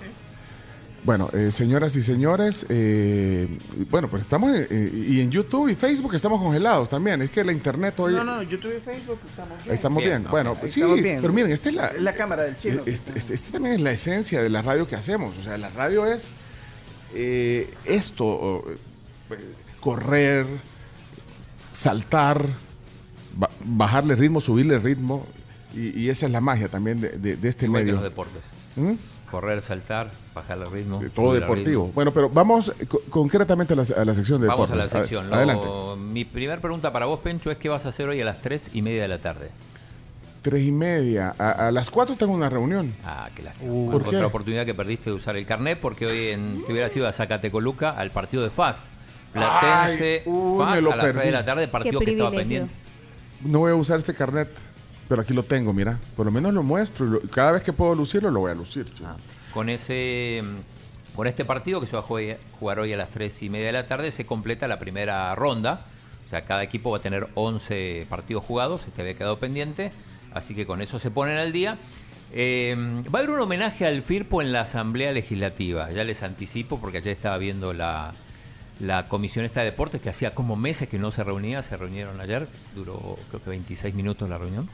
Bueno, eh, señoras y señores, eh, bueno, pues estamos en, eh, y en YouTube y Facebook estamos congelados también. Es que la internet hoy No, no, YouTube y Facebook estamos bien. estamos bien. Bien, Bueno, sí, Estamos bien. pero miren, esta es la, La cámara del chino. Este, este- este también es la esencia de la radio que hacemos. O sea, la radio es eh, esto, eh, correr, saltar, ba- bajarle ritmo, subirle ritmo. Y, y esa es la magia también de, de- de este Igual que medio. los deportes. ¿Mm? Correr, saltar, bajar el ritmo. De todo deportivo. ritmo. Bueno, pero vamos co- concretamente a la, a la sección de Vamos a la deportes. sección. Lo- Adelante. Mi primera pregunta para vos, Pencho, es qué vas a hacer hoy a las 3 y media de la tarde. Tres y media. A, a las cuatro tengo una reunión. Ah, qué lástima. Uh, ¿por qué? Otra oportunidad que perdiste de usar el carnet porque hoy en, te hubiera sido a Zacatecoluca al partido de FAS. Platense, Ay, uh, FAS me lo a las 3 de perdí. la tarde, partido que estaba pendiente. no voy a usar este carnet, pero aquí lo tengo, mira. Por lo menos lo muestro. cada vez que puedo lucirlo, lo voy a lucir. chico. Con ese con este partido que se va a jugar jugar hoy a las 3 y media de la tarde, se completa la primera ronda. O sea, cada equipo va a tener 11 partidos jugados, este había quedado pendiente, así que con eso se ponen al día. Eh, va a haber un homenaje al FIRPO en la Asamblea Legislativa, ya les anticipo porque ayer estaba viendo la, la Comisión esta de Deportes que hacía como meses que no se reunía, se reunieron ayer, duró creo que 26 minutos la reunión.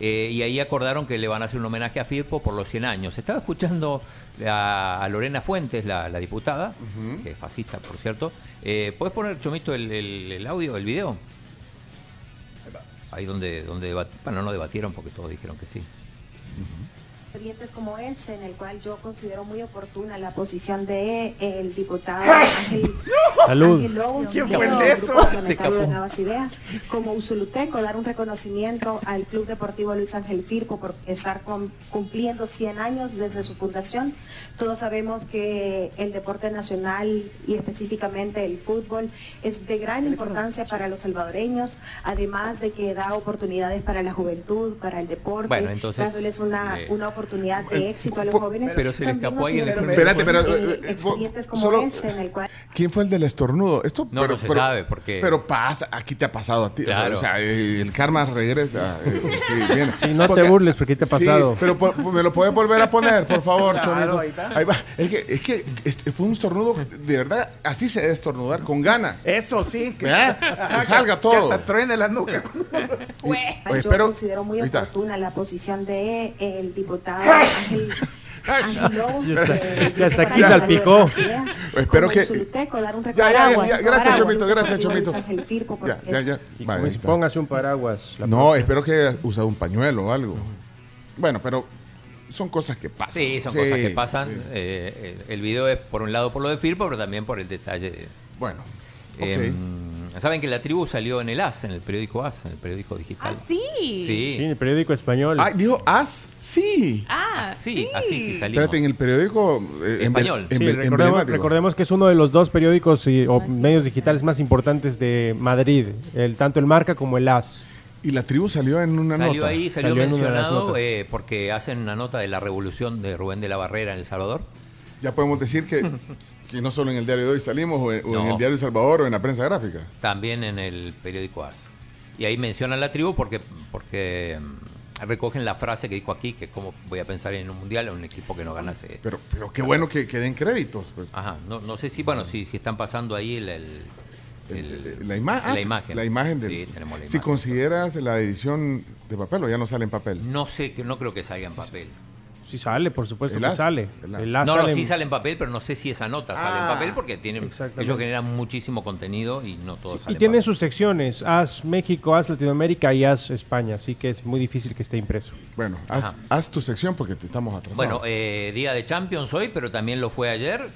Eh, y ahí acordaron que le van a hacer un homenaje a Firpo por los 100 años. Estaba escuchando a, a Lorena Fuentes, la, la diputada, que es fascista, por cierto. Eh, ¿Puedes poner, Chomito, el, el- el audio, el video? Ahí donde, donde bueno, no debatieron porque todos dijeron que sí. Expedientes como este, en el cual yo considero muy oportuna la posición de el diputado Ángel, Salud. Ángel Lobos, ¿Quién del fue el de eso? Se escapó. de Nuevas Ideas, como Usuluteco, dar un reconocimiento al Club Deportivo Luis Ángel Firpo por estar con- cumpliendo 100 años desde su fundación. Todos sabemos que el deporte nacional y específicamente el fútbol es de gran importancia para los salvadoreños, además de que da oportunidades para la juventud, para el deporte, Bueno, entonces, dándoles una, eh, una oportunidad de éxito a los jóvenes. pero se le escapó ahí en el Espérate, pero, eh, eh, eh, expedientes como solo- este en el cual ¿Quién fue el del estornudo? Esto, No, no se sabe, porque- Pero pasa, aquí te ha pasado a ti. o sea, Claro. O sea, eh, el karma regresa. eh, sí, viene. Sí, no te burles porque te ha Sí, pasado. pero por- me lo puedes volver a poner, por favor, Claro, ahí está. Ahí va. Es que, es que este fue un estornudo, de verdad, así se debe estornudar, con ganas. Eso sí. Que, ¿Verdad? Que salga todo. Que hasta truene la nuca. Oye, yo espero- considero muy oportuna la posición de el diputado Ángel Ángel Lobos, Sí, hasta- aquí salpicó. Espero que- Usuluteco, dar un Ya, ya, ya, ya, gracias, Chomito, gracias, Chomito. Ya, ya, ya. Sí, Vale, pues póngase un paraguas. No, espero que haya usado un pañuelo o algo. Bueno, pero son cosas que pasan. Sí, son Sí, cosas que pasan. sí. Eh, el, el video es por un lado por lo de Firpo, pero también por el detalle. de- Bueno, Em, Saben que la tribu salió en el AS, en el periódico AS, en el periódico digital. Ah, sí. Sí. Sí, en el periódico español. Ah, dijo As, sí. Ah, sí, así sí salimos. Espérate, en el periódico eh, Español. Sí, emble- recordemos, que es uno de los dos periódicos y- o medios digitales más importantes de Madrid, el, tanto el Marca como el AS. Y la tribu salió en una Salió nota. ahí, salió, Salió en de las mencionado eh, porque hacen una nota de la revolución de Rubén de la Barrera en El Salvador. Ya podemos decir que, que no solo en el diario de hoy salimos, o en, o en No. el diario El Salvador, o en la prensa gráfica. También en el periódico AS. Y ahí mencionan la tribu porque, porque mm, recogen la frase que dijo aquí, que cómo voy a pensar en un mundial, en un equipo que no ganase. Pero, pero qué bueno que, que den créditos. pues. Ajá, no, no sé si, bueno, si, si están pasando ahí el, el- el- La, ima- ah, la imagen. La imagen del- Sí, tenemos la Si imagen. consideras la edición de papel o ya no sale en papel. No sé, que- no creo que salga en papel. Sí sale, por supuesto El que AS, sale. el AS. El AS No, no, sale sí en- sale en papel, pero no sé si esa nota sale Ah, en papel porque tienen, ellos generan muchísimo contenido y no todo sale Y en tiene papel. sus secciones, AS México, AS Latinoamérica y AS España, así que es muy difícil que esté impreso. Bueno, haz, haz tu sección porque te estamos atrasados. Bueno, eh, día de Champions hoy, pero también lo fue ayer.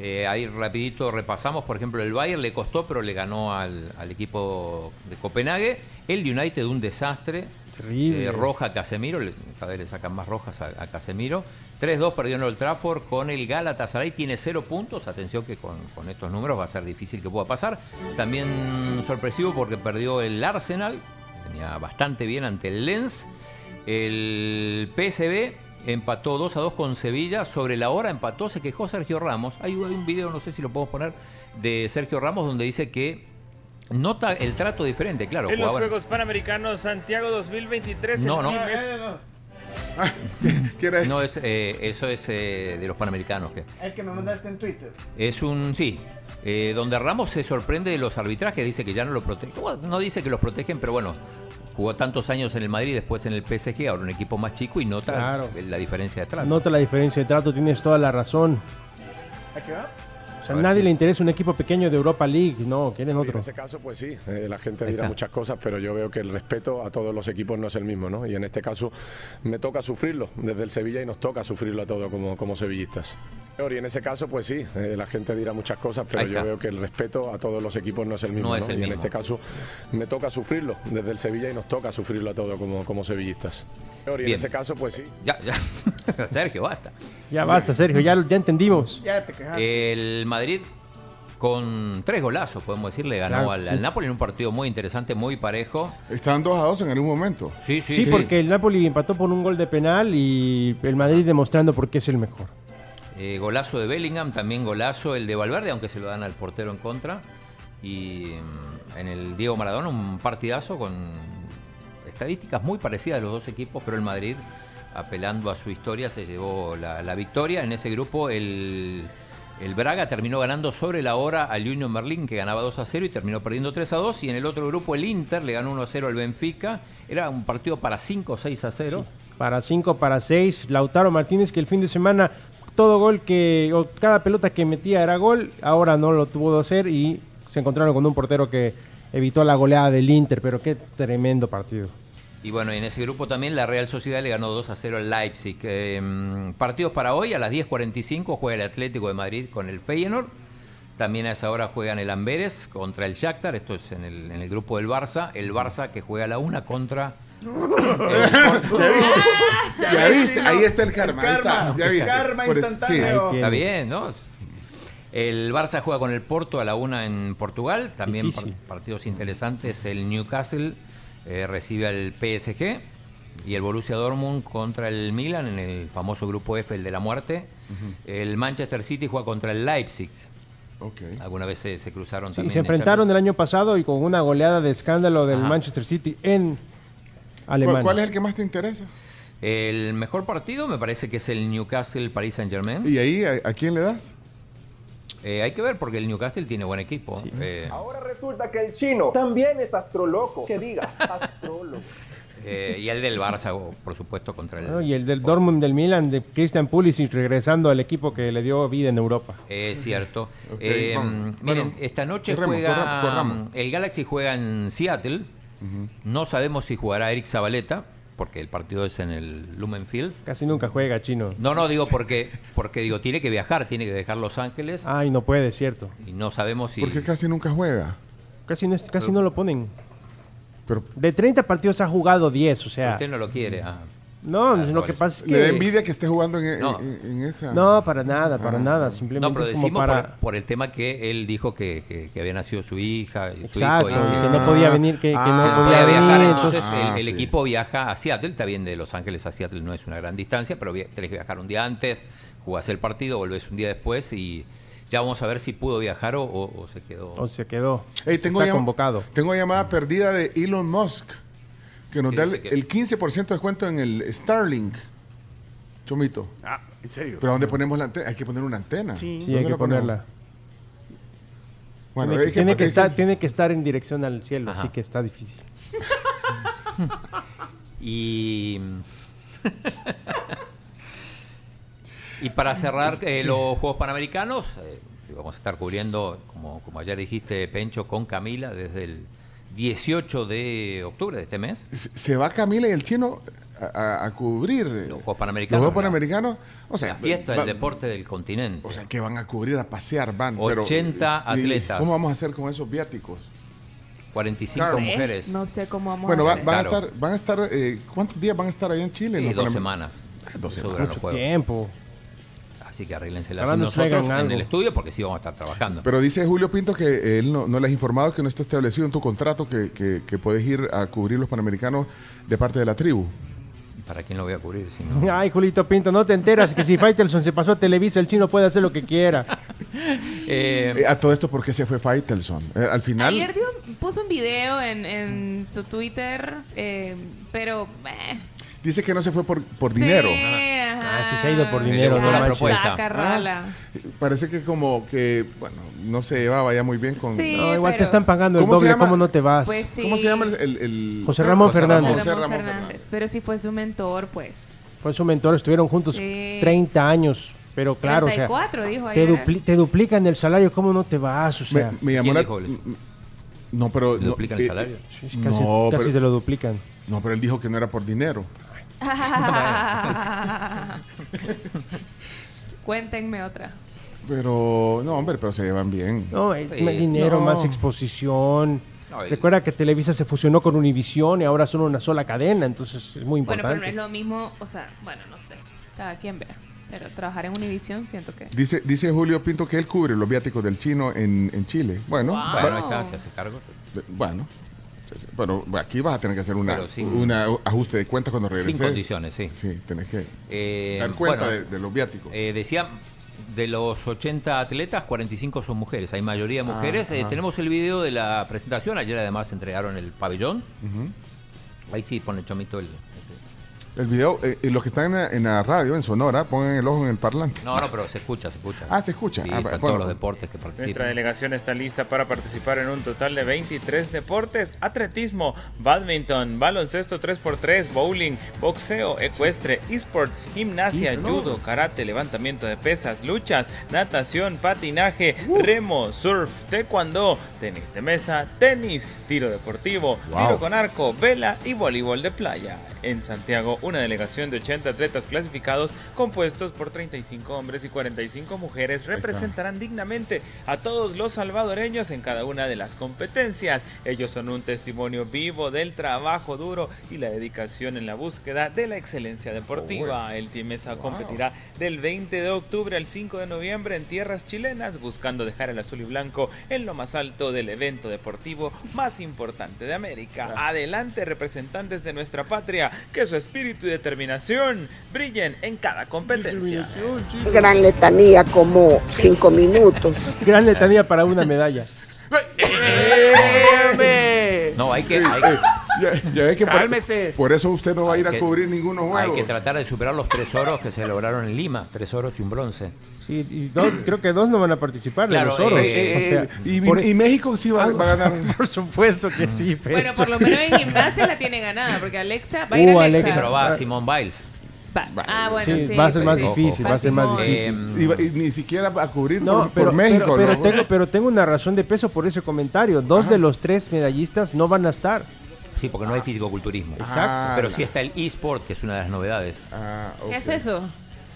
Eh, ahí rapidito repasamos, por ejemplo, el Bayern le costó, pero le ganó al, al equipo de Copenhague. El United un desastre. Eh, roja Casemiro, le- cada vez le sacan más rojas a, Casemiro. 3-2 perdió en Old Trafford con el Galatasaray, tiene 0 puntos. Atención que con, estos números va a ser difícil que pueda pasar. También sorpresivo porque perdió el Arsenal, venía bastante bien ante el Lens. El PSB empató 2 a 2 con Sevilla. Sobre la hora empató, se quejó Sergio Ramos. Hay un video, no sé si lo podemos poner, de Sergio Ramos donde dice que nota el trato diferente. Claro, En los Juegos Panamericanos Santiago 2023. No, el no. team es- ¿Qué era eso? No, es, eh, eso es eh, de los Panamericanos. Que El que me mandaste en Twitter. es un, sí, eh, donde Ramos se sorprende de los arbitrajes, dice que ya no lo protege. Bueno, no dice que los protegen, pero bueno, jugó tantos años en el Madrid, después en el PSG, ahora un equipo más chico y nota Claro. la diferencia de trato. Nota la diferencia de trato, tienes toda la razón. ¿A qué va? Sea, A nadie si- le interesa un equipo pequeño de Europa League, no, quieren En otro. ese caso, pues sí, eh, la gente dirá muchas cosas, pero yo veo que el respeto a todos los equipos no es el mismo, ¿no? Y en este caso me toca sufrirlo desde el Sevilla y nos toca sufrirlo a todos como, como sevillistas. Y en ese caso, pues sí, eh, la gente dirá muchas cosas, pero yo veo que el respeto a todos los equipos no es el mismo, No ¿no? es el y en este caso me toca sufrirlo desde el Sevilla y nos toca sufrirlo a todos como, como sevillistas. Y en ese caso, pues sí. Ya, ya. Sergio, basta. Ya basta, Sergio, ya, ya entendimos. Ya te quejaste. El Madrid Con tres golazos, podemos decir, le ganó Claro, al, sí. al Napoli en un partido muy interesante, muy parejo. Estaban 2 a 2 en algún momento. Sí, sí, Sí, sí. porque el Napoli empató por un gol de penal y el Madrid demostrando por qué es el mejor. Eh, golazo de Bellingham, también golazo el de Valverde, aunque se lo dan al portero en contra. Y mm, en el Diego Maradona un partidazo con estadísticas muy parecidas de los dos equipos, pero el Madrid, apelando a su historia, se llevó la, la victoria. En ese grupo el, el Braga terminó ganando sobre la hora al Union Berlin, que ganaba 2 a 0 y terminó perdiendo 3 a 2. Y en el otro grupo el Inter le ganó 1 a 0 al Benfica. Era un partido para 5 o 6 a 0. Para 5, para 6, Lautaro Martínez que el fin de semana todo gol que, o cada pelota que metía era gol, ahora no lo de hacer y se encontraron con un portero que evitó la goleada del Inter, pero qué tremendo partido. Y bueno, en ese grupo también la Real Sociedad le ganó 2 a 0 al Leipzig. Eh, mm, partidos para hoy, a las 10.45 juega el Atlético de Madrid con el Feyenoord. También a esa hora juegan el Amberes contra el Shakhtar, esto es en el, en el grupo del Barça. El Barça que juega a la una contra... ¿Ya viste? ¿Ya viste? Ahí está el karma. Ahí está. ¿Ya viste? Karma instantáneo. sí. Está bien, ¿no? El Barça juega con el Porto a la una en Portugal. También par- partidos interesantes. El Newcastle eh, recibe al PSG y el Borussia Dortmund contra el Milan en el famoso grupo F, el de la muerte. El Manchester City juega contra el Leipzig. Alguna vez se, se cruzaron Sí, también. se en enfrentaron el año pasado y con una goleada de escándalo del Ajá. Manchester City en ¿Cuál, Alemania. cuál es el que más te interesa? El mejor partido me parece que es el Newcastle Paris Saint Germain. ¿Y ahí a, a quién le das? Eh, hay que ver porque el Newcastle tiene buen equipo. Eh, Ahora resulta que el chino también es astroloco. Que diga, astrólogo. eh, y el del Barça, por supuesto, contra el, ¿no? Y el del Dortmund del Milan de Christian Pulisic regresando al equipo que le dio vida en Europa. Es cierto. Eh, miren, Bueno, esta noche corremos, juega corramos. el Galaxy juega en Seattle. No sabemos si jugará Eric Zabaleta porque el partido es en el Lumen Field. Casi nunca juega chino. No, no digo porque porque digo tiene que viajar, tiene que dejar Los Ángeles Ay, no puede, cierto. y no sabemos si Porque casi nunca juega. Casi no, casi no lo ponen. Pero De 30 partidos ha jugado 10, o sea. usted no lo quiere. ah. No, Ah, lo que pasa es le da que. envidia que esté jugando en, No. en- en esa. No, para nada, para Ah. nada. Simplemente No, pero es como para. por, por el tema que él dijo que, que- que había nacido su hija, su Exacto, hijo, y que no podía venir, que, que Ah, no que no podía podía viajar, venir. entonces entonces- el, Ah, el sí. equipo viaja a Seattle, está bien de Los Ángeles a Seattle no es una gran distancia, pero tenés que viajar un día antes, jugás el partido, volvés un día después y ya vamos a ver si pudo viajar o, o- o se quedó. O se quedó. Tengo, Está llam- convocado. tengo llamada perdida de Elon Musk que nos ¿Qué da el, que- el 15% de descuento en el Starlink. Chomito. Ah, ¿en serio? ¿Pero dónde ponemos la antena? Hay que poner una antena. Sí. Sí, ¿Dónde hay que ponerla. Bueno, tiene, que, tiene que estar, tiene que estar en dirección al cielo, Ajá. así que está difícil. Y. y para cerrar eh, los Juegos Panamericanos, eh, vamos a estar cubriendo, como, como ayer dijiste, Pencho, con Camila desde el 18 de octubre de este mes. Se va Camila y el chino a, a- a cubrir Los Juegos los Panamericanos. Juegos la- Panamericanos. O sea, la fiesta del deporte del continente. O sea, que van a cubrir, a pasear, van. pero- 80 ¿y- y atletas. ¿Cómo vamos a hacer con esos viáticos? 45 Claro. mujeres. No sé cómo vamos Bueno, a va- hacer. van, Claro. a estar, van a estar, eh, ¿cuántos días van a estar allá en Chile? Sí, Los dos semanas. dos Eso semanas. los Mucho juegos. tiempo. Así que arréglense Ojalá sin nosotros en algo. el estudio porque sí vamos a estar trabajando. Pero dice Julio Pinto que él no, no le has informado que no está establecido en tu contrato que, que- que puedes ir a cubrir los panamericanos de parte de la tribu. ¿Para quién lo voy a cubrir? Si no? Ay, Julito Pinto, no te enteras que si Faitelson se pasó a Televisa, el chino puede hacer lo que quiera. Eh, Eh, a todo esto, ¿por qué se fue Faitelson? Eh, al final, Ayer dio- puso un video en, en su Twitter, eh, pero... eh, dice que no se fue por, por sí, dinero. ajá. Ah, sí se ha ido por Le dinero, no la propuesta. Rala. Parece que como que, bueno, no se llevaba ya muy bien con... Sí. No, igual te están pagando el ¿Cómo se doble? ¿cómo no te vas? Pues sí. ¿Cómo se llama el...? el- el- José Ramón José. Fernández. José Ramón Ramón Fernández. Fernández. Pero si fue su mentor, pues. Fue su mentor, estuvieron juntos Sí. 30 años. Pero claro, o sea, 34 dijo te, dupli- te duplican el salario, ¿cómo no te vas? O Me, sea, me llamó ¿Quién la... dijo eso? No, pero... ¿Le no, duplican el eh, salario? casi, no, casi pero- te lo duplican. No, pero él dijo que no era por dinero. Cuéntenme otra. Pero, no, hombre, pero se llevan bien. No, Sí. más dinero, No. más exposición. No, el- Recuerda que Televisa se fusionó con Univisión y ahora son una sola cadena, entonces es muy Bueno, pero importante. no es lo mismo, o sea, bueno, no sé. Cada quien vea. Pero trabajar en Univision siento que... Dice, dice Julio Pinto que él cubre los viáticos del chino en, en Chile. Bueno, Bueno, va- ahí está, se hace cargo. bueno. Bueno, aquí vas a tener que hacer una, una ajuste de cuentas cuando regreses. Sin condiciones, sí. Sí, tenés que Eh, dar cuenta bueno, de, de los viáticos. Eh, decía, de los 80 atletas, 45 son mujeres. Hay mayoría de Ah, mujeres. Eh, ajá. tenemos el video de la presentación. Ayer además entregaron el pabellón. Ahí sí pone Chomito el... El video, eh, y los que están en la, en la radio, en Sonora, pongan el ojo en el parlante. No, no, pero se escucha, se escucha. Ah, se escucha. Sí, Ah, están bueno. todos los deportes que Nuestra participan. delegación está lista para participar en un total de 23 deportes, atletismo, badminton, baloncesto 3x3, bowling, boxeo, ecuestre, esport, gimnasia, no. judo, karate, levantamiento de pesas, luchas, natación, patinaje, remo, surf, taekwondo, tenis de mesa, tenis, tiro deportivo, Wow. tiro con arco, vela y voleibol de playa. En Santiago, una delegación de 80 atletas clasificados compuestos por 35 hombres y 45 mujeres representarán dignamente a todos los salvadoreños en cada una de las competencias. Ellos son un testimonio vivo del trabajo duro y la dedicación en la búsqueda de la excelencia deportiva. El Team ESA competirá del 20 de octubre al 5 de noviembre en tierras chilenas, buscando dejar el azul y blanco en lo más alto del evento deportivo más importante de América. Adelante, representantes de nuestra patria, que su espíritu y determinación brillen en cada competencia. Gran letanía, como cinco minutos. Gran letanía para una medalla. No, hay que... hay que- Ya, ya ve que por- Cálmese. Por, eso usted no va a ir a cubrir ninguno Hay juegos. que tratar de superar los tres oros que se lograron en Lima. Tres oros y un bronce. Sí, y dos, creo que dos no van a participar Claro, de los oros. eh, O sea, eh, y, por- y México sí va, va a ganar. Por supuesto que sí, Pecho. Bueno, por lo menos en gimnasia la tiene ganada, porque Alexa va a ir Uh, Alexa. Alexa. Pero va Simón Biles. Va. Ah, bueno, Sí, sí. va a ser pues más sí. difícil, va a ser más difícil. Y, ni siquiera a cubrir No, por, pero, por México. pero, pero ¿no? tengo, pero tengo una razón de peso por ese comentario. Dos de los tres medallistas no van a estar. Sí, porque no hay fisicoculturismo. Exacto. Pero sí está el eSport, que es una de las novedades. ¿Qué es eso?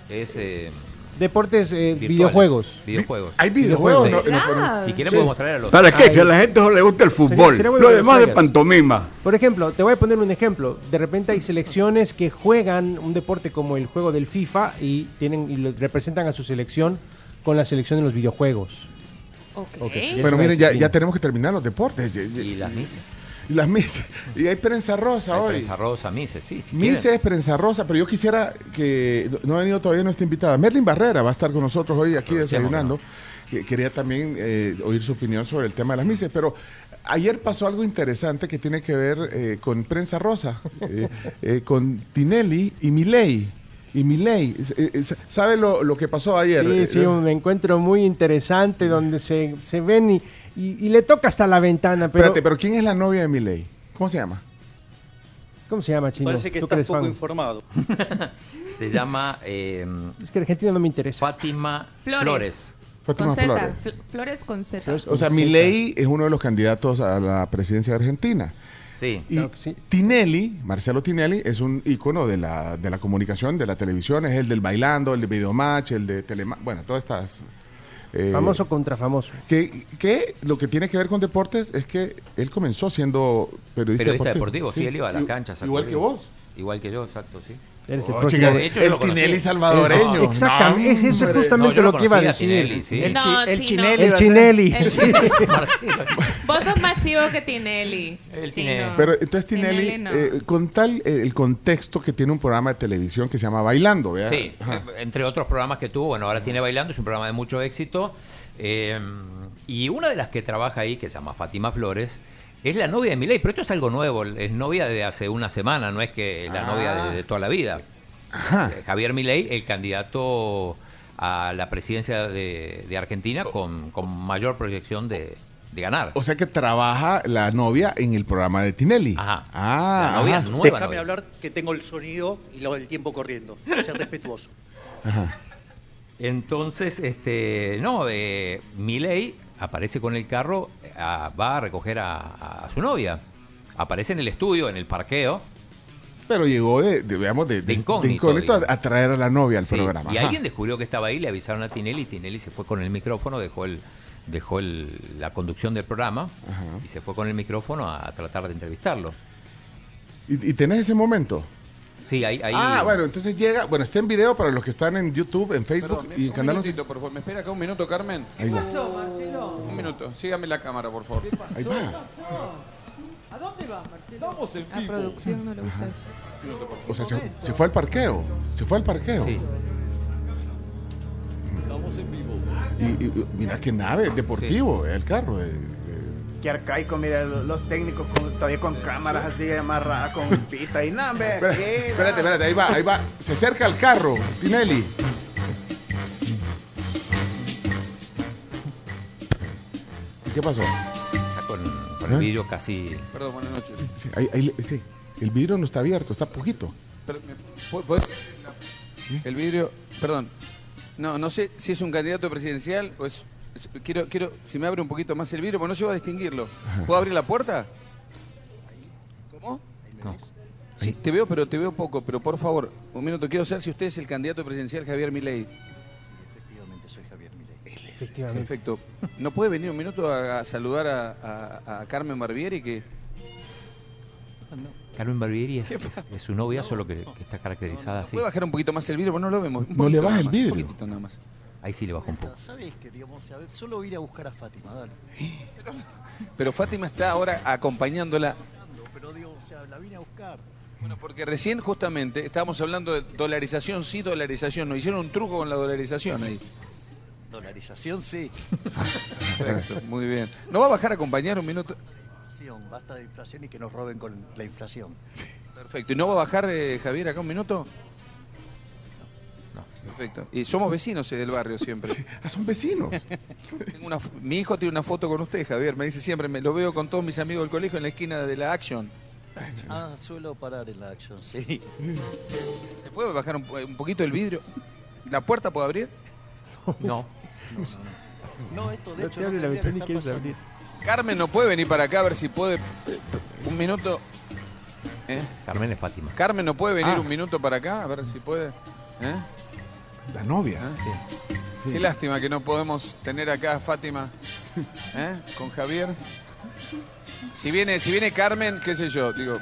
Es eh, Deportes, eh, virtuales. videojuegos. Videojuegos. Hay videojuegos. Sí. no- no ¿Verdad? Si quieren Sí. podemos traer a los... ¿Para qué? Que a la gente no le gusta el fútbol. sería bueno Lo que demás de pantomima. Por ejemplo, te voy a poner un ejemplo. De repente hay selecciones que juegan un deporte como el juego del FIFA y tienen y lo- representan a su selección con la selección de los videojuegos. Ok. Ok. Bueno, miren, ya, ya tenemos que terminar los deportes. Y las misas. Y las misas. Y hay prensa rosa Hay hoy. prensa rosa, mises, sí. si Mises, quieren. prensa rosa, pero yo quisiera que no ha venido todavía nuestra invitada. Merlin Barrera va a estar con nosotros hoy aquí desayunando. Que- Quería también eh, oír su opinión sobre el tema de las mises, pero ayer pasó algo interesante que tiene que ver eh, con prensa rosa, eh, eh, con Tinelli y Milei. Y Milei, ¿sabe lo, lo que pasó ayer? Sí, sí, un encuentro muy interesante donde se, se ven y, y- y le toca hasta la ventana. Pero, Espérate, pero ¿quién es la novia de Milei? ¿Cómo se llama? ¿Cómo se llama, Chino? Parece que Tú estás poco fan. informado. Se llama eh, Es que Argentina no me interesa. Fátima Flores. Flores. Fátima Con. Flores. Fl- Flores con Z. O sea, Milei es uno de los candidatos a la presidencia de Argentina. Sí. Y Tinelli, Marcelo Tinelli, es un ícono de la, de la comunicación, de la televisión, es el del bailando, el de Videomatch, el de Telema, bueno, todas estas... eh, Famoso contra famoso. Que, que lo que tiene que ver con deportes es que él comenzó siendo periodista, Periodista deportivo, sí, Sí. él iba a las I- canchas. a Igual que vos. Igual que yo, exacto, sí. Eres el Oh, chica, De hecho, el. Tinelli salvadoreño. Eh, Exactamente, es eso hombre. justamente No, lo lo que iba a decir. Tinelli, sí. El, chi- el. Chinelli. El Chinelli. Vos sos más chivo que Tinelli. El. Tinelli. Pero entonces Tinelli, Tinelli no. eh, con tal eh, el contexto que tiene un programa de televisión que se llama Bailando, ¿verdad? Sí, Ajá. eh, entre otros programas que tuvo, bueno, ahora tiene Bailando, es un programa de mucho éxito. eh, y una de las que trabaja ahí, que se llama Fátima Flores, es la novia de Milei, pero esto es algo nuevo, es novia de hace una semana, no es que la Ah. novia de, de toda la vida. Eh, Javier Milei, el candidato a la presidencia de, de Argentina con, con mayor proyección de, de ganar. O sea que trabaja la novia en el programa de Tinelli. Ajá. Ah, La novia ajá. nueva Déjame novia. hablar que tengo el sonido y lo del tiempo corriendo. Ser respetuoso. Ajá. Entonces, este, no, eh, Milei aparece con el carro, a- va a recoger a, a su novia. Aparece en el estudio, en el parqueo. Pero llegó de, de, digamos, de, de- incógnito, de incógnito a, traer a la novia al Sí, programa. y Ajá. alguien descubrió que estaba ahí, le avisaron a Tinelli, Tinelli se fue con el micrófono, dejó el dejó el- la conducción del programa y se fue con el micrófono a, tratar de entrevistarlo. ¿Y, y tenés ese momento? Sí, ahí, ahí. Ah, bueno, entonces llega, bueno, está en video para los que están en YouTube, en Facebook y en Un Canal 11. minutito, por favor. ¿Me espera acá un minuto, Carmen? Ahí va. Marcelo? Un minuto. Sígame la cámara, por favor. Ahí va. ¿A dónde vas, Marcelo? Vamos en A producción no le gusta eso. O sea, se, se fue al parqueo. Se fue al parqueo. Sí. Estamos en vivo. Y, y- mira qué nave, deportivo, el carro. eh, Qué arcaico, mira, los técnicos con- todavía con cámaras así amarradas con pita y nada, espérate, espérate, ahí va, ahí va. Se acerca al carro, Tinelli. ¿Y ¿Qué pasó? Está con, con ¿Eh? el vidrio casi. Perdón, buenas noches. Sí, ahí- ahí- sí, el vidrio no está abierto, está poquito. Pero, ¿me pu- puede- El vidrio, perdón. No, no sé si es un candidato presidencial o es. Quiero, quiero, si me abre un poquito más el vidrio, porque no llego a distinguirlo. ¿Puedo abrir la puerta? ¿Cómo? No. Sí, te veo, pero te veo poco. Pero por favor, un minuto. Quiero saber si usted es el candidato presidencial Javier Milei. Efectivamente, soy Javier Milei. Efectivamente. Perfecto. ¿No puede venir un minuto a, a saludar a, a- a Carmen Barbieri que Carmen Barbieri es, es- es su novia, solo que, que está caracterizada así. puede bajar un poquito más el vidrio? Porque no lo vemos. Un No le baja el más, un vidrio. poquitito nada más. Ahí sí le bajo un poco. ¿Sabes que digamos, a ver, solo ir a buscar a Fátima, dale. Pero Fátima está ahora acompañándola. Pero digo, o sea, la vine a buscar. Bueno, porque recién justamente estábamos hablando de dolarización, sí, dolarización. Nos hicieron un truco con la dolarización ahí. Dolarización, sí. Perfecto, muy bien. ¿No va a bajar a acompañar un minuto? Inflación, Basta de inflación y que nos roben con la inflación. Perfecto. ¿Y no va a bajar eh, Javier acá un minuto? Perfecto. Y somos vecinos eh, del barrio siempre. Ah, son vecinos. Tengo una f- mi hijo tiene una foto con usted, Javier. Me dice siempre, me lo veo con todos mis amigos del colegio en la esquina de la Action. Ah, suelo parar en la acción, sí. ¿Se puede bajar un, po- un poquito el vidrio? ¿La puerta puede abrir? No. No, esto de No hecho te no abre la tendría que ventana y estar quieres pasando. abrir. Carmen no puede venir para acá a ver si puede. eh, Un minuto. ¿Eh? Carmen es Fátima. Carmen no puede venir Ah. un minuto para acá a ver si puede. ¿Eh? La novia. ¿Eh? Qué lástima que no podemos tener acá a Fátima ¿eh? con Javier. Si viene, si viene Carmen, qué sé yo, digo.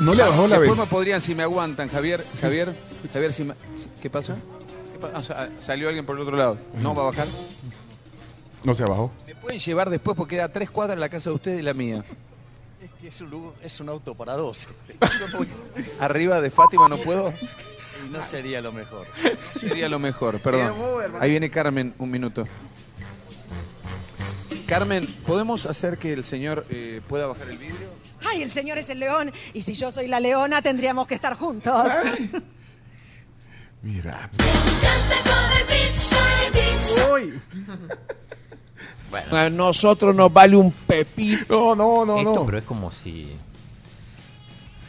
No le bajó la Después me ventana. podrían, si me aguantan, Javier, Javier, Javier, si me- ¿qué pasó? ¿Qué ah, sa- salió alguien por el otro lado. ¿No va a bajar? No se bajó. ¿Me pueden llevar después porque queda tres cuadras la casa de usted y la mía? Es un, lugar- es un auto para dos. Arriba de Fátima no puedo. y no sería lo mejor. Sería lo mejor, perdón. Ahí viene Carmen, un minuto. Carmen, ¿podemos hacer que el señor eh, pueda bajar el vidrio? Ay, el señor es el león y si yo soy la leona tendríamos que estar juntos. Mira. Uy. Bueno, A nosotros nos vale un pepino. No, no, no, esto, no. pero es como si.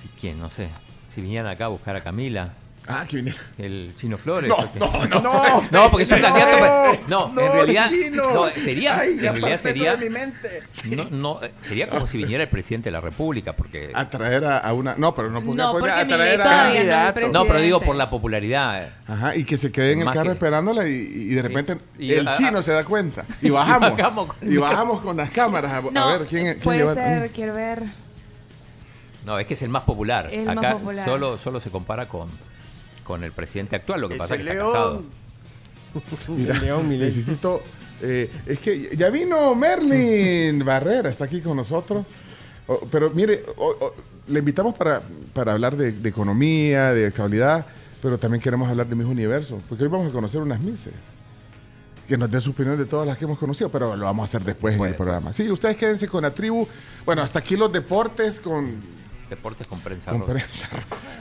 Si quién, no sé. Si vinieran acá a buscar a Camila. Ah, que viene. El Chino Flores. No, no, no. No, No, porque es un candidato. pero- No, no, en realidad. Chino. No, sería. Ay, en realidad sería. de mi mente. No, no, eh, sería como si viniera el presidente de la República, porque. Atraer a, a una. No, pero no podría porque atraer a. no es candidato. No, pero digo por la popularidad. eh. Ajá, y que se quede en el Más carro que- esperándola y, y de repente Y- el chino se da cuenta. Y bajamos. bajamos con y bajamos con las cámaras a, a ver quién, quién puede lleva. ser, quiero ver. No, es que es el más popular. El más Acá popular. Solo, solo se compara con, con el presidente actual, lo que pasa es que está león. casado. Mira, León necesito. eh, es que ya vino Merlin Barrera, está aquí con nosotros. Oh, pero mire, oh, oh, le invitamos para, para hablar de, de economía, de actualidad, pero también queremos hablar de mis universos, porque hoy vamos a conocer unas mises. Que nos den su opinión de todas las que hemos conocido, pero lo vamos a hacer después en el programa. Sí, ustedes quédense con la tribu. Bueno, hasta aquí los deportes con Deportes con prensa con rosa. prensa.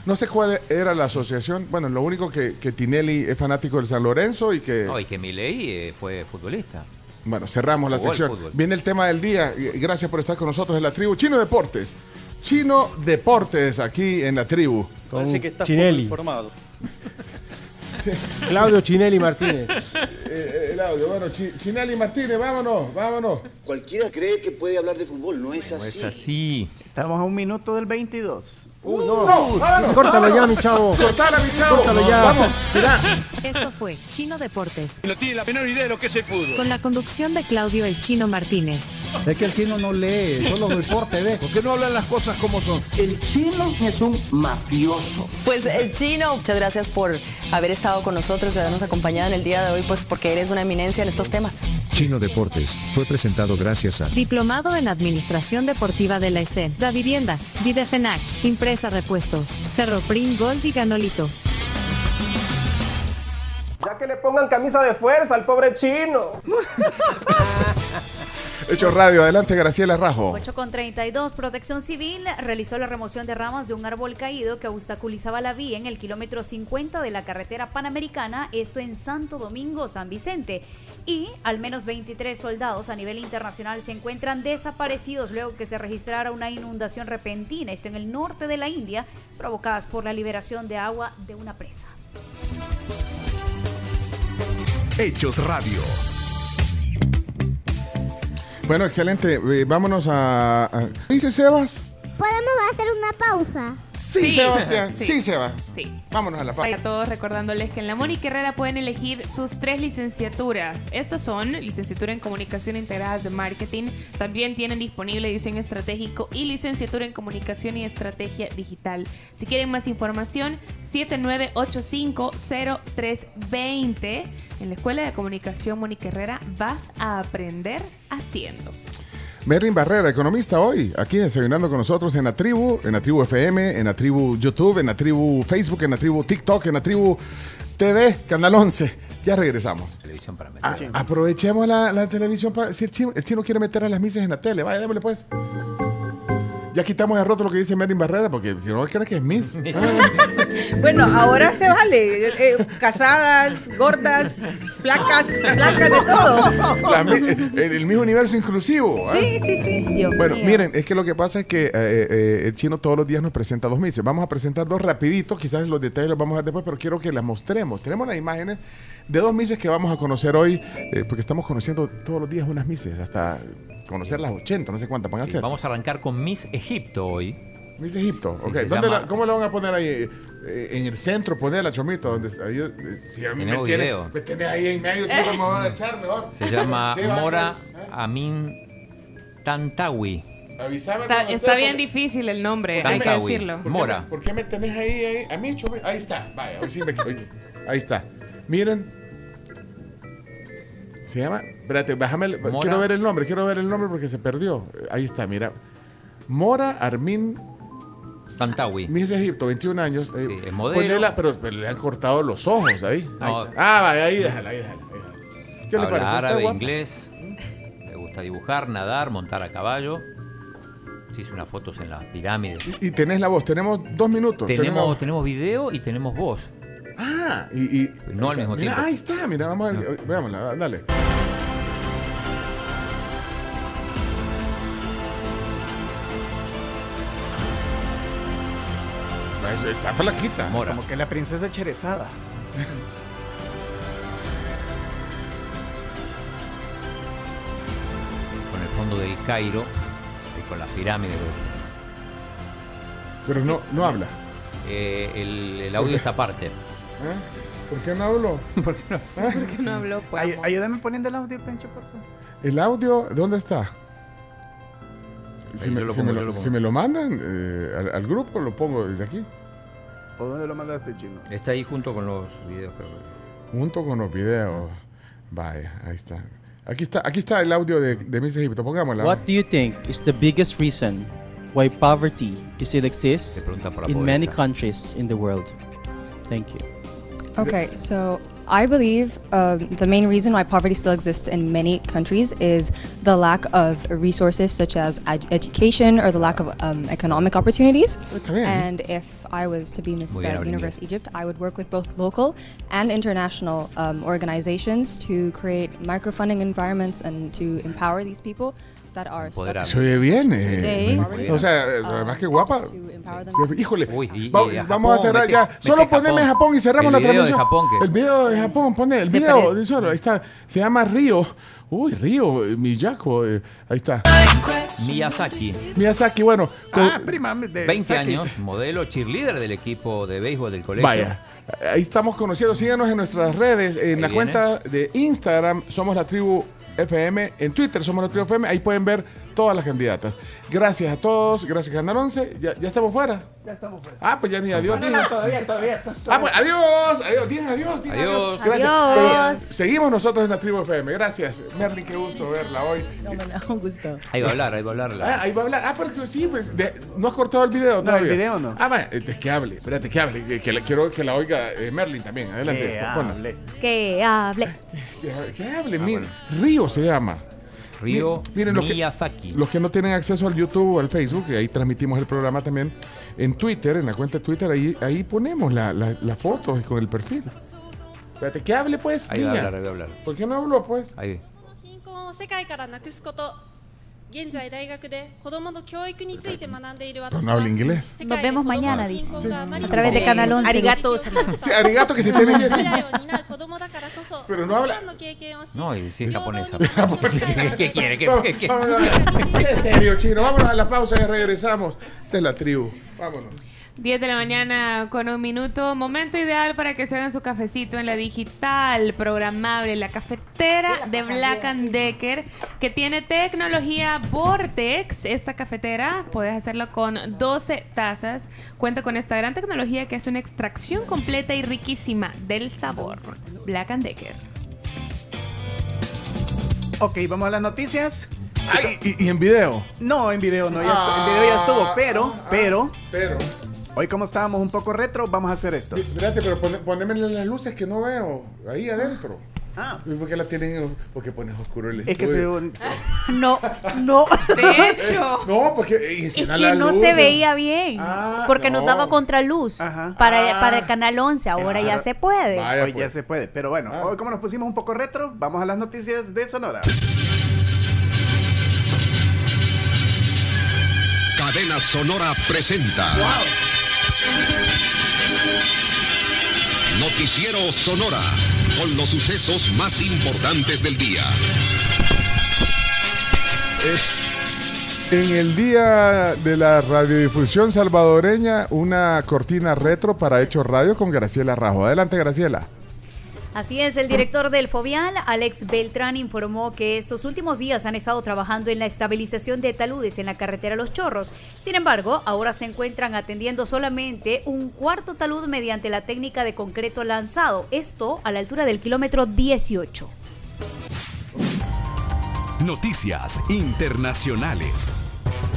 No sé cuál era la asociación. Bueno, lo único que, que Tinelli es fanático del San Lorenzo y que. No, y que Milei eh, fue futbolista. Bueno, cerramos la sección. fútbol. Viene el tema del día. Gracias por estar con nosotros en la tribu. Chino Deportes. Chino Deportes aquí en la tribu. Con Parece que estás poco informado. Claudio Chinelli Martínez. Eh, eh, el audio. Bueno, Chi- Chinelli Martínez, vámonos, vámonos. Cualquiera cree que puede hablar de fútbol, no es No así. es así. Estamos a un minuto del 22. Uh, no. No, vámonos, Córtalo vámonos. ya, mi chavo. Cortala, mi chavo. Córtalo ya. Vamos, mira. Esto fue Chino Deportes, No tiene la menor idea de lo que es el fútbol. con la conducción de Claudio El Chino Martínez. Es que el chino no lee, solo deporte ve. ¿Por qué no hablan las cosas como son? El chino es un mafioso. Pues el chino, muchas gracias por haber estado con nosotros y habernos acompañado en el día de hoy, pues porque eres una eminencia en estos temas. Chino Deportes fue presentado gracias a Diplomado en Administración Deportiva de la ESEN, Da Vivienda, Videfenac, Impresa Repuestos, Ferroprim Gold y Ganolito. Ya que le pongan camisa de fuerza al pobre chino. Hecho Radio, adelante Graciela Rajo. 8 con 32, Protección Civil realizó la remoción de ramas de un árbol caído que obstaculizaba la vía en el kilómetro 50 de la carretera panamericana, esto en Santo Domingo, San Vicente. Y al menos 23 soldados a nivel internacional se encuentran desaparecidos luego que se registrara una inundación repentina, esto en el norte de la India, provocadas por la liberación de agua de una presa. Hechos Radio. Bueno, excelente. Eh, vámonos a, a- Dice Sebas. ¿Podemos hacer una pausa? Sí, Sebastián. Sí, Sebas. Sí. Vámonos a la pausa. A todos recordándoles que en la Mónica Herrera pueden elegir sus tres licenciaturas. Estas son licenciatura en Comunicación Integradas de Marketing. También tienen disponible diseño estratégico y licenciatura en Comunicación y Estrategia Digital. Si quieren más información, 79850320. En la Escuela de Comunicación Mónica Herrera vas a aprender haciendo. Merlin Barrera, economista hoy, aquí desayunando con nosotros en la tribu, en la tribu FM, en la tribu YouTube, en la tribu Facebook, en la tribu TikTok, en la tribu TV, Canal 11. Ya regresamos. Televisión para Ah, aprovechemos la, la televisión. para si el chino, el chino quiere meter a las misas en la tele, vaya, démosle pues. Ya quitamos de roto lo que dice Merlin Barrera, porque si no, cree que es Miss. Bueno, ahora se vale. eh, casadas, gordas, flacas, flacas de todo. La mi- el, el mismo universo inclusivo. ¿ah? Sí, sí, sí. Dios Bueno, mío. miren, es que lo que pasa es que eh, eh, el chino todos los días nos presenta dos mises. Vamos a presentar dos rapiditos, quizás los detalles los vamos a ver después, pero quiero que las mostremos. Tenemos las imágenes de dos mises que vamos a conocer hoy, eh, porque estamos conociendo todos los días unas mises, hasta conocer las 80, no sé cuántas van a ser. Vamos a arrancar con Miss Egipto hoy. Miss Egipto, Sí, ok. ¿Dónde llama- la- ¿Cómo la van a poner ahí? Eh, en el centro, ponerla, Chomito. Donde, ahí, eh, si a mí me tiene, video. me tenés ahí en medio, chico, me van a echar mejor. Se llama Sí, Mora ¿eh? Amin Tantawi. Está, está esté, bien porque- difícil el nombre, hay que decirlo. ¿Por qué Mora. me- ¿Por qué me tenés ahí, ahí? A mí, Chomito. Ahí está. Vaya, hoy sí me- hoy- ahí está. Miren. Se llama. Espérate, bájame. el-. Quiero ver el nombre, quiero ver el nombre porque se perdió. Ahí está, mira. Mora Armin Tantawi. Miss Egipto, 21 años. eh, Sí, es modelo. ponela, pero, pero le han cortado los ojos ahí. No. Ah, vaya, ahí déjala, ahí déjala. ¿Qué le Habla parece? ¿Está árabe, guapa? inglés. Le gusta dibujar, nadar, montar a caballo. Se hizo unas fotos en las pirámides. Y tenés la voz, tenemos dos minutos. Tenemos, tenemos video y tenemos voz. Ah, y. y- No al mismo mira, tiempo. Ahí está, mira, vamos a ver. Veámosla, dale. Está flaquita. Mora. Como que la princesa Cherezada. Con el fondo del Cairo y con las pirámides. Pero no, no habla. Eh, el, el audio está aparte. ¿Eh? ¿Por qué no hablo? ¿Por qué no? ¿Por qué no habló? Pues, Ay- ayúdame poniendo el audio, Pencho, por favor. ¿El audio dónde está? Si me, si pongo, me lo- si me lo mandan eh, al, al grupo, lo pongo desde aquí, ¿O dónde lo mandaste, chino? Está ahí junto con los videos. creo. junto con los videos. Vaya, ahí está. Aquí está, aquí está el audio de, de Miss Egipto. Pongámosla. What do you think is the biggest reason why poverty still exists por in many countries in the world? Thank you. Okay, so I believe um, the main reason why poverty still exists in many countries is the lack of resources such as ed- education or the lack of um, economic opportunities. And if I was to be Miss Muy bien, uh, Universe. Egypt, I would work with both local and international um, organizations to create microfunding environments and to empower these people that are stuck Se oye bien. eh. Sí. O sea, además que guapa. Híjole, Uy, y- Va- y a vamos a cerrar mete- ya. mete Solo poneme Japón. Japón y cerramos El la transmisión. El video de Japón, pone el Se video. solo, ahí está. Se llama Río. Uy, Río, eh, Miyako. eh, ahí está. Miyazaki. Miyazaki, bueno, con- Ah, prima de 20 Saki. años, modelo cheerleader del equipo de béisbol del colegio. Vaya. Ahí estamos conociendo. Síganos en nuestras redes, en Ahí la viene. cuenta de Instagram, somos la tribu FM, en Twitter somos la tribu FM, ahí pueden ver todas las candidatas. Gracias a todos, gracias Canal 11, ya, ya estamos fuera. Ya estamos fuera. Ah, pues ya ni adiós. No, no, todavía, todavía. Ah, pues adiós, adiós, digan adiós, digan Adiós. Gracias. Adiós. Pero seguimos nosotros en la tribu FM. Gracias. Merlin, qué gusto verla hoy. No, me da un gusto. Ahí va a hablar, ahí va a hablar. la- Ah, ahí va a hablar. Ah, pero que sí, pues. de- no has cortado el video No, todavía. el video no. Ah, vaya, es que hable, espérate, que hable. Que, que la- quiero que la oiga eh, Merlin también. Adelante. Que hable. Que hable. Que, que hable, mire. Río se llama. Río Mi- miren, los que- Miyazaki. Los que no tienen acceso al YouTube o al Facebook, que ahí transmitimos el programa también, en Twitter, en la cuenta de Twitter, ahí, ahí ponemos la, la, la foto con el perfil. Espérate, que hable pues, Ahí va a niña. hablar, ahí va a hablar. ¿Por qué no habló pues? Ahí 現在大学で子どもの教育について学んでいる私 No は habla inglés.世 Nos 界で vemos 子ども mañana, の貧 dice. 困があまり A に través de も Canal 11. Arigato. Sí, arigato que se tiene 未 que... 来を担う子どもだからこそ Pero no habla- たくさんの経験をし No, y si es japonesa. 平等に ¿Qué, qué quiere? ¿Qué, Vamos, qué- qué? vamos, vamos. Qué serio, chino. Vámonos a la pausa y regresamos. Esta es la tribu. Vámonos. 10 de la mañana con un minuto. Momento ideal para que se hagan su cafecito en la digital programable, la cafetera de Black and Decker, que tiene tecnología Vortex. Esta cafetera puedes hacerlo con 12 tazas. Cuenta con esta gran tecnología que es una extracción completa y riquísima del sabor. Black and Decker. Ok, vamos a las noticias. Ay, y, y en video. No, en video no, ya Ah, el video ya estuvo, pero, ah, pero, Pero, hoy como estábamos un poco retro, vamos a hacer esto. espérate, pero pone- poneme las luces que no veo. Ahí adentro. Ah, ¿Y por qué la tienen? Porque pones oscuro el es que se ve estudio. bonito. No, no. De hecho, No, porque Es que la no luz. se veía bien. Ah, porque nos no. daba contraluz Ajá. para, Ah. para el Canal 11. Ahora ya se puede. Vaya, Hoy pues. ya se puede, pero bueno, Ah. hoy como nos pusimos un poco retro, vamos a las noticias de Sonora. Cadena Sonora presenta. Noticiero Sonora con los sucesos más importantes del día. En el día de la radiodifusión salvadoreña, una cortina retro para Hechos Radio con Graciela Rajo. Adelante, Graciela. Así es, el director del Fovial, Alex Beltrán, informó que estos últimos días han estado trabajando en la estabilización de taludes en la carretera Los Chorros. Sin embargo, ahora se encuentran atendiendo solamente un cuarto talud mediante la técnica de concreto lanzado, esto a la altura del kilómetro 18. Noticias internacionales.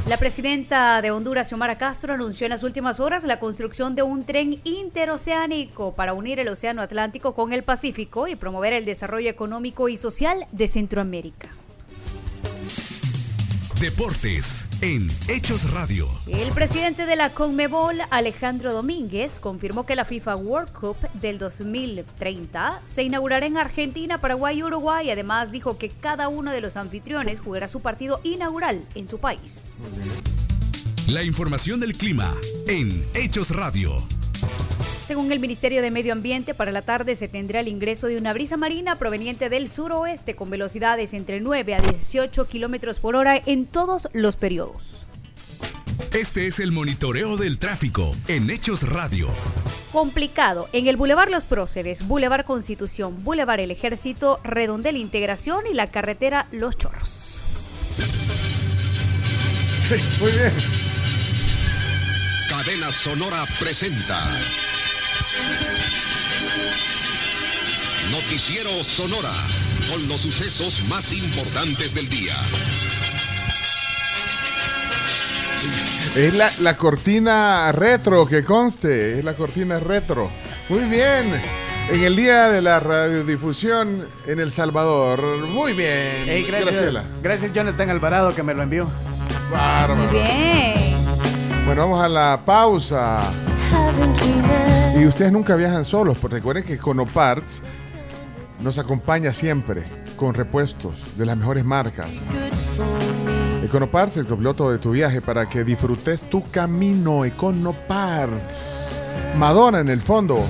La presidenta de Honduras, Xiomara Castro, anunció en las últimas horas la construcción de un tren interoceánico para unir el Océano Atlántico con el Pacífico y promover el desarrollo económico y social de Centroamérica. Deportes en Hechos Radio. El presidente de la CONMEBOL, Alejandro Domínguez, confirmó que la FIFA World Cup del 2030 se inaugurará en Argentina, Paraguay y Uruguay. Además, dijo que cada uno de los anfitriones jugará su partido inaugural en su país. La información del clima en Hechos Radio. Según el Ministerio de Medio Ambiente, para la tarde se tendrá el ingreso de una brisa marina proveniente del suroeste con velocidades entre 9 a 18 kilómetros por hora en todos los periodos. Este es el monitoreo del tráfico en Hechos Radio. Complicado. En el Boulevard Los Próceres, Boulevard Constitución, Boulevard El Ejército, Redondel Integración y la carretera Los Chorros. Sí, muy bien. Cadena Sonora presenta. Noticiero Sonora con los sucesos más importantes del día. Es la, la cortina retro que conste, es la cortina retro. Muy bien. En el día de la radiodifusión en El Salvador. Muy bien. Gracias. Graciela. Gracias, Jonathan Alvarado, que me lo envió. Bárbaro. Muy bien. Bueno, vamos a la pausa. Y ustedes nunca viajan solos, porque recuerden que Conoparts nos acompaña siempre con repuestos de las mejores marcas. Econoparts, el copiloto de tu viaje para que disfrutes tu camino. Econoparts. Madonna en el fondo.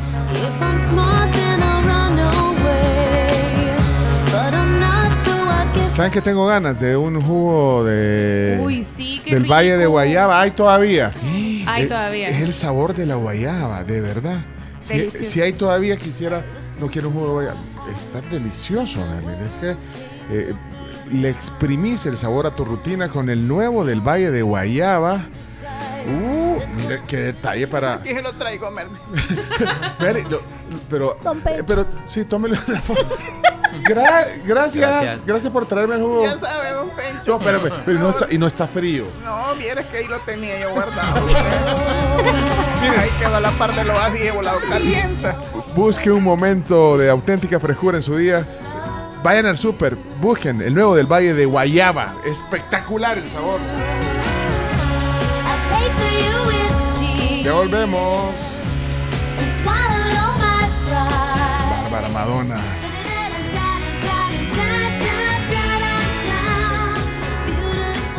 ¿Saben que tengo ganas de un jugo de Uy, sí, del rico. Valle de Guayaba? Hay todavía. Hay Es- todavía. Es el sabor de la guayaba, de verdad. Si, si hay todavía, quisiera, no quiero un jugo de guayaba. Está delicioso, Nelly. Es que eh, le exprimís el sabor a tu rutina con el nuevo del Valle de Guayaba. Uh, mire qué detalle para. ¿Quién se lo traigo, Merme? Meli, no, pero, pero sí, tómelo una foto. Gra- gracias, gracias, Gracias. por traerme el jugo. Ya sabe, don Pencho. No, espérame, pero no está, y no está frío. No, vieras que ahí lo tenía yo guardado. Mira, ahí quedó la parte de lo así de volado caliente. Busque un momento de auténtica frescura en su día. Vayan al súper, busquen el nuevo del Valle de Guayaba. Espectacular el sabor. Ya volvemos. Bárbara Madonna.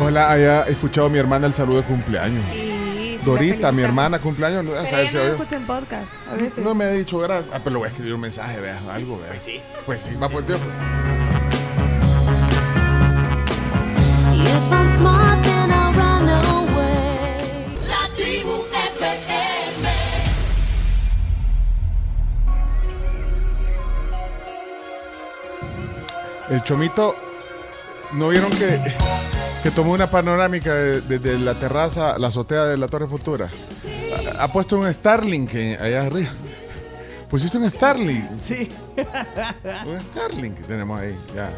Hola, haya escuchado a mi hermana el saludo de cumpleaños. Sí, sí, Dorita, mi hermana cumpleaños. No, a saber si no oyó. escucha en podcast. A veces. No me ha dicho gracias. Ah, pero le voy a escribir un mensaje, vea, algo, vea. Pues sí. Pues sí, va por Dios. La tribu FM. El chomito, ¿no vieron que, que tomó una panorámica de- desde la terraza, la azotea de la Torre Futura? Ha, ha puesto un Starlink allá arriba. Pusiste un Starlink. Sí. Un Starlink que tenemos ahí, ya.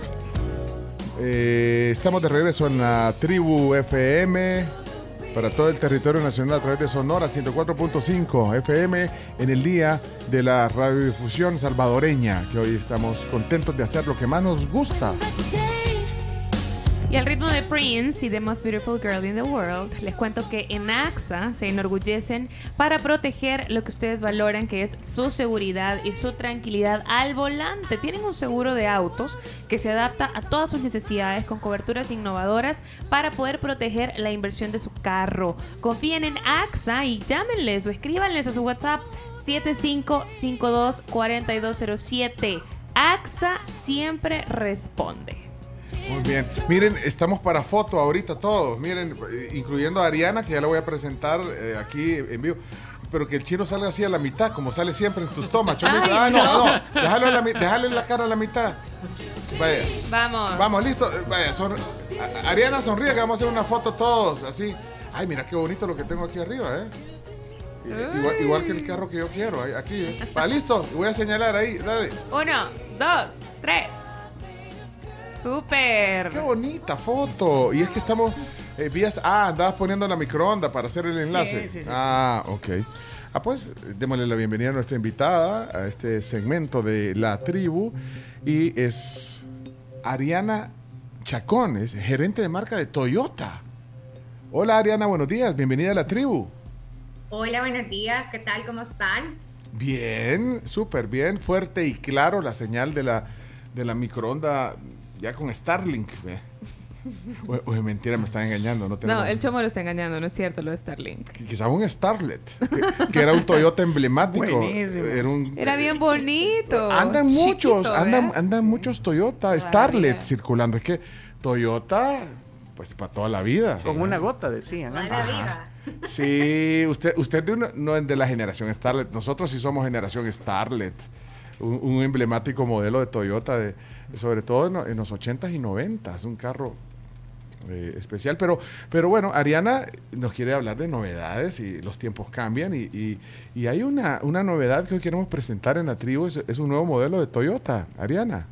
Eh, estamos de regreso en la tribu FM para todo el territorio nacional a través de Sonora 104.5 FM en el día de la radiodifusión salvadoreña, que hoy estamos contentos de hacer lo que más nos gusta. Y al ritmo de Prince y The Most Beautiful Girl in the World, les cuento que en AXA se enorgullecen para proteger lo que ustedes valoran, que es su seguridad y su tranquilidad al volante. Tienen un seguro de autos que se adapta a todas sus necesidades con coberturas innovadoras para poder proteger la inversión de su carro. Confíen en AXA y llámenles o escríbanles a su WhatsApp 7552-4207. AXA siempre responde. Muy bien. Miren, estamos para foto ahorita todos. Miren, incluyendo a Ariana, que ya la voy a presentar eh, aquí en vivo. Pero que el chino salga así a la mitad, como sale siempre en tus tomas. Chomito. Ay, Ah, no, no. no. Déjalo a la la cara a la mitad. Vaya. Vamos. Vamos, listo. Eh, Vaya, son- Ariana sonríe que vamos a hacer una foto todos, así. Ay, mira qué bonito lo que tengo aquí arriba, ¿eh? Igual, igual que el carro que yo quiero, aquí. ¿eh? Va, listo. Voy a señalar ahí, dale. Uno, dos, tres. Súper. Qué bonita foto. Y es que estamos eh, vías. Ah, andabas poniendo la microonda para hacer el enlace. Sí, sí, sí. Ah, ok. Ah, pues démosle la bienvenida a nuestra invitada a este segmento de La Tribu. Y es Ariana Chacón, es gerente de marca de Toyota. Hola Ariana, buenos días, bienvenida a La Tribu. Hola, buenos días, ¿qué tal? ¿Cómo están? Bien, súper bien, fuerte y claro la señal de la, de la microonda ya con Starlink. ve. O, o es mentira, me están engañando. No, No, el chomo lo está engañando, no es cierto lo de Starlink. Quizá un Starlet, que, que era un Toyota emblemático. Buenísimo. Era un, Era bien bonito. andan chiquito, muchos, andan, andan muchos Toyota. Starlet circulando. Es que Toyota, pues para toda la vida. Con una gota, decían. Ajá. Sí, usted, usted de una- no es de la generación Starlet. Nosotros sí somos generación Starlet. Un, un emblemático modelo de Toyota, de, sobre todo en, lo- en los 80s y 90s. Un carro eh, especial. Pero, pero bueno, Ariana nos quiere hablar de novedades y los tiempos cambian. Y, y- y hay una, una novedad que hoy queremos presentar en la tribu. Es, es un nuevo modelo de Toyota. Ariana.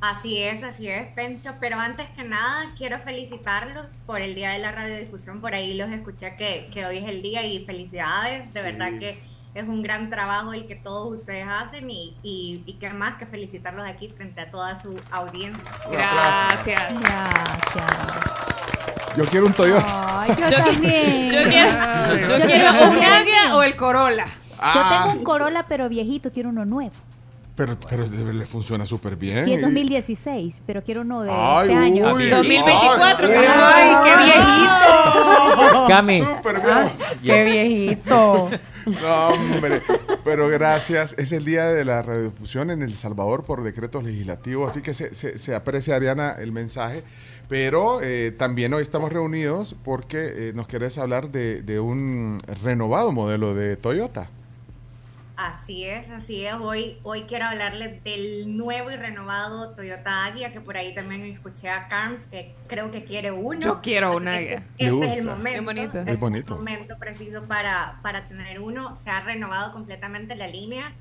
Así es, así es, Pencho. Pero antes que nada, quiero felicitarlos por el Día de la Radiodifusión. Por ahí los escuché que, que hoy es el día y felicidades. De Sí. verdad que es un gran trabajo el que todos ustedes hacen y, y, y qué más que felicitarlos aquí frente a toda su audiencia. Gracias. Gracias. Yo quiero un Toyota. Ay, yo también. Yo quiero, yo quiero un Agria o el Corolla. Ah. Yo tengo un Corolla, pero viejito, quiero uno nuevo. Pero, pero le funciona súper bien. Sí, es Y- 2016, pero quiero uno de Ay, este año. uy, 2024, ay, ay, qué viejito. Cami. Súper Ah, qué viejito. No, hombre, pero gracias. Es el día de la radiodifusión en El Salvador por decretos legislativos, así que se, se- aprecia, Ariana, el mensaje. Pero eh, también hoy estamos reunidos porque eh, nos querés hablar de, de un renovado modelo de Toyota. Así es, así es. Hoy, hoy quiero hablarles del nuevo y renovado Toyota Aggia, que por ahí también escuché a Carms, que creo que quiere uno. Yo quiero que Aggia. Este Me es el gusta. momento. Qué bonito. Es Es bonito. el momento preciso para, para tener uno. Se ha renovado completamente la línea.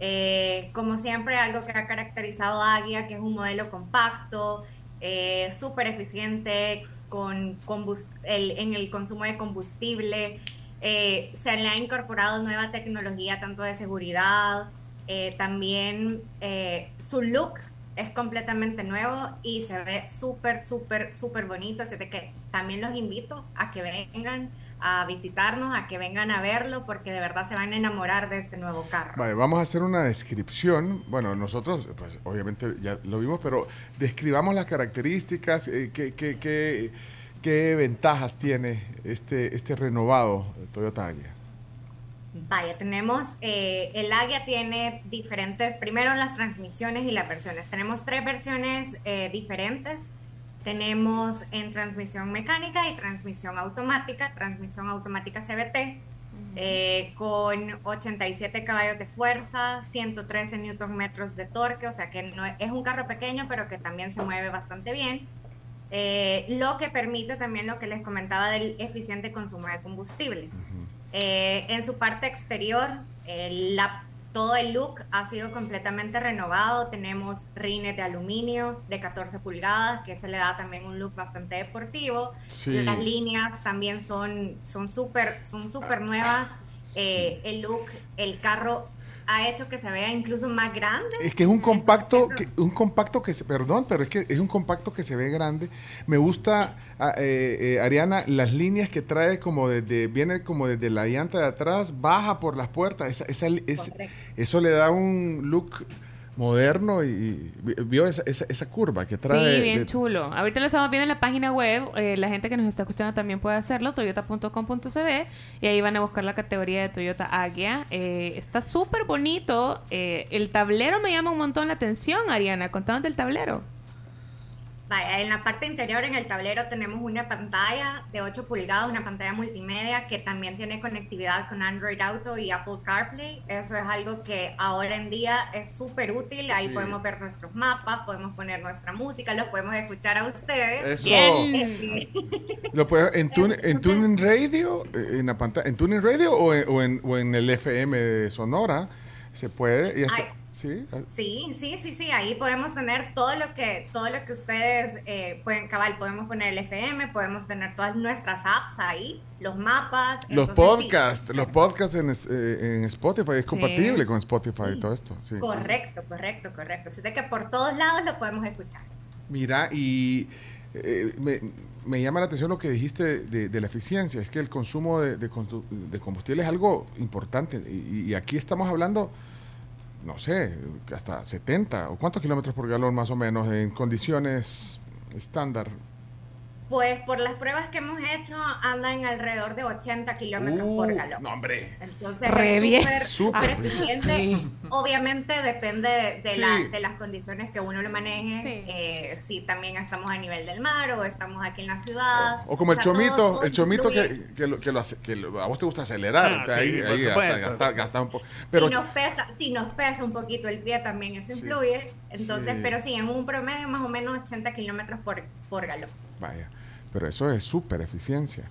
Eh, como siempre, algo que ha caracterizado a que es un modelo compacto, eh, súper eficiente, con combust- el- en el consumo de combustible. Eh, se le ha incorporado nueva tecnología, tanto de seguridad, eh, también eh, su look es completamente nuevo y se ve súper, súper, súper bonito. Así que también los invito a que vengan a visitarnos, a que vengan a verlo, porque de verdad se van a enamorar de este nuevo carro. Vale, vamos a hacer una descripción. Bueno, nosotros, pues obviamente ya lo vimos, pero describamos las características, eh, qué, qué- qué- qué ventajas tiene este, este renovado Toyota Aggia. Vaya, tenemos, eh, el Aggia tiene diferentes, primero las transmisiones y las versiones. Tenemos tres versiones eh, diferentes. Tenemos en transmisión mecánica y transmisión automática, transmisión automática CVT, eh, con 87 caballos de fuerza, 113 newton metros de torque, o sea que no es un carro pequeño, pero que también se mueve bastante bien. Eh, lo que permite también lo que les comentaba del eficiente consumo de combustible. Eh, en su parte exterior, la- todo el look ha sido completamente renovado. Tenemos rines de aluminio de 14 pulgadas, que se le da también un look bastante deportivo. Sí. Las líneas también son son súper son súper nuevas. Eh, el look, el carro ha hecho que se vea incluso más grande. Es que es un compacto, que, un compacto que se, perdón, pero es que es un compacto que se ve grande. Me gusta, ah, eh, eh, Ariana, las líneas que trae como desde, viene como desde la llanta de atrás, baja por las puertas. Esa, esa- es- eso le da un look moderno y, y vio esa, esa, esa curva que trae. Sí, bien de- chulo. Ahorita lo estamos viendo en la página web. eh, la gente que nos está escuchando también puede hacerlo, toyota.com.cb. Y ahí van a buscar la categoría de Toyota Aggia. Eh, está súper bonito. eh, el tablero me llama un montón la atención, Ariana. Contanos del tablero. Vaya, en la parte interior, en el tablero, tenemos una pantalla de 8 pulgadas, una pantalla multimedia que también tiene conectividad con Android Auto y Apple CarPlay. Eso es algo que ahora en día es súper útil. Ahí Sí. podemos ver nuestros mapas, podemos poner nuestra música, los podemos escuchar a ustedes. Eso. Lo puede- en, tune, en Tuning Radio, eh, en la pantalla, en Tuning Radio o en, o en, o en el FM de Sonora, se puede. Y hasta- Ay. sí, ah, Sí, sí, sí, sí, ahí podemos tener todo lo que, todo lo que ustedes eh, pueden, cabal, podemos poner el FM, podemos tener todas nuestras apps ahí, los mapas. Los sí, podcasts, los podcasts en, eh, en Spotify es compatible con Spotify y todo esto. sí, sí, sí. Correcto, correcto, correcto. Así de que por todos lados lo podemos escuchar. Mira, y eh, me, me llama la atención lo que dijiste de, la eficiencia. Es que el consumo de, de combustible es algo importante. Y, y aquí estamos hablando, no sé, hasta 70 o cuántos kilómetros por galón más o menos en condiciones estándar. Pues por las pruebas que hemos hecho andan alrededor de 80 kilómetros por Uh, galón. No, hombre. Entonces Re es súper, eficiente. Sí. Obviamente depende de, de Sí. la- de las condiciones que uno lo maneje. Sí. Eh, si también estamos a nivel del mar o estamos aquí en la ciudad. O como el sea, todo- chomito, todo el chomito que, que, lo, que, lo hace- que lo- a vos te gusta acelerar. Ah, ahí sí, por ahí gasta, gasta- gasta un poco. Pero si nos pesa, si nos pesa un poquito el pie también eso Sí. influye. Entonces, Sí. pero sí, en un promedio más o menos 80 kilómetros por, por galón. Vaya, pero eso es súper eficiencia.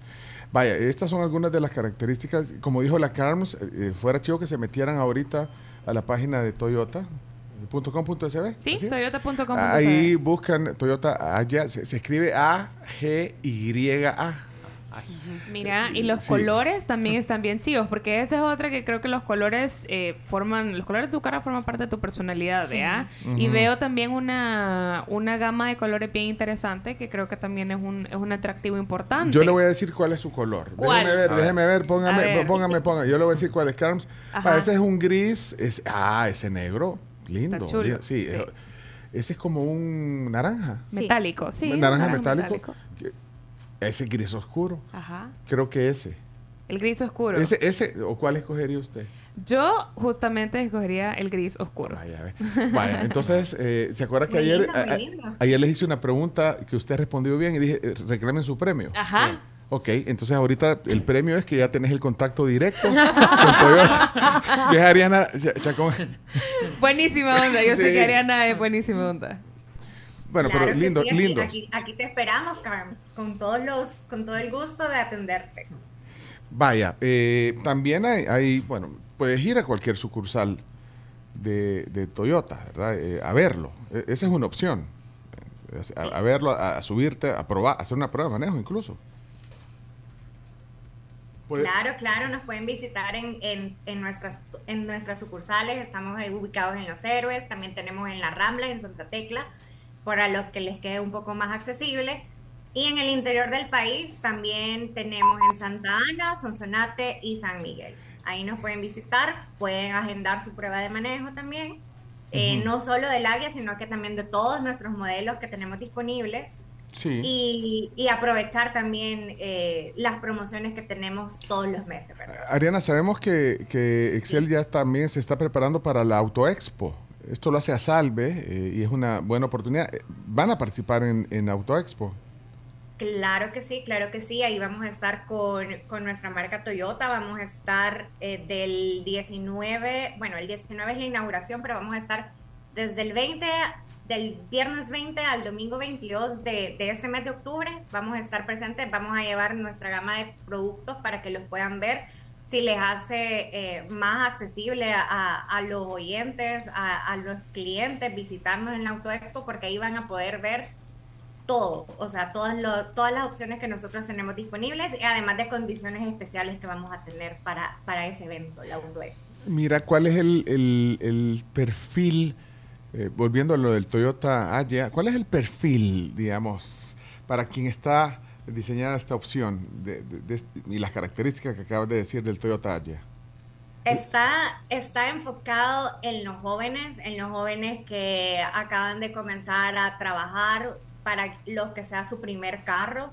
Vaya, estas son algunas de las características. Como dijo la Carms, eh, fuera chido que se metieran ahorita a la página de Toyota.com.sb. Sí, ¿así es? toyota.com.cb. Ahí buscan Toyota Agya, se, se escribe A-G-Y-A. Mira, y los Sí. colores también están bien chivos, porque esa es otra que creo que los colores eh, forman, los colores de tu cara forman parte de tu personalidad, Sí. ¿vea? Y veo también una, una gama de colores bien interesante que creo que también es un, es un atractivo importante. Yo le voy a decir cuál es su color. ¿Cuál? Déjeme ver, déjeme ver, póngame, ver. póngame, póngame. Yo le voy a decir cuál es, Carms. Ah, ese es un gris. Es, ah, ese negro. Lindo. Está chulo, lindo. Sí, sí. eh, ese es como un naranja. Sí. Metálico, sí. naranja metálico. Ese gris oscuro. Ajá. Creo que ese. El gris oscuro. Ese, ese, ¿o cuál escogería usted? Yo justamente escogería el gris oscuro. Vaya, entonces, eh, ¿se acuerda que Muy ayer, a- a- ayer les hice una pregunta que usted respondió bien y dije, eh, reclamen su premio? Ajá. Ok, entonces ahorita el premio es que ya tenés el contacto directo con Toyota. que es Ariana Ch- Chacón. Buenísima onda. Yo sé que Ariana es buenísima onda. Bueno, Claro pero lindo, sí, aquí- lindo. Aquí, aquí te esperamos, Carms, con todos los, con todo el gusto de atenderte. Vaya, eh, también hay, hay, bueno, puedes ir a cualquier sucursal de, de Toyota, ¿verdad? Eh, a verlo. E- esa es una opción. A, a verlo, a, a subirte, a probar, a hacer una prueba de manejo incluso. Puede- Claro, claro, nos pueden visitar en, en, en nuestras, en nuestras sucursales, estamos ahí ubicados en Los Héroes, también tenemos en La Rambla, en Santa Tecla, para los que les quede un poco más accesible. Y en el interior del país también tenemos en Santa Ana, Sonsonate y San Miguel. Ahí nos pueden visitar, pueden agendar su prueba de manejo también, eh, Ujú. no solo del águia, sino que también de todos nuestros modelos que tenemos disponibles Sí. y, y aprovechar también eh, las promociones que tenemos todos los meses. ¿verdad? Ariana, sabemos que, que Excel ya también se está preparando para la Auto Expo. Esto lo hace a Salve eh, y es una buena oportunidad. Eh, ¿Van a participar en, en Auto Expo? Claro que sí, claro que sí. Ahí vamos a estar con, con nuestra marca Toyota. Vamos a estar eh, del 19, bueno, el 19 es la inauguración, pero vamos a estar desde el 20, del viernes 20 al domingo 22 de, de este mes de octubre. Vamos a estar presentes, vamos a llevar nuestra gama de productos para que los puedan ver. Si les hace eh, más accesible a, a- los oyentes, a, a los clientes, visitarnos en la Auto Expo, porque ahí van a poder ver todo, o sea, todas, lo- todas las opciones que nosotros tenemos disponibles, y además de condiciones especiales que vamos a tener para, para ese evento, la Auto Expo. Mira, ¿cuál es el, el- el perfil, eh, volviendo a lo del Toyota Agya, cuál es el perfil, digamos, para quien está diseñada esta opción de- de- de y las características que acabas de decir del Toyota Agya? Está, está enfocado en los jóvenes, en los jóvenes que acaban de comenzar a trabajar para los que sea su primer carro.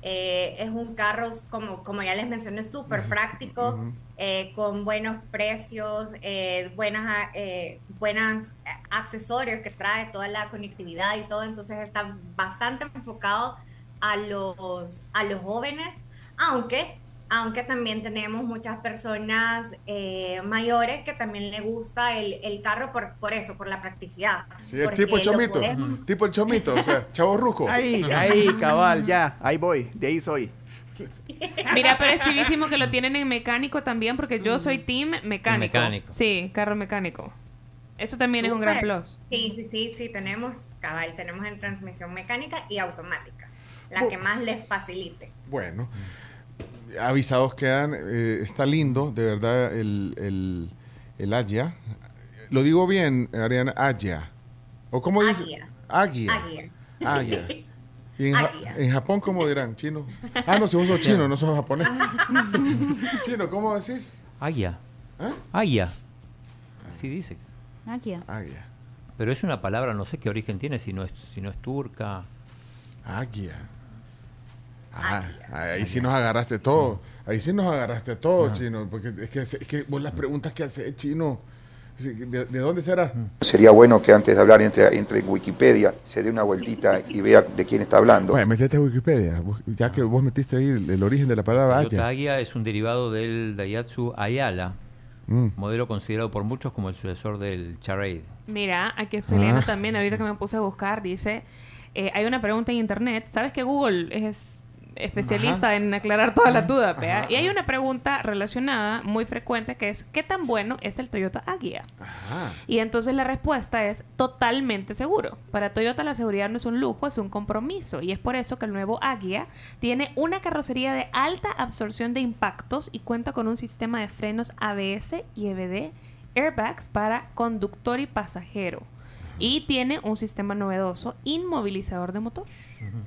Eh, es un carro, como, como ya les mencioné, súper práctico, eh, con buenos precios, eh, buenas, eh, buenas accesorios que trae toda la conectividad y todo. Entonces está bastante enfocado a los, a los jóvenes, aunque aunque también tenemos muchas personas eh, mayores que también le gusta el, el carro por, por eso, por la practicidad. Sí, es tipo lo chomito, podemos- tipo el chomito, o sea, chavo ruco. Ahí, ahí, cabal, ya, ahí voy, de ahí soy. Mira, pero es chivísimo que lo tienen en mecánico también, porque yo soy team mecánico. mecánico. Sí, carro mecánico. Eso también es un gran plus. Sí, sí, sí, sí, tenemos, cabal, tenemos en transmisión mecánica y automática, la Bu- que más les facilite. Bueno, avisados quedan, eh, está lindo, de verdad, el, el, el. Lo digo bien, Ariana, Agya. ¿O cómo dice? Agia. Agia. Agia. Agia. ¿Y en, Ja- Agia. en Japón cómo dirán? ¿Chino? Ah, no, si vos sos chino, no sos japonés. chino, ¿cómo decís? Agia. ¿Ah? Agia. Así dice. Agia. Agia. Pero es una palabra, no sé qué origen tiene, si no es, si no es turca. Agia. Ah, ahí sí nos agarraste todo. Ahí sí nos agarraste todo, chino. Porque es que, es que vos las preguntas que haces, chino. ¿De, de dónde será? Sería bueno que antes de hablar entre, entre en Wikipedia se dé una vueltita y vea de quién está hablando. Bueno, metete a Wikipedia. Ya que vos metiste ahí el, el origen de la palabra Toyota. Agya es un derivado del Daihatsu Ayala, Mm. modelo considerado por muchos como el sucesor del Charade. Mira, aquí estoy leyendo Ah. también, ahorita que me puse a buscar, dice, eh, hay una pregunta en internet, ¿sabes que Google es especialista Ajá. en aclarar todas las dudas? vea? Ajá, Y hay una pregunta relacionada muy frecuente que es, ¿qué tan bueno es el Toyota Agya? Y entonces la respuesta es totalmente seguro. Para Toyota la seguridad no es un lujo, es un compromiso. Y es por eso que el nuevo Agya tiene una carrocería de alta absorción de impactos y cuenta con un sistema de frenos ABS y EBD, airbags para conductor y pasajero. Y tiene un sistema novedoso inmovilizador de motor.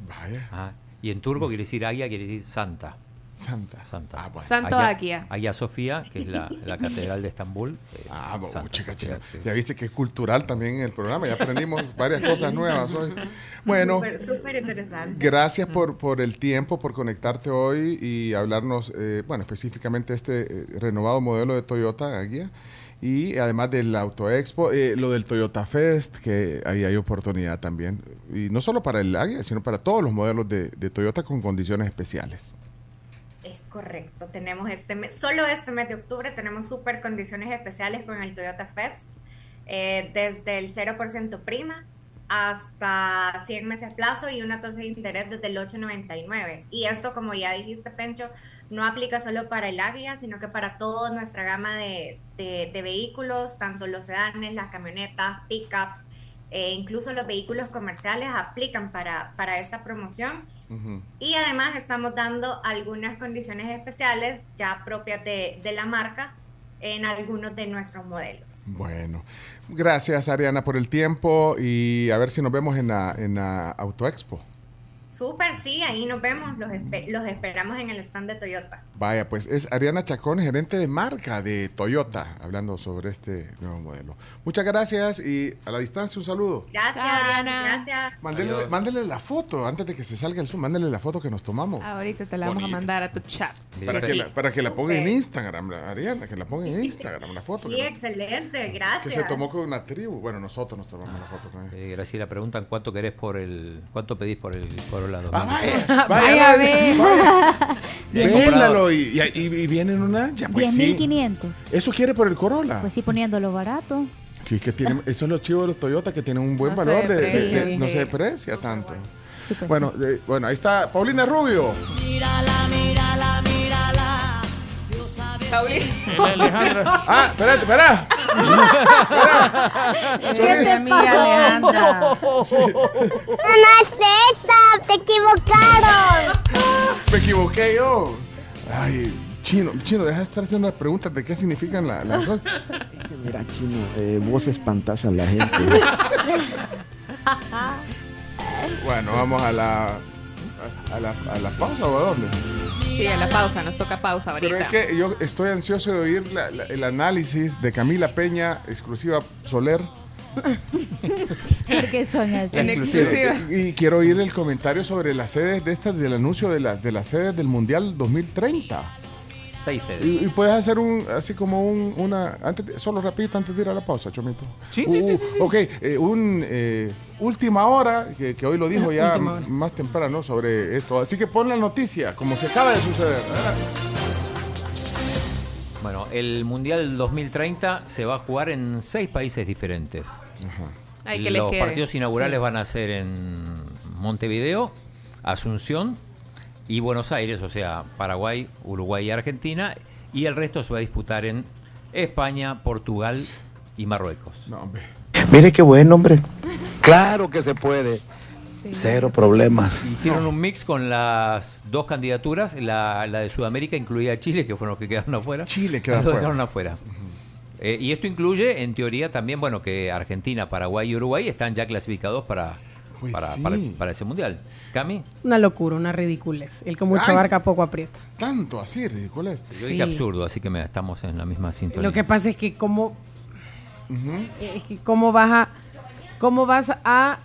Vaya. Ah, y en turco quiere decir Agya, quiere decir Santa. Santa. Santa. Ah, bueno. Santo Agia. Sofía, que es la, la catedral de Estambul. es Ah, Santa chica, Sofía, chica. Ya viste que es cultural también en el programa. Ya aprendimos varias cosas nuevas hoy. Bueno, Súper, súper interesante. gracias por, por el tiempo, por conectarte hoy y hablarnos, eh, bueno, específicamente este eh, renovado modelo de Toyota Aguía. Y además del Auto Expo, eh, lo del Toyota Fest, que ahí hay oportunidad también. Y no solo para el Aguía, sino para todos los modelos de, Toyota con condiciones especiales. Es correcto. Tenemos este mes, solo este mes de octubre tenemos súper condiciones especiales con el Toyota Fest. eh, desde el 0% prima hasta 100 meses plazo y una tasa de interés desde el 8.99. Y esto, como ya dijiste, Pencho, no aplica solo para el Avia, sino que para toda nuestra gama de, de- de vehículos, tanto los sedanes, las camionetas, pickups, e incluso los vehículos comerciales aplican para, para esta promoción. Y además estamos dando algunas condiciones especiales ya propias de, de la marca en algunos de nuestros modelos. Bueno, gracias Ariana por el tiempo y a ver si nos vemos en la, en la Auto Expo. Súper, sí, ahí nos vemos, los, espe- los esperamos en el stand de Toyota. Vaya, pues es Ariana Chacón, gerente de marca de Toyota, hablando sobre este nuevo modelo. Muchas gracias y a la distancia un saludo. Gracias, Chao, Ariana. gracias. Mándele, mándele la foto antes de que se salga el Zoom, mándele la foto que nos tomamos. Ahorita te la vamos a mandar a tu chat. Para que, la, para que la ponga en. Instagram, la- Ariana, que la ponga en Instagram, la foto. Sí, que, nos- excelente, que gracias. se tomó con una tribu. Bueno, nosotros nos tomamos la foto con ella. Eh, Graciela, preguntan cuánto querés por el. ¿Cuánto pedís por el Corolla Ah, 2018? vaya, Vaya, ve. Ya he comprado- Véndalo y, y, y- y viene en una. Ya, pues sí. 10.500. Eso quiere por el Corolla. Pues sí, poniéndolo barato. Sí, es que tiene, eso es lo chivo de los Toyota, que tienen un buen No se valor, de, de- de- no sí. se deprecia tanto. Sí, pues bueno, sí. eh, bueno, ahí está Paulina Rubio. Mírala, mírala, mírala. Sabe Ah, espérate, espera. ¿Qué te pasó? Alejandra. No es esa, te equivocaron. Me equivoqué yo. Ay, chino, chino, deja de estar haciendo las preguntas de qué significan la- las cosas. Mira, chino, eh, vos espantas a la gente. Bueno, vamos a la, a la, a la pausa o a dónde. Sí, a la pausa, nos toca pausa ahorita. Pero es que yo estoy ansioso de oír la- la- el análisis de Camila Peña, exclusiva Soler. ¿Por qué son así? En exclusiva. Y quiero oír el comentario sobre las sedes de estas, del anuncio de, la- de las sedes del Mundial 2030. Seis sedes. Y, y puedes hacer un, así como un, una, antes de- solo rapidito antes de ir a la pausa, Chomito. Sí, Uh, sí, sí, uh, sí, sí. Ok, eh, un eh, última hora, que, que hoy lo dijo ya más temprano sobre esto. Así que pon la noticia, como se acaba de suceder. Adelante. Bueno, el Mundial 2030 se va a jugar en seis países diferentes. Ay, que Los partidos inaugurales Sí. van a ser en Montevideo, Asunción y Buenos Aires, o sea, Paraguay, Uruguay y Argentina. Y el resto se va a disputar en España, Portugal y Marruecos. No, hombre. Mire qué buen hombre. Claro que se puede. Cero problemas. Hicieron un mix con las dos candidaturas, la, la de Sudamérica incluía a Chile, que fueron los que quedaron afuera. Chile queda Los afuera. dejaron afuera. Eh, y esto incluye, en teoría, también, bueno, que Argentina, Paraguay y Uruguay están ya clasificados para, Pues para, sí. para, para ese mundial. Cami, Una locura, una ridiculez. El que mucho Ay. abarca poco aprieta. Tanto así, ridículo es. yo Sí. dije absurdo, así que me, estamos en la misma sintonía. Lo que pasa es que cómo, es que cómo vas a cómo vas a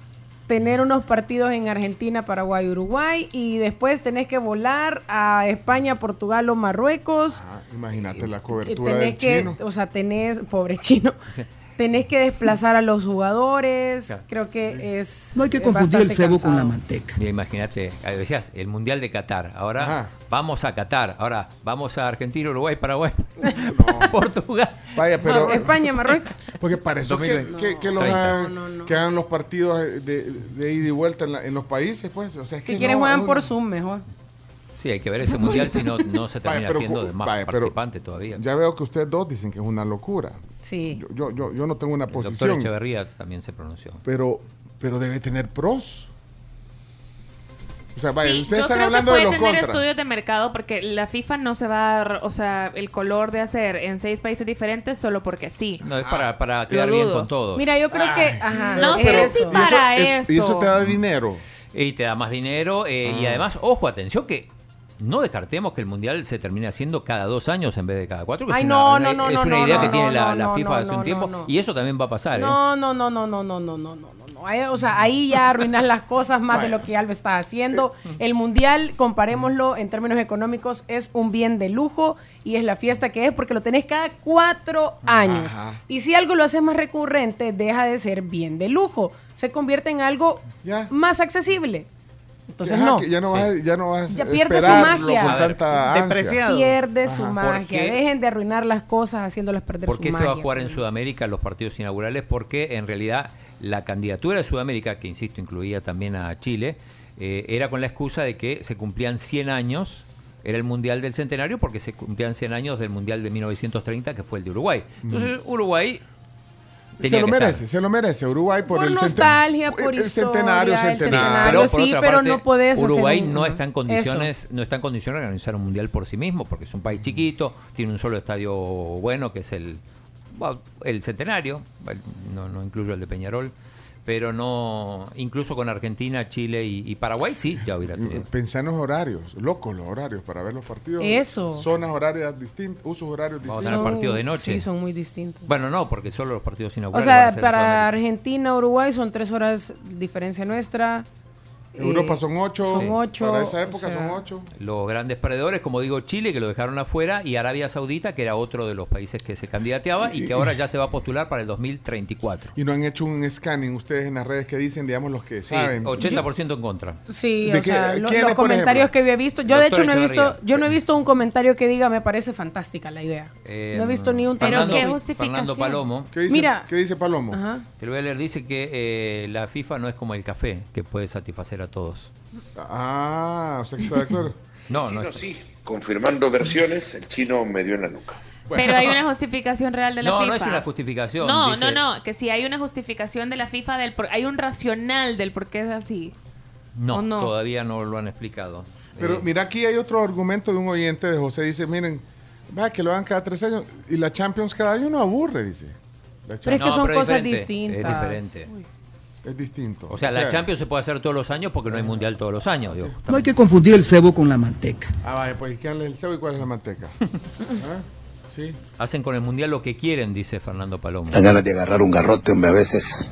tener unos partidos en Argentina, Paraguay, Uruguay y después tenés que volar a España, Portugal o Marruecos. Ah, imagínate la y cobertura tenés del que, chino. o sea, tenés, pobre chino, tenés que desplazar a los jugadores. Claro. Creo que es. No hay que confundir el cebo con la manteca. Imagínate, eh, decías, el mundial de Qatar. Ahora Ajá. vamos a Qatar. Ahora vamos a Argentina, Uruguay, Paraguay, Portugal. Vaya, pero. España, Marruecos. Porque para eso que, 2020. que, que los 30. hagan, No, no, no. que hagan los partidos de, de ida y vuelta en, la- en los países, pues. O sea, es Si que quieren no, juegan por Zoom mejor. Sí, hay que ver ese mundial si no, no se termina Vaya, pero siendo de más vaya, pero participante todavía. Ya veo que ustedes dos dicen que es una locura. Sí. Yo, yo, yo, yo no tengo una El doctor posición, Echeverría también se pronunció. pero, pero debe tener pros. O sea, vaya, Sí, ustedes yo están creo hablando que de puede los tener contras. estudios de mercado porque la FIFA no se va a dar, o sea, el color de hacer en seis países diferentes solo porque sí. No, es para, para Lo quedar bien con todos. Mira, yo creo que. Ajá, No sé eso. si Y eso, para es- y eso eso. te da dinero. Y te da más dinero. eh, Ah. Y además, ojo, atención, que no descartemos que el mundial se termine haciendo cada dos años en vez de cada cuatro. Que Ay, es no, una, no, no, es una idea que tiene la, FIFA hace un tiempo y eso también va a pasar. No, ¿eh? no, no, no, no, no, no, no, no. Eh, o sea, ahí ya arruinas las cosas más de lo que Alves está haciendo. El mundial, comparémoslo en términos económicos, es un bien de lujo y es la fiesta que es porque lo tenés cada cuatro años. Y si algo lo haces más recurrente, deja de ser bien de lujo. Se convierte en algo más accesible. Entonces Ajá, no. que ya no vas, ya no vas Ya pierde su magia. con ver, tanta ansia. Pierde su magia. ¿Por qué? Dejen de arruinar las cosas haciéndolas perder ¿Por su qué magia. se va a jugar en Sudamérica los partidos inaugurales? Porque en realidad la candidatura de Sudamérica, que insisto, incluía también a Chile, eh, era con la excusa de que se cumplían 100 años, era el Mundial del Centenario, porque se cumplían 100 años del Mundial de 1930, que fue el de Uruguay. Entonces Uruguay... Se lo merece, estar. se lo merece. Uruguay por, Por el, centen- nostalgia, por el centenario, historia, el centenario. centenario. sí, pero no podés hacer Uruguay un- no está en eso. condiciones, no está en condiciones de organizar un mundial por sí mismo, porque es un país chiquito, tiene un solo estadio bueno que es el el centenario, no, no incluyo el de Peñarol, pero no, incluso con Argentina, Chile y, y Paraguay sí, ya hubiera tenido. Pensá en los horarios, locos los horarios para ver los partidos. Eso. Zonas horarias distintas, usos horarios Vamos distintos. a tener partido de noche. Sí, son muy distintos. Bueno, no, porque solo los partidos O inaugurales. a sea, para Argentina, Uruguay son tres horas diferencia nuestra. Europa Eh, son ocho. Son ocho. Para esa época o sea, son ocho. Los grandes perdedores, como digo, Chile, que lo dejaron afuera, y Arabia Saudita, que era otro de los países que se candidateaba y que ahora ya se va a postular para el 2034. Y no han hecho un scanning ustedes en las redes que dicen, digamos, los que Sí, saben. 80% en contra. Sí, ¿De o qué- sea, los por comentarios ejemplo? que había visto. Yo, de hecho, no he visto, Echeverría. yo no he visto un comentario que diga me parece fantástica la idea. Eh, no he visto ni un Fernando, tweet. Fernando Palomo. ¿Qué dice, Mira. ¿qué dice Palomo? Ajá. Te lo voy a leer. Dice que eh, la FIFA no es como el café, que puede satisfacer a todos. Ah, o sea que está de acuerdo. No, no. Chino sí, confirmando versiones, el chino me dio en la nuca. Pero hay una justificación real de la No, FIFA. no es una justificación. No, dice- no, no, que si hay una justificación de la FIFA, del por- hay un racional del por qué es así. No, ¿O no? todavía no lo han explicado. Pero Eh, mira, aquí hay otro argumento de un oyente de José. Dice, miren, va que lo hagan cada tres años. Y la Champions cada año no aburre, dice. La Pero es que son cosas diferente, distintas. Es diferente. Es distinto. O sea, la Champions se puede hacer todos los años porque no hay mundial todos los años. digo. No hay que confundir el cebo con la manteca. Ah, vaya, pues ¿qué es el cebo y cuál es la manteca? ¿Ah? Sí. Hacen con el mundial lo que quieren, dice Fernando Palomo. Ganas de agarrar un garrote, hombre, a veces.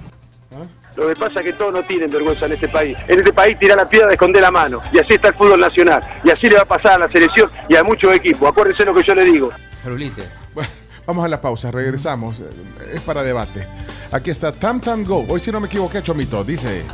Lo que pasa es que todos no tienen vergüenza en este país. En este país tira la piedra de esconder la mano. Y así está el fútbol nacional. Y así le va a pasar a la selección y a muchos equipos. Acuérdense lo que yo le digo. Carolite. Vamos a la pausa, regresamos. Es para debate. Aquí está Tam Tam Go. Hoy si no me equivoqué, Chomito, dice...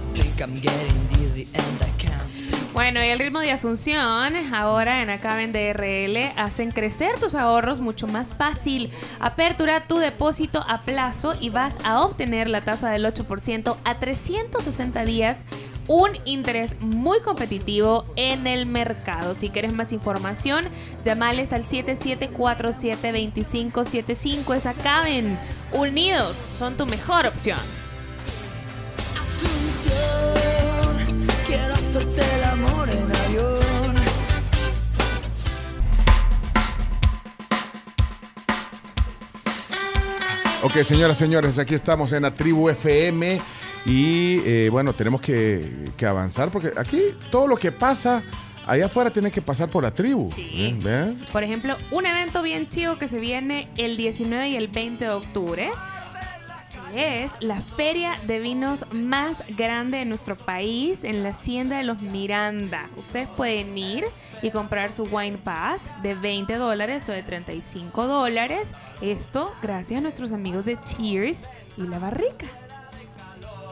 Bueno, y el ritmo de Asunción, ahora en Acaben DRL, hacen crecer tus ahorros mucho más fácil. Apertura tu depósito a plazo y vas a obtener la tasa del 8% a 360 días. Un interés muy competitivo en el mercado. Si quieres más información, llamales al 7747-2575. Es Acaben. Unidos son tu mejor opción. Ok, señoras, señores, aquí estamos en la tribu FM y eh, bueno, tenemos que, que avanzar porque aquí todo lo que pasa allá afuera tiene que pasar por la tribu. ¿eh? ¿Vean? Por ejemplo, un evento bien chido que se viene el 19 y el 20 de octubre es la feria de vinos más grande de nuestro país en la hacienda de los Miranda. Ustedes pueden ir y comprar su Wine Pass de 20 dólares o de 35 dólares. Esto gracias a nuestros amigos de Cheers y La Barrica.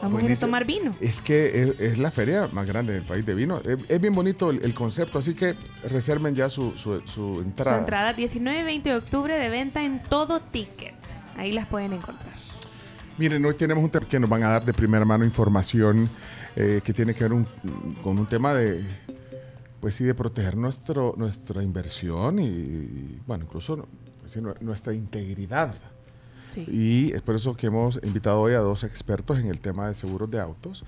Vamos a ir a tomar vino. Es que es, es la feria más grande del país de vino. Es, es bien bonito el, el concepto, así que reserven ya su, su, su Su entrada. entrada 19 y 20 de octubre de venta en todo ticket. Ahí las pueden encontrar. Miren, hoy tenemos un tema que nos van a dar de primera mano información eh, que tiene que ver un- con un tema de, pues sí, de proteger nuestro, nuestra inversión y, bueno, incluso pues sí, nuestra integridad. Y es por eso que hemos invitado hoy a dos expertos en el tema de seguros de autos.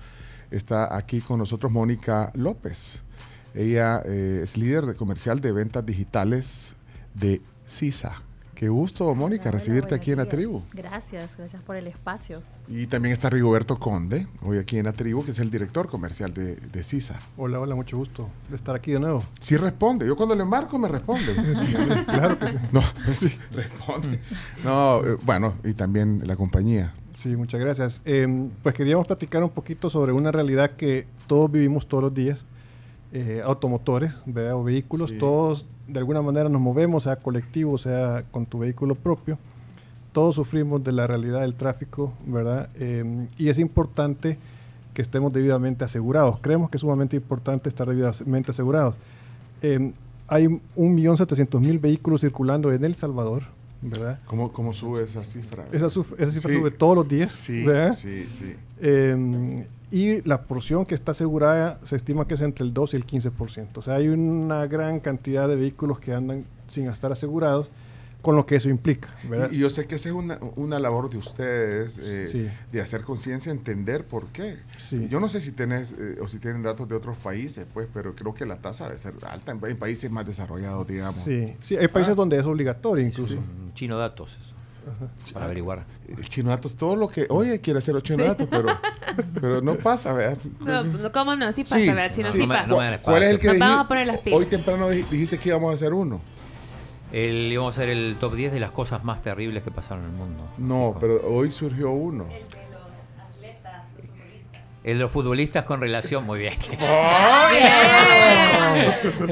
Está aquí con nosotros Mónica López. Ella eh, es líder de comercial de ventas digitales de CISA, Qué gusto, Mónica, recibirte aquí en la tribu. Gracias, gracias por el espacio. Y también está Rigoberto Conde, hoy aquí en la tribu, que es el director comercial de, de CISA. Hola, hola, mucho gusto de estar aquí de nuevo. Sí responde, yo cuando le marco me responde. Sí, claro que sí. No, sí, responde. No, eh, bueno, y también la compañía. Sí, muchas gracias. Eh, pues queríamos platicar un poquito sobre una realidad que todos vivimos todos los días. Eh, automotores, ¿verdad? o vehículos, Sí. todos de alguna manera nos movemos, sea colectivo, sea con tu vehículo propio. Todos sufrimos de la realidad del tráfico, ¿verdad? Eh, y es importante que estemos debidamente asegurados. Creemos que es sumamente importante estar debidamente asegurados. Eh, hay 1.700.000 vehículos circulando en El Salvador, ¿verdad? ¿Cómo, cómo sube esa cifra? Esa, cifra Sí. sube todos los días. Sí, ¿verdad? sí, sí. Eh, y la porción que está asegurada se estima que es entre el 2 y el 15%. O sea, hay una gran cantidad de vehículos que andan sin estar asegurados, con lo que eso implica. ¿verdad? Y, y yo sé que esa es una, una labor de ustedes, eh, Sí. de hacer conciencia, entender por qué. Yo no sé si tenés eh, o si tienen datos de otros países, pues, pero creo que la tasa debe ser alta en, en países más desarrollados, digamos. Sí, sí, hay países Ah. donde es obligatorio incluso. Un chino datos, eso. Para averiguar. El chino datos, todo lo que, oye, quiere hacer los chino datos, pero, pero no pasa, ¿verdad? No, no, ¿Cómo no? Sí pasa, Sí, ¿verdad, Chino? sí. Sí, No me- pasa. no me dan ¿Cuál es el que Nos dijiste- vamos a poner las pilas. Hoy temprano dij- dijiste que íbamos a hacer uno. El, íbamos a hacer el top 10 de las cosas más terribles que pasaron en el mundo. No, pero hoy surgió uno. El de los futbolistas con relación, muy bien. ¡Oye!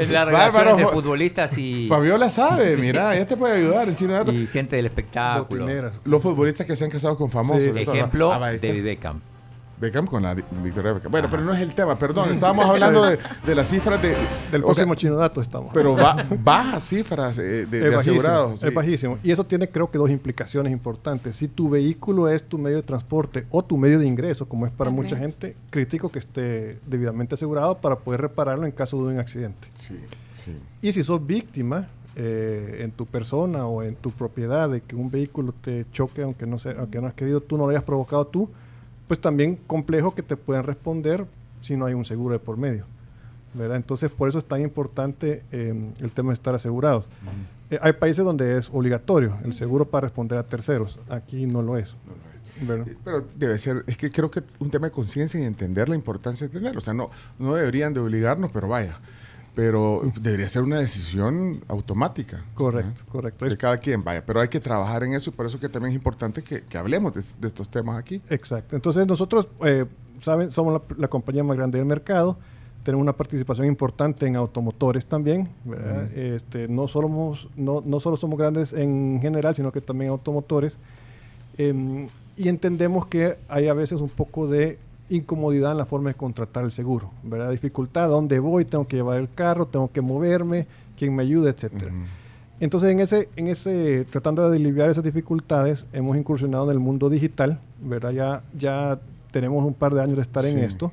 la relación Bárbaro. entre futbolistas y, Fabiola sabe, mira, ella te puede ayudar en chino datos. y gente del espectáculo. Los futbolistas que se han casado con famosos. Sí. Ejemplo, Ah. David Beckham. Beckham con la Victoria Beckham. Bueno, pero no es el tema, perdón. Estábamos hablando de, de las cifras de, Del o próximo sea, chino dato estamos. Pero ba- bajas cifras eh, de, Es de bajísimo, asegurados. Es bajísimo. Y eso tiene creo que dos implicaciones importantes. Si tu vehículo es tu medio de transporte o tu medio de ingreso, como es para mucha gente, crítico que esté debidamente asegurado para poder repararlo en caso de un accidente. Sí, sí. Y si sos víctima eh, en tu persona o en tu propiedad de que un vehículo te choque, aunque no, sea, aunque no has querido tú, no lo hayas provocado tú, pues también complejo que te puedan responder si no hay un seguro de por medio. ¿verdad? Entonces, por eso es tan importante eh, el tema de estar asegurados. Eh, hay países donde es obligatorio el seguro para responder a terceros. Aquí no lo es. ¿verdad? Pero debe ser, es que creo que un tema de conciencia y entender la importancia de tenerlo. O sea, no, no deberían de obligarnos, pero vaya. Pero debería ser una decisión automática. Correcto, correcto. De cada quien, vaya. Pero hay que trabajar en eso y por eso que también es importante que, que hablemos de, de estos temas aquí. Exacto. Entonces nosotros, eh, saben, somos la, la compañía más grande del mercado. Tenemos una participación importante en automotores también. este, no, somos, no, no solo somos grandes en general, sino que también automotores. Em, y entendemos que hay a veces un poco de incomodidad en la forma de contratar el seguro, ¿verdad? Dificultad, ¿a dónde voy? Tengo que llevar el carro, tengo que moverme, quién me ayuda, etcétera. Entonces, en ese, en ese, tratando de aliviar esas dificultades, hemos incursionado en el mundo digital, ¿verdad? Ya, ya tenemos un par de años de estar en Sí. esto.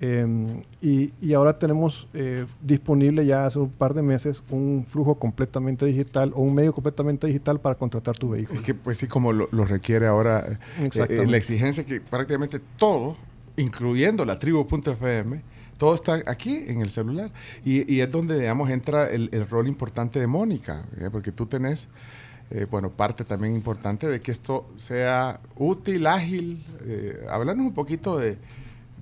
eh, y, y ahora tenemos eh, disponible ya hace un par de meses un flujo completamente digital o un medio completamente digital para contratar tu vehículo. Es que, pues sí, como lo, lo requiere ahora eh, eh, la exigencia que prácticamente todo, incluyendo la tribu.fm, todo está aquí en el celular. Y, y es donde, digamos, entra el, el rol importante de Mónica, ¿eh? porque tú tenés, eh, bueno, parte también importante de que esto sea útil, ágil. Eh, háblanos un poquito de,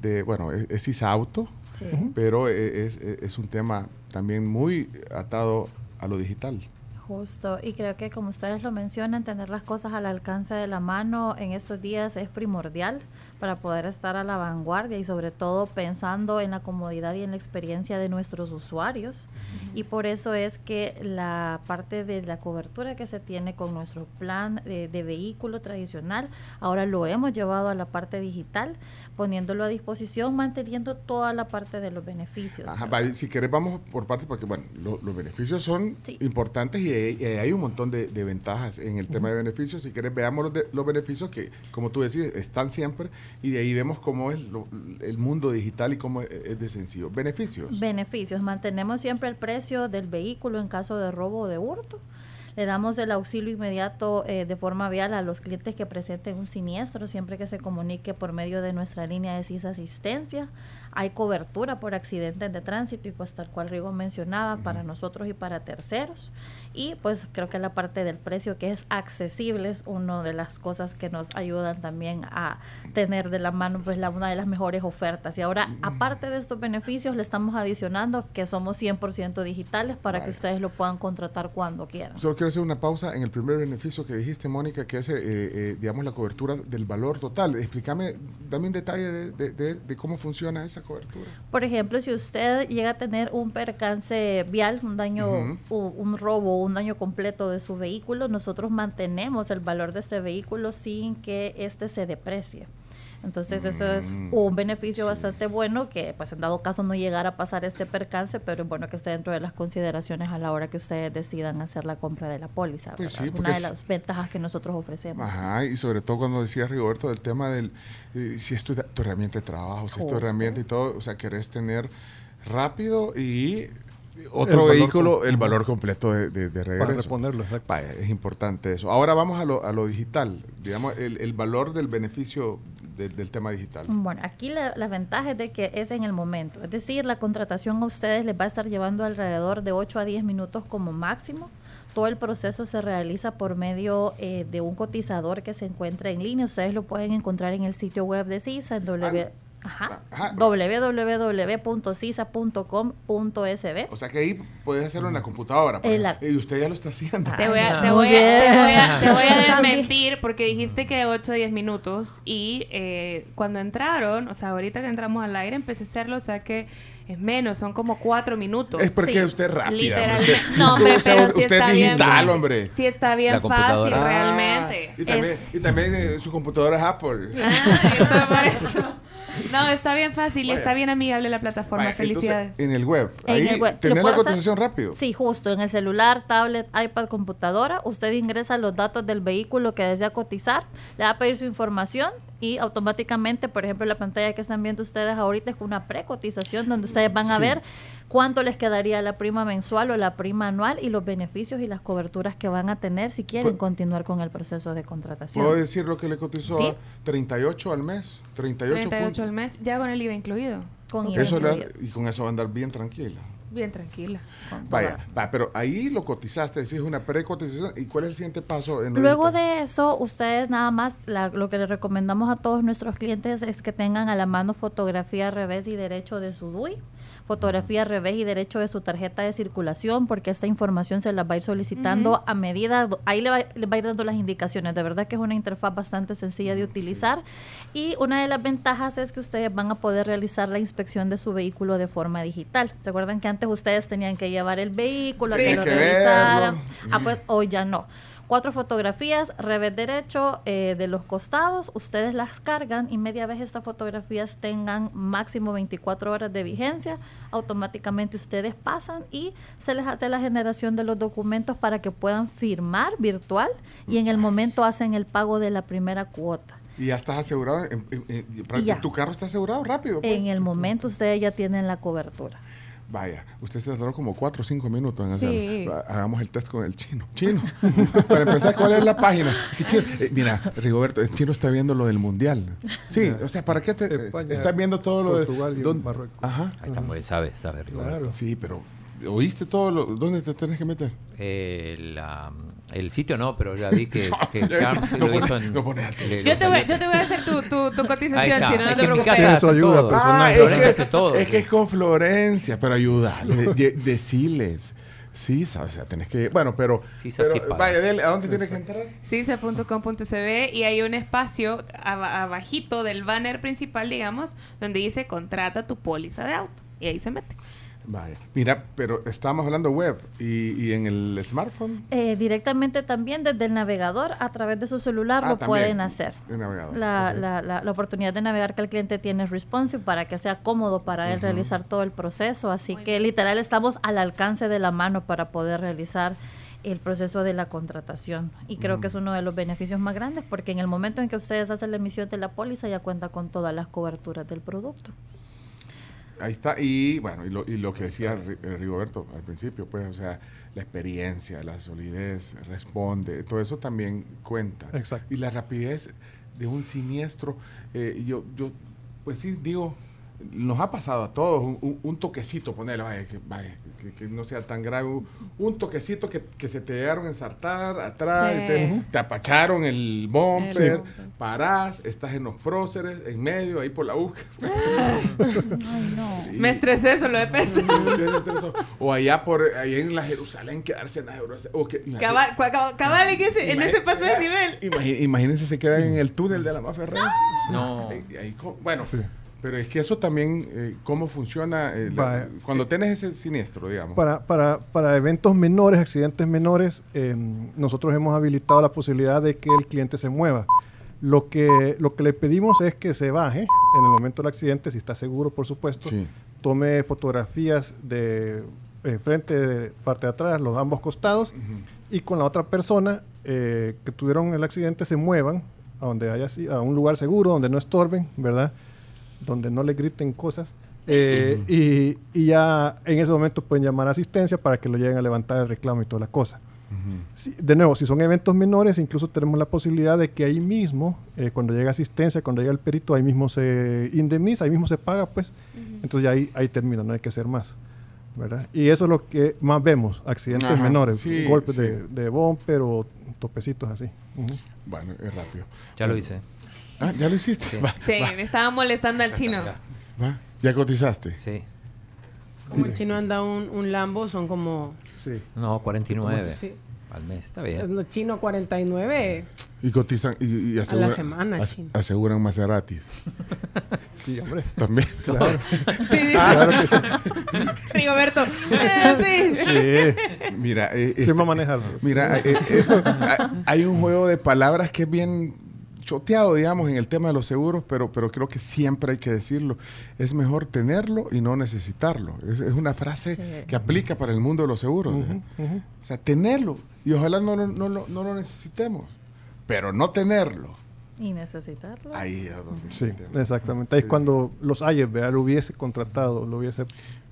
de bueno, es, es ISA Auto, Sí. pero eh, es, es- es un tema también muy atado a lo digital. Justo, y creo que como ustedes lo mencionan, tener las cosas al alcance de la mano en estos días es primordial para poder estar a la vanguardia y sobre todo pensando en la comodidad y en la experiencia de nuestros usuarios. Y por eso es que la parte de la cobertura que se tiene con nuestro plan de, de vehículo tradicional, ahora lo hemos llevado a la parte digital, poniéndolo a disposición, manteniendo toda la parte de los beneficios. Ajá, si querés vamos por partes porque bueno, lo- los beneficios son importantes y hay, hay un montón de, de ventajas en el tema de beneficios. Si querés veamos los, de- los beneficios que, como tú decís, están siempre y de ahí vemos cómo es lo- el mundo digital y cómo es, es de sencillo. Beneficios. Beneficios. Mantenemos siempre el precio del vehículo en caso de robo o de hurto. Le damos el auxilio inmediato eh, de forma vial a los clientes que presenten un siniestro, siempre que se comunique por medio de nuestra línea de CIS Asistencia hay cobertura por accidentes de tránsito y pues tal cual Rigo mencionaba, para nosotros y para terceros. Y pues creo que la parte del precio que es accesible es una de las cosas que nos ayudan también a tener de la mano pues la, una de las mejores ofertas. Y ahora, aparte de estos beneficios, le estamos adicionando que somos 100% digitales para que ustedes lo puedan contratar cuando quieran. Solo quiero hacer una pausa en el primer beneficio que dijiste, Mónica, que es, eh, eh, digamos, la cobertura del valor total. Explícame, dame un detalle de, de- de- de cómo funciona esa cobertura. Por ejemplo, si usted llega a tener un percance vial, un daño, Ujú. u- un robo, un daño completo de su vehículo, nosotros mantenemos el valor de ese vehículo sin que éste se deprecie. Entonces eso es Mm, un beneficio bastante bueno que pues en dado caso no llegara a pasar este percance, pero es bueno que esté dentro de las consideraciones a la hora que ustedes decidan hacer la compra de la póliza. Pues sí, Una de las ventajas que nosotros ofrecemos. Ajá, y sobre todo cuando decía Rigoberto del tema del, eh, si es tu, tu herramienta de trabajo, si es tu Justo. herramienta y todo, o sea, querés tener rápido y otro vehículo, el valor completo de, de, de regreso. Para reponerlo, exacto. Vaya, es importante eso. Ahora vamos a lo, a lo digital, digamos, el, el valor del beneficio de- del tema digital. Bueno, aquí la, la ventaja es de que es en el momento. Es decir, la contratación a ustedes les va a estar llevando alrededor de 8 a 10 minutos como máximo. Todo el proceso se realiza por medio eh, de un cotizador que se encuentra en línea. Ustedes lo pueden encontrar en el sitio web de CISA, en w, ajá, www.cisa.com.sb. O sea que ahí puedes hacerlo en la computadora. por En la- ejemplo. Y usted ya lo está haciendo. Te voy, a, te, Muy voy a, te bien. voy a- te voy a desmentir porque dijiste que 8 a 10 minutos y eh, cuando entraron, o sea, ahorita que entramos al aire empecé a hacerlo, o sea que es menos, son como 4 minutos. Es porque usted es rápida. Literalmente. hombre. No, hombre, O sea, pero sí usted está es bien. digital, hombre. Sí está bien La fácil, computadora. Ah, realmente. y también, y también eh, su computadora es Apple. Ah, está por eso. No, está bien fácil y está bien amigable la plataforma. Vaya, entonces, Felicidades. en el web. En el web. tenés ¿Lo la hacer? cotización rápido. Sí, justo. En el celular, tablet, iPad, computadora, usted ingresa los datos del vehículo que desea cotizar, le va a pedir su información y automáticamente, por ejemplo, la pantalla que están viendo ustedes ahorita es una precotización donde ustedes van a Sí. ver cuánto les quedaría la prima mensual o la prima anual y los beneficios y las coberturas que van a tener si quieren Pu- continuar con el proceso de contratación. ¿Puedo decir lo que le cotizó? Sí. a 38 al mes. 38, 38 puntos. al mes, ya con el IVA incluido. Con IVA Eso y con eso va a andar bien tranquila. Bien tranquila. Vaya, va, pero ahí lo cotizaste, decís una precotización. ¿Y cuál es el siguiente paso? En Luego de eso, ustedes nada más, la- lo que les recomendamos a todos nuestros clientes es que tengan a la mano fotografía revés y derecho de su DUI, fotografía revés y derecho de su tarjeta de circulación, porque esta información se las va a ir solicitando a medida, ahí le va, le va a ir dando las indicaciones. De verdad que es una interfaz bastante sencilla de utilizar. Y una de las ventajas es que ustedes van a poder realizar la inspección de su vehículo de forma digital. ¿Se acuerdan que antes ustedes tenían que llevar el vehículo, a Sí. que Hay lo que revisaran? Ah, pues hoy ya no. Cuatro fotografías, revés derecho eh, de los costados, ustedes las cargan y media vez estas fotografías tengan máximo 24 horas de vigencia, automáticamente ustedes pasan y se les hace la generación de los documentos para que puedan firmar virtual y en el momento hacen el pago de la primera cuota. Y ya estás asegurado. en- en- en- Y ya. tu carro está asegurado rápido. pues. En el momento ustedes ya tienen la cobertura. Vaya, usted se tardó como 4 o 5 minutos en Sí. Hagamos el test con el chino. Chino. Para empezar, ¿cuál es la página? Eh, mira, Rigoberto, el chino está viendo lo del mundial. Sí, o sea, ¿para qué te España, estás viendo todo lo de Portugal y Marruecos. Ajá. Ahí está, muy- sabe, sabe, Rigoberto. Sí, pero ¿oíste todo lo dónde te tenés que meter? Eh, la- el sitio no, pero ya vi que, que Carms no lo pone- hizo en. no pone le- Yo te, voy, yo te voy a hacer tu, tu, tu cotización, chino, no Es te en mi preocupes. casa Eso hacen ayuda, todo. Ah, es que, hace todo. es que es con Florencia, pero ayudarle, de- decirles. Sí, o sea, tenés que. Bueno, pero. Sisa pero sí vaya, dele, ¿a dónde tiene que entrar? cisa.com.cb y hay un espacio aba- abajito del banner principal, digamos, donde dice contrata tu póliza de auto. Y ahí se mete. Vaya. Mira, pero estábamos hablando web y, y en el smartphone. Eh, directamente también desde el navegador, a través de su celular, Ah, lo también, pueden hacer. el navegador, La, la, la, la oportunidad de navegar que el cliente tiene es responsive para que sea cómodo para él realizar todo el proceso. Así que literal estamos al alcance de la mano para poder realizar el proceso de la contratación. Y creo que es uno de los beneficios más grandes porque en el momento en que ustedes hacen la emisión de la póliza ya cuenta con todas las coberturas del producto. Ahí está. Y bueno, y lo, y lo que decía eh, Rigoberto al principio, pues, o sea, la experiencia, la solidez, responde, todo eso también cuenta. Exacto. Y la rapidez de un siniestro. eh, yo, yo, pues sí, digo, nos ha pasado a todos un, un- un toquecito, ponerle, vaya, que, vaya, que- que no sea tan grave, un, un toquecito que, que se te llegaron a ensartar atrás, Sí. te, apacharon el bumper, El bumper. parás, estás en los próceres, en medio, ahí por la UCA. Me estresé solo de peso. o allá por, ahí en la Jerusalén, quedarse en la Jerusalén. o que- Cabal, cabal, cabal, en ese, en ese paso de nivel. Imagínense se quedan en el túnel de la mafia real. No. Ahí- ahí co- bueno, pero es que eso también, eh, ¿cómo funciona eh, la- Vaya. cuando tenés ese siniestro, digamos? Para, para, para eventos menores, accidentes menores, eh, nosotros hemos habilitado la posibilidad de que el cliente se mueva. Lo que, lo que le pedimos es que se baje en el momento del accidente, si está seguro, por supuesto. Sí. Tome fotografías de eh, frente, de parte de atrás, los ambos costados, y con la otra persona eh, que tuvieron el accidente se muevan a donde haya a un lugar seguro, donde no estorben, ¿verdad? Donde no le griten cosas. Eh, y, y ya en ese momento pueden llamar a asistencia para que lo lleguen a levantar el reclamo y toda la cosa. Sí, de nuevo, si son eventos menores, incluso tenemos la posibilidad de que ahí mismo, eh, cuando llega asistencia, cuando llega el perito, ahí mismo se indemniza, ahí mismo se paga, pues. Entonces ya ahí, ahí termina, no hay que hacer más. ¿verdad? Y eso es lo que más vemos, accidentes Ajá, menores, sí, golpes sí. de, de bumper o topecitos así. Bueno, es rápido. Ya lo hice. Ah, ¿ya lo hiciste? Va, Sí, va, me estaba molestando al chino. va. ¿Ya cotizaste? Sí. Como el chino anda un, un Lambo, son como... Sí. No, 49 Sí. al mes. Está bien. Los chinos 49. Y cotizan y, y aseguran, semana, as- chino. aseguran Maseratis. Sí, hombre. También. Claro. Sí. Claro que sí. Rigoberto. Eh, sí. Sí. Mira, eh, ¿Quién este- va a manejarlo? Mira, eh, eh, hay un juego de palabras que es bien choteado, digamos, en el tema de los seguros, pero, pero creo que siempre hay que decirlo. Es mejor tenerlo y no necesitarlo. Es, es una frase Sí. que aplica para el mundo de los seguros. ujú. O sea, tenerlo y ojalá no, lo- no, lo- no lo necesitemos, pero no tenerlo. Y necesitarlo. Ahí es donde Sí, exactamente. Ahí es cuando los Ayers. Lo hubiese contratado, lo hubiese.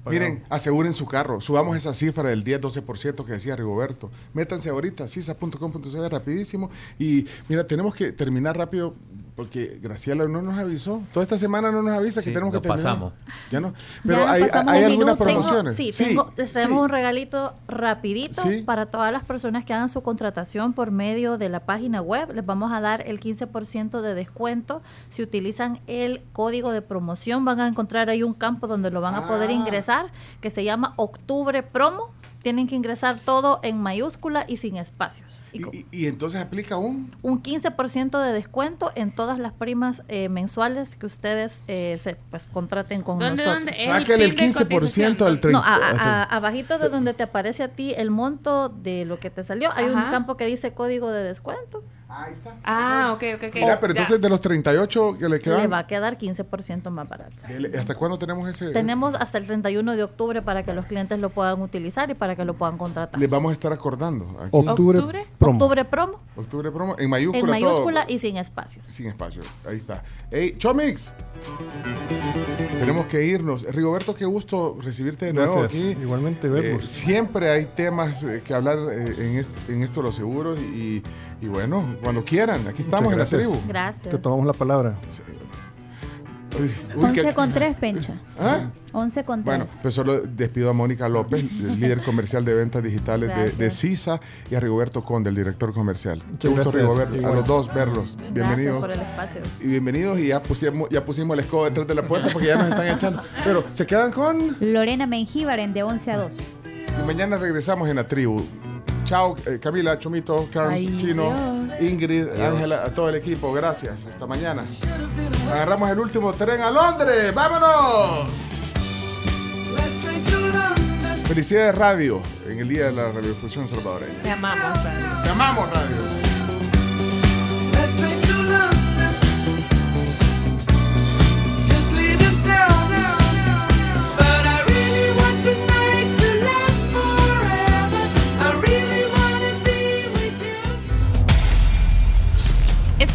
Miren, aseguren su carro. Subamos esa cifra del 10-12% que decía Rigoberto. Métanse ahorita, cisa.com.cb rapidísimo. Y mira, tenemos que terminar rápido porque Graciela no nos avisó. Toda esta semana no nos avisa que tenemos que terminar. pasamos. Ya no. Ya Pero nos hay, pasamos hay un algunas minuto. Tengo- promociones. sí, Sí, tengo, tenemos sí. un regalito rapidito Sí. para todas las personas que hagan su contratación por medio de la página web. Les vamos a dar el 15% de descuento. Si utilizan el código de promoción, van a encontrar ahí un campo donde lo van a poder Ah. ingresar que se llama Octubre Promo. Tienen que ingresar todo en mayúscula y sin espacios. Y con- Y, y entonces aplica un. un 15% de descuento en todas las primas eh, mensuales que ustedes eh, se pues contraten con ¿Dónde, nosotros. dónde? Sáquenle el de 15% al 30%. No, a- a- a- abajito de donde te aparece a ti el monto de lo que te salió, hay un campo que dice código de descuento. Ahí está. Ah, ok, ok, ok. Mira, pero Ya. entonces de los 38 que le Le quedan, va a quedar 15% más barato. ¿hasta cuándo tenemos ese? Tenemos hasta el 31 de octubre para que los clientes lo puedan utilizar y para que lo puedan contratar. Les vamos a estar acordando. Aquí. Octubre, ¿Octubre? promo. Octubre promo Octubre promo en mayúscula. en mayúscula todo. y sin espacios. Sin espacio. Ahí está. Hey, Chomix. Tenemos que irnos. Rigoberto, qué gusto recibirte de nuevo Gracias. aquí. Igualmente, Eh, siempre hay temas eh, que hablar eh, en, est- en esto de los seguros y, y bueno, cuando quieran, aquí estamos en la tribu. Gracias. Te tomamos la palabra. Uy, uy, 11 qué- con 3, Pencha. ¿Ah? 11 con 3. Bueno, pues solo despido a Mónica López, el líder comercial de ventas digitales de. CISA, y a Rigoberto Conde, el director comercial. Qué gusto. Rigoberto, a Igual. los dos verlos. Gracias Bienvenidos. por el espacio. Y bienvenidos, y ya pusimos, ya pusimos el escobo detrás de la puerta porque ya nos están echando. Pero se quedan con. Lorena Mengíbar en de 11 a 2. Y mañana regresamos en la tribu. Chao, eh, Camila, Chomito, Carms, Ay, Chino, Dios. Ingrid, Ángela, a todo el equipo. Gracias. Hasta mañana. Agarramos el último tren a Londres. ¡Vámonos! Felicidades Radio en el Día de la Radiodifusión Salvadoreña. Te amamos. Dani. Te amamos, Radio.